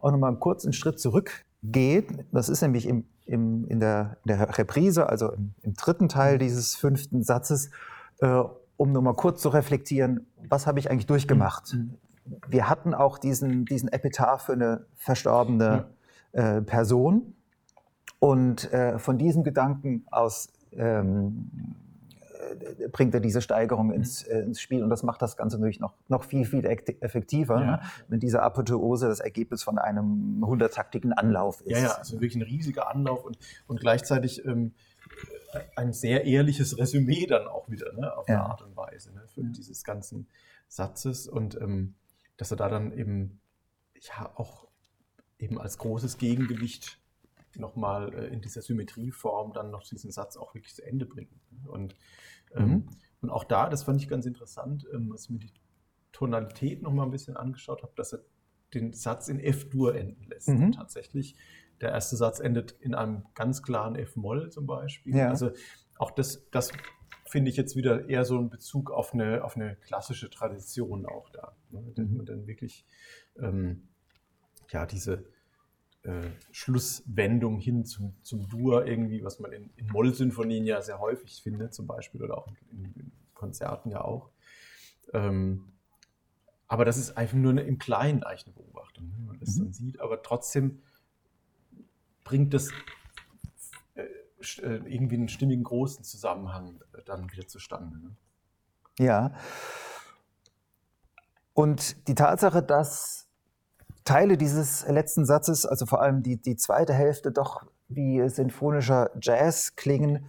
auch nochmal einen kurzen Schritt zurückgeht. Das ist nämlich im, im, in, der, in, der, Reprise, also im, im, dritten Teil dieses fünften Satzes, äh, um nochmal kurz zu reflektieren, was habe ich eigentlich durchgemacht. Mhm. Wir hatten auch diesen, diesen Epitaph für eine verstorbene äh, Person. Und äh, von diesem Gedanken aus ähm, bringt er diese Steigerung mhm. ins, äh, ins, Spiel und das macht das Ganze natürlich noch, noch viel, viel effektiver, ja. ne? wenn diese Apotheose das Ergebnis von einem hunderttaktigen Anlauf ist. Ja, ja, also wirklich ein riesiger Anlauf und, und gleichzeitig ähm, ein sehr ehrliches Resümee dann auch wieder, ne? auf ja. eine Art und Weise, ne? für dieses ganzen Satzes und ähm, dass er da dann eben ja auch eben als großes Gegengewicht nochmal äh, in dieser Symmetrieform dann noch diesen Satz auch wirklich zu Ende bringt. Ne? Und mhm. und auch da, das fand ich ganz interessant, ähm, als ich mir die Tonalität noch mal ein bisschen angeschaut habe, dass er den Satz in F-Dur enden lässt. Mhm. Tatsächlich, der erste Satz endet in einem ganz klaren F-Moll zum Beispiel. Ja. Also auch das, das finde ich jetzt wieder eher so ein Bezug auf eine, auf eine klassische Tradition auch da. Ne? Mhm. man dann wirklich ähm, ja, diese, äh, Schlusswendung hin zum, zum Dur irgendwie, was man in, in Moll-Sinfonien ja sehr häufig findet, zum Beispiel, oder auch in, in Konzerten ja auch. Ähm, aber das ist einfach nur eine, im Kleinen eigentlich eine Beobachtung, ne, wenn man das mhm. dann sieht. Aber trotzdem bringt das äh, äh irgendwie einen stimmigen großen Zusammenhang dann wieder zustande. Ne? Ja. Und die Tatsache, dass Teile dieses letzten Satzes, also vor allem die, die zweite Hälfte, doch wie sinfonischer Jazz klingen,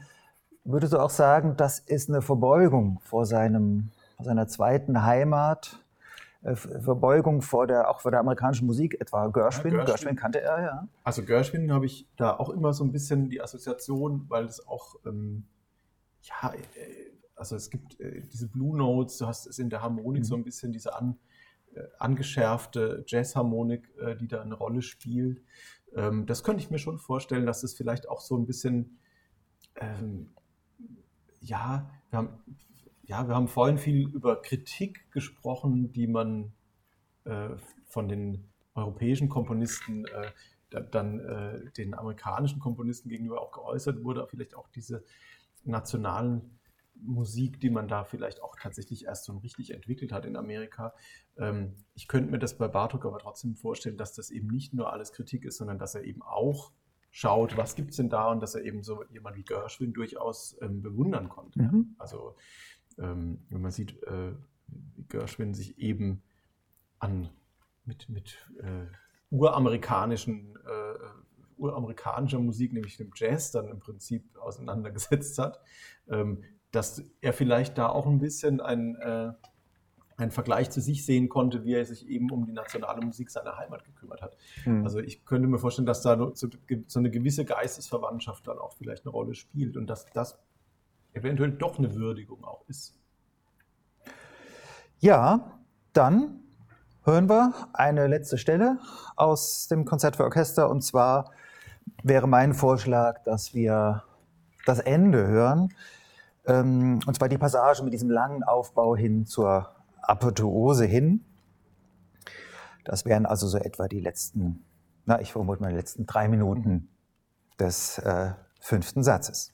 würdest du auch sagen, das ist eine Verbeugung vor, seinem, vor seiner zweiten Heimat, äh, Verbeugung vor der, auch vor der amerikanischen Musik, etwa Gershwin. Ja, Gershwin. Gershwin. kannte er, ja. Also Gershwin habe ich da auch immer so ein bisschen die Assoziation, weil es auch, ähm, ja, äh, also es gibt äh, diese Blue Notes, du hast es in der Harmonik mhm. so ein bisschen diese an, angeschärfte Jazzharmonik, äh, die da eine Rolle spielt. Ähm, das könnte ich mir schon vorstellen, dass es vielleicht auch so ein bisschen, ähm, ja, wir haben, ja, wir haben vorhin viel über Kritik gesprochen, die man äh, von den europäischen Komponisten äh, dann äh, den amerikanischen Komponisten gegenüber auch geäußert wurde, vielleicht auch diese nationalen Musik, die man da vielleicht auch tatsächlich erst so richtig entwickelt hat in Amerika. Ähm, ich könnte mir das bei Bartok aber trotzdem vorstellen, dass das eben nicht nur alles Kritik ist, sondern dass er eben auch schaut, was gibt es denn da und dass er eben so jemand wie Gershwin durchaus ähm, bewundern konnte. Mhm. Also ähm, wenn man sieht, äh, wie Gershwin sich eben an mit, mit äh, uramerikanischen äh, uramerikanischer Musik, nämlich dem Jazz, dann im Prinzip auseinandergesetzt hat, ähm, dass er vielleicht da auch ein bisschen ein, äh, einen Vergleich zu sich sehen konnte, wie er sich eben um die nationale Musik seiner Heimat gekümmert hat. Mhm. Also ich könnte mir vorstellen, dass da so, so, eine gewisse Geistesverwandtschaft dann auch vielleicht eine Rolle spielt und dass das eventuell doch eine Würdigung auch ist. Ja, dann hören wir eine letzte Stelle aus dem Konzert für Orchester und zwar wäre mein Vorschlag, dass wir das Ende hören. Ähm, und zwar die Passage mit diesem langen Aufbau hin zur Apotheose hin. Das wären also so etwa die letzten, na, ich vermute mal die letzten drei Minuten des äh, fünften Satzes.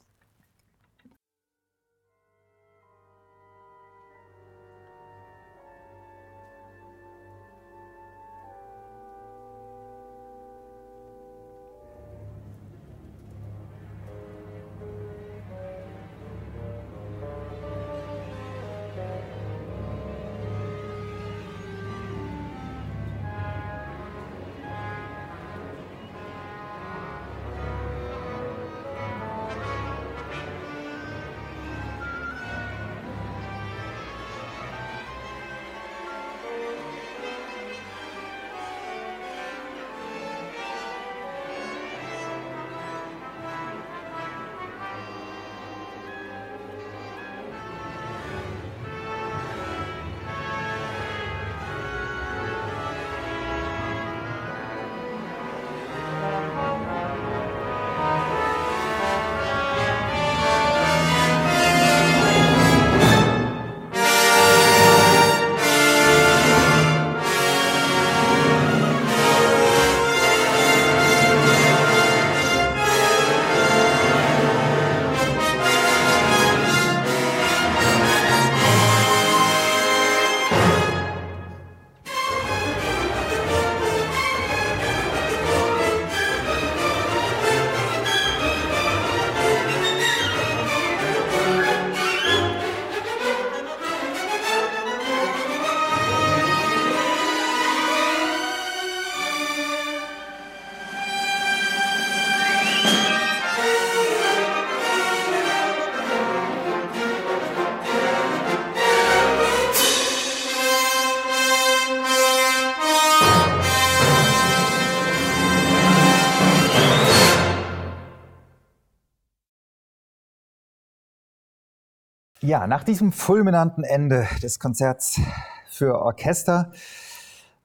Ja, nach diesem fulminanten Ende des Konzerts für Orchester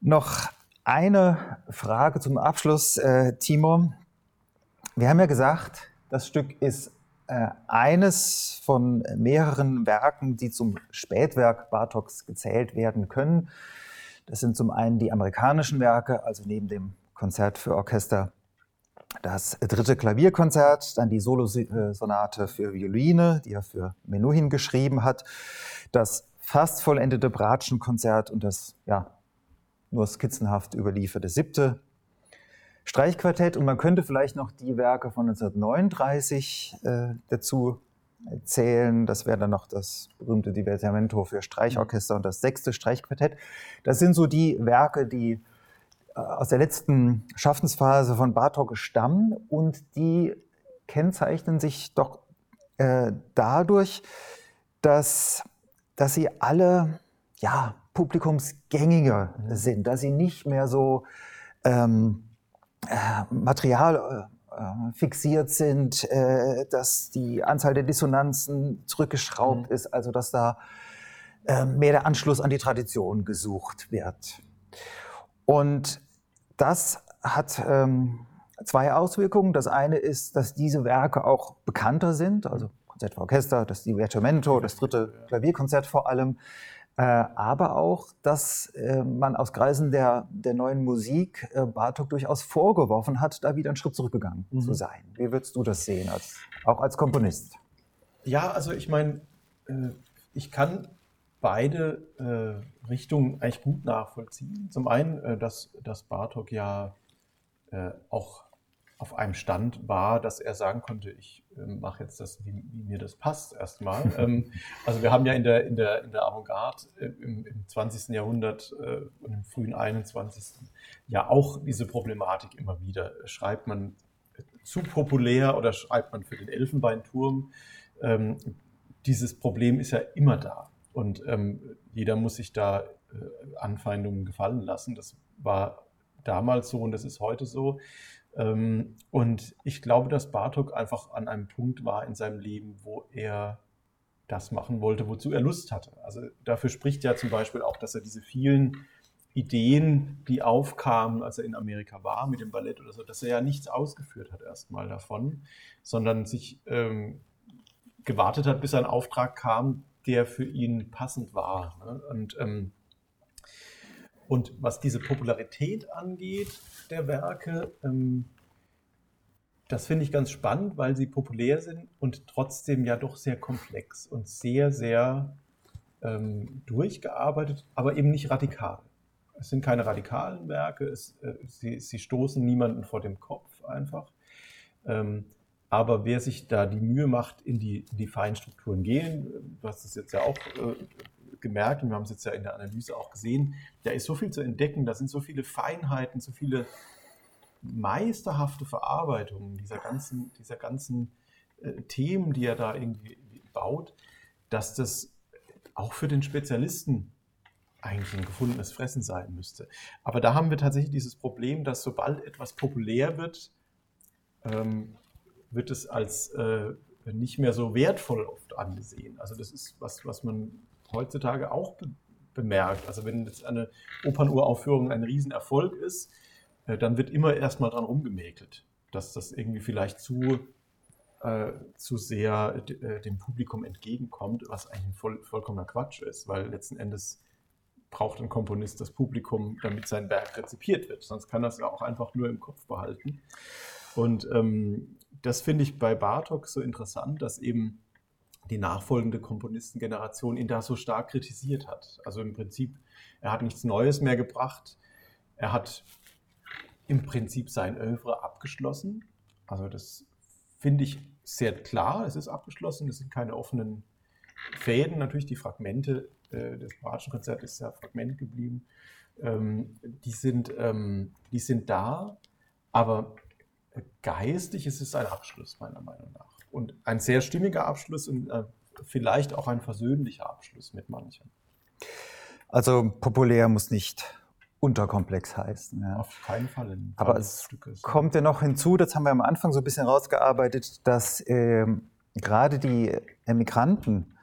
noch eine Frage zum Abschluss, äh, Timo. Wir haben ja gesagt, das Stück ist äh, eines von mehreren Werken, die zum Spätwerk Bartoks gezählt werden können. Das sind zum einen die amerikanischen Werke, also neben dem Konzert für Orchester das dritte Klavierkonzert, dann die Solosonate für Violine, die er für Menuhin geschrieben hat, das fast vollendete Bratschenkonzert und das ja, nur skizzenhaft überlieferte siebte Streichquartett. Und man könnte vielleicht noch die Werke von 1939 äh, dazu zählen. Das wäre dann noch das berühmte Divertimento für Streichorchester und das sechste Streichquartett. Das sind so die Werke, die aus der letzten Schaffensphase von Bartok stammen und die kennzeichnen sich doch äh, dadurch, dass, dass sie alle ja, publikumsgängiger sind, dass sie nicht mehr so ähm, äh, Material äh, fixiert sind, äh, dass die Anzahl der Dissonanzen zurückgeschraubt mhm. ist, also dass da äh, mehr der Anschluss an die Tradition gesucht wird. Und das hat ähm, zwei Auswirkungen. Das eine ist, dass diese Werke auch bekannter sind, also Konzert für Orchester, das Divertimento, das dritte Klavierkonzert vor allem, äh, aber auch, dass äh, man aus Kreisen der, der neuen Musik äh, Bartok durchaus vorgeworfen hat, da wieder einen Schritt zurückgegangen mhm. zu sein. Wie würdest du das sehen, als, auch als Komponist? Ja, also ich meine, äh, ich kann beide äh, Richtungen eigentlich gut nachvollziehen. Zum einen, äh, dass, dass Bartok ja auch auf einem Stand war, dass er sagen konnte, ich äh, mache jetzt das, wie, wie, mir das passt, erstmal. ähm, also wir haben ja in der, in der, in der Avantgarde äh, im, im 20. Jahrhundert äh, und im frühen 21. ja auch diese Problematik immer wieder. Schreibt man zu populär oder schreibt man für den Elfenbeinturm? Ähm, dieses Problem ist ja immer da. Und ähm, jeder muss sich da äh, Anfeindungen gefallen lassen. Das war damals so und das ist heute so. Ähm, und ich glaube, dass Bartok einfach an einem Punkt war in seinem Leben, wo er das machen wollte, wozu er Lust hatte. Also dafür spricht ja zum Beispiel auch, dass er diese vielen Ideen, die aufkamen, als er in Amerika war mit dem Ballett oder so, dass er ja nichts ausgeführt hat erstmal davon, sondern sich ähm, gewartet hat, bis ein Auftrag kam, der für ihn passend war. Ne? Und ähm, und was diese Popularität angeht der Werke, ähm, das finde ich ganz spannend, weil sie populär sind und trotzdem ja doch sehr komplex und sehr, sehr ähm, durchgearbeitet, aber eben nicht radikal. Es sind keine radikalen Werke, es, äh, sie, sie, stoßen niemanden vor dem Kopf einfach. Ähm, aber wer sich da die Mühe macht, in die, in die Feinstrukturen gehen, du hast es jetzt ja auch äh, gemerkt und wir haben es jetzt ja in der Analyse auch gesehen, da ist so viel zu entdecken, da sind so viele Feinheiten, so viele meisterhafte Verarbeitungen dieser ganzen, dieser ganzen äh, Themen, die er da irgendwie baut, dass das auch für den Spezialisten eigentlich ein gefundenes Fressen sein müsste. Aber da haben wir tatsächlich dieses Problem, dass sobald etwas populär wird, ähm, wird es als äh, nicht mehr so wertvoll oft angesehen. Also das ist was, was man heutzutage auch be bemerkt. Also wenn jetzt eine Opernuraufführung ein Riesenerfolg ist, äh, dann wird immer erstmal dran rumgemäkelt, dass das irgendwie vielleicht zu, äh, zu sehr äh, dem Publikum entgegenkommt, was eigentlich ein voll, vollkommener Quatsch ist, weil letzten Endes braucht ein Komponist das Publikum, damit sein Werk rezipiert wird. Sonst kann das ja auch einfach nur im Kopf behalten. Und ähm, das finde ich bei Bartok so interessant, dass eben die nachfolgende Komponistengeneration ihn da so stark kritisiert hat. Also im Prinzip, er hat nichts Neues mehr gebracht. Er hat im Prinzip sein Övre abgeschlossen. Also das finde ich sehr klar. Es ist abgeschlossen. Es sind keine offenen Fäden. Natürlich die Fragmente äh, des Bratschenkonzerts ist ja Fragment geblieben. Ähm, die, sind, ähm, die sind da, aber geistig ist es ein Abschluss meiner Meinung nach und ein sehr stimmiger Abschluss und äh, vielleicht auch ein versöhnlicher Abschluss mit manchen. Also populär muss nicht unterkomplex heißen. Ja. Auf keinen Fall. Aber es kommt ja noch hinzu, das haben wir am Anfang so ein bisschen rausgearbeitet, dass äh, gerade die Emigranten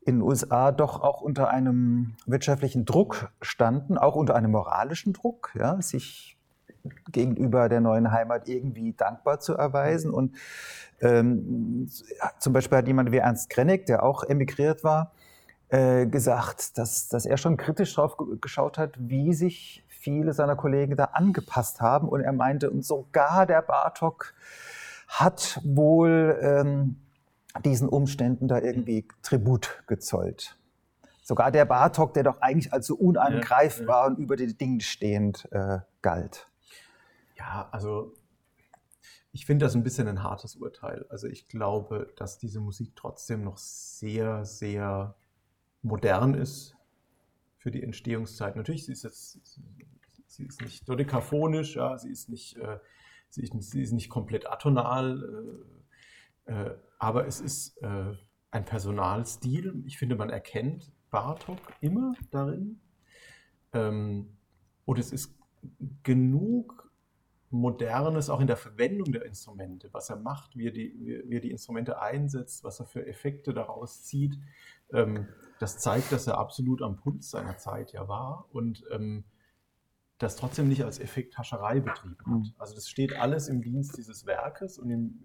in den USA doch auch unter einem wirtschaftlichen Druck standen, auch unter einem moralischen Druck, ja, sich gegenüber der neuen Heimat irgendwie dankbar zu erweisen. Und ähm, zum Beispiel hat jemand wie Ernst Krennig, der auch emigriert war, äh, gesagt, dass, dass er schon kritisch drauf geschaut hat, wie sich viele seiner Kollegen da angepasst haben. Und er meinte, und sogar der Bartok hat wohl ähm, diesen Umständen da irgendwie Tribut gezollt. Sogar der Bartok, der doch eigentlich als so unangreifbar ja, ja. und über den Dingen stehend äh, galt. Ja, also ich finde das ein bisschen ein hartes Urteil. Also ich glaube, dass diese Musik trotzdem noch sehr, sehr modern ist für die Entstehungszeit. Natürlich, sie ist jetzt, sie ist nicht dodekaphonisch, ja, sie ist nicht, äh, sie, ist, sie ist nicht komplett atonal, äh, äh, aber es ist äh, ein Personalstil. Ich finde, man erkennt Bartok immer darin. Ähm, und es ist genug Modernes auch in der Verwendung der Instrumente, was er macht, wie er die, wie er die Instrumente einsetzt, was er für Effekte daraus zieht. Ähm, das zeigt, dass er absolut am Puls seiner Zeit ja war und ähm, das trotzdem nicht als Effekthascherei betrieben hat. Mhm. Also das steht alles im Dienst dieses Werkes und im,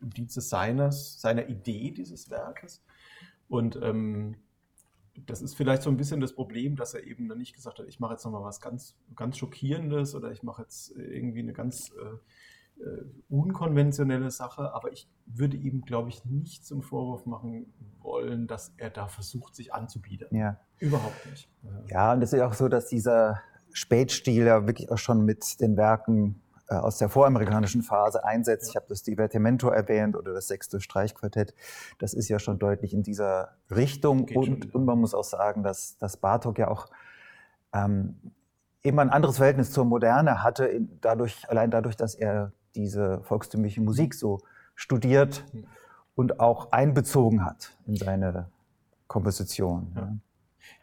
im Dienst seines, seiner Idee dieses Werkes. Und ähm, das ist vielleicht so ein bisschen das Problem, dass er eben dann nicht gesagt hat, ich mache jetzt nochmal was ganz, ganz Schockierendes oder ich mache jetzt irgendwie eine ganz äh, äh, unkonventionelle Sache, aber ich würde ihm, glaube ich, nicht zum Vorwurf machen wollen, dass er da versucht, sich anzubieten. Ja. Überhaupt nicht. Ja, und es ist ja auch so, dass dieser Spätstil ja wirklich auch schon mit den Werken aus der voramerikanischen Phase einsetzt. Ich habe das Divertimento erwähnt oder das sechste Streichquartett. Das ist ja schon deutlich in dieser Richtung. Und, und, man muss auch sagen, dass, dass Bartok ja auch ähm, immer ein anderes Verhältnis zur Moderne hatte, in, dadurch, allein dadurch, dass er diese volkstümliche Musik so studiert hm. und auch einbezogen hat in seine Komposition. Ja. Ja,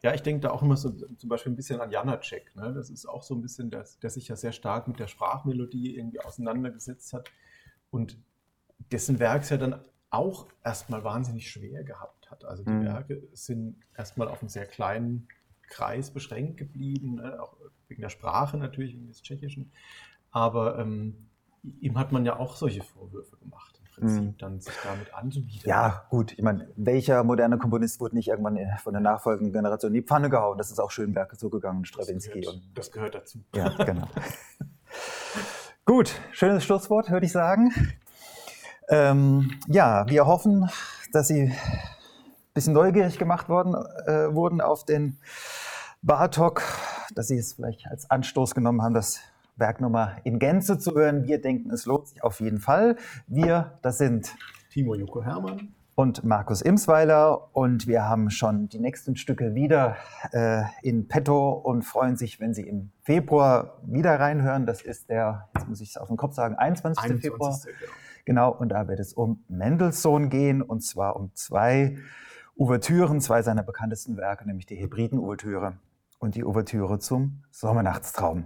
ich denke da auch immer so zum Beispiel ein bisschen an Janacek. Ne? Das ist auch so ein bisschen, der, der sich ja sehr stark mit der Sprachmelodie irgendwie auseinandergesetzt hat und dessen Werk ja dann auch erstmal wahnsinnig schwer gehabt hat. Also die mhm. Werke sind erstmal auf einem sehr kleinen Kreis beschränkt geblieben, ne? auch wegen der Sprache natürlich, wegen des Tschechischen. Aber ähm, ihm hat man ja auch solche Vorwürfe gemacht. Prinzip mhm. dann sich damit anzubieten. Ja, gut. Ich meine, welcher moderne Komponist wurde nicht irgendwann von der nachfolgenden Generation in die Pfanne gehauen? Das ist auch Schönberg so gegangen, Stravinsky. Das gehört, und, das gehört dazu. Ja, genau. gut, schönes Schlusswort, würde ich sagen. Ähm, ja, wir hoffen, dass Sie ein bisschen neugierig gemacht worden, äh, wurden auf den Bartok, dass Sie es vielleicht als Anstoß genommen haben, das Werk nochmal in Gänze zu hören. Wir denken, es lohnt sich auf jeden Fall. Wir, das sind Timo Joko Hermann und Markus Imsweiler und wir haben schon die nächsten Stücke wieder äh, in petto und freuen sich, wenn Sie im Februar wieder reinhören. Das ist der, jetzt muss ich es auf den Kopf sagen, 21. 21. Februar. Genau. genau, und da wird es um Mendelssohn gehen und zwar um zwei Ouvertüren, zwei seiner bekanntesten Werke, nämlich die Hebriden-Ouvertüre und die Ouvertüre zum Sommernachtstraum.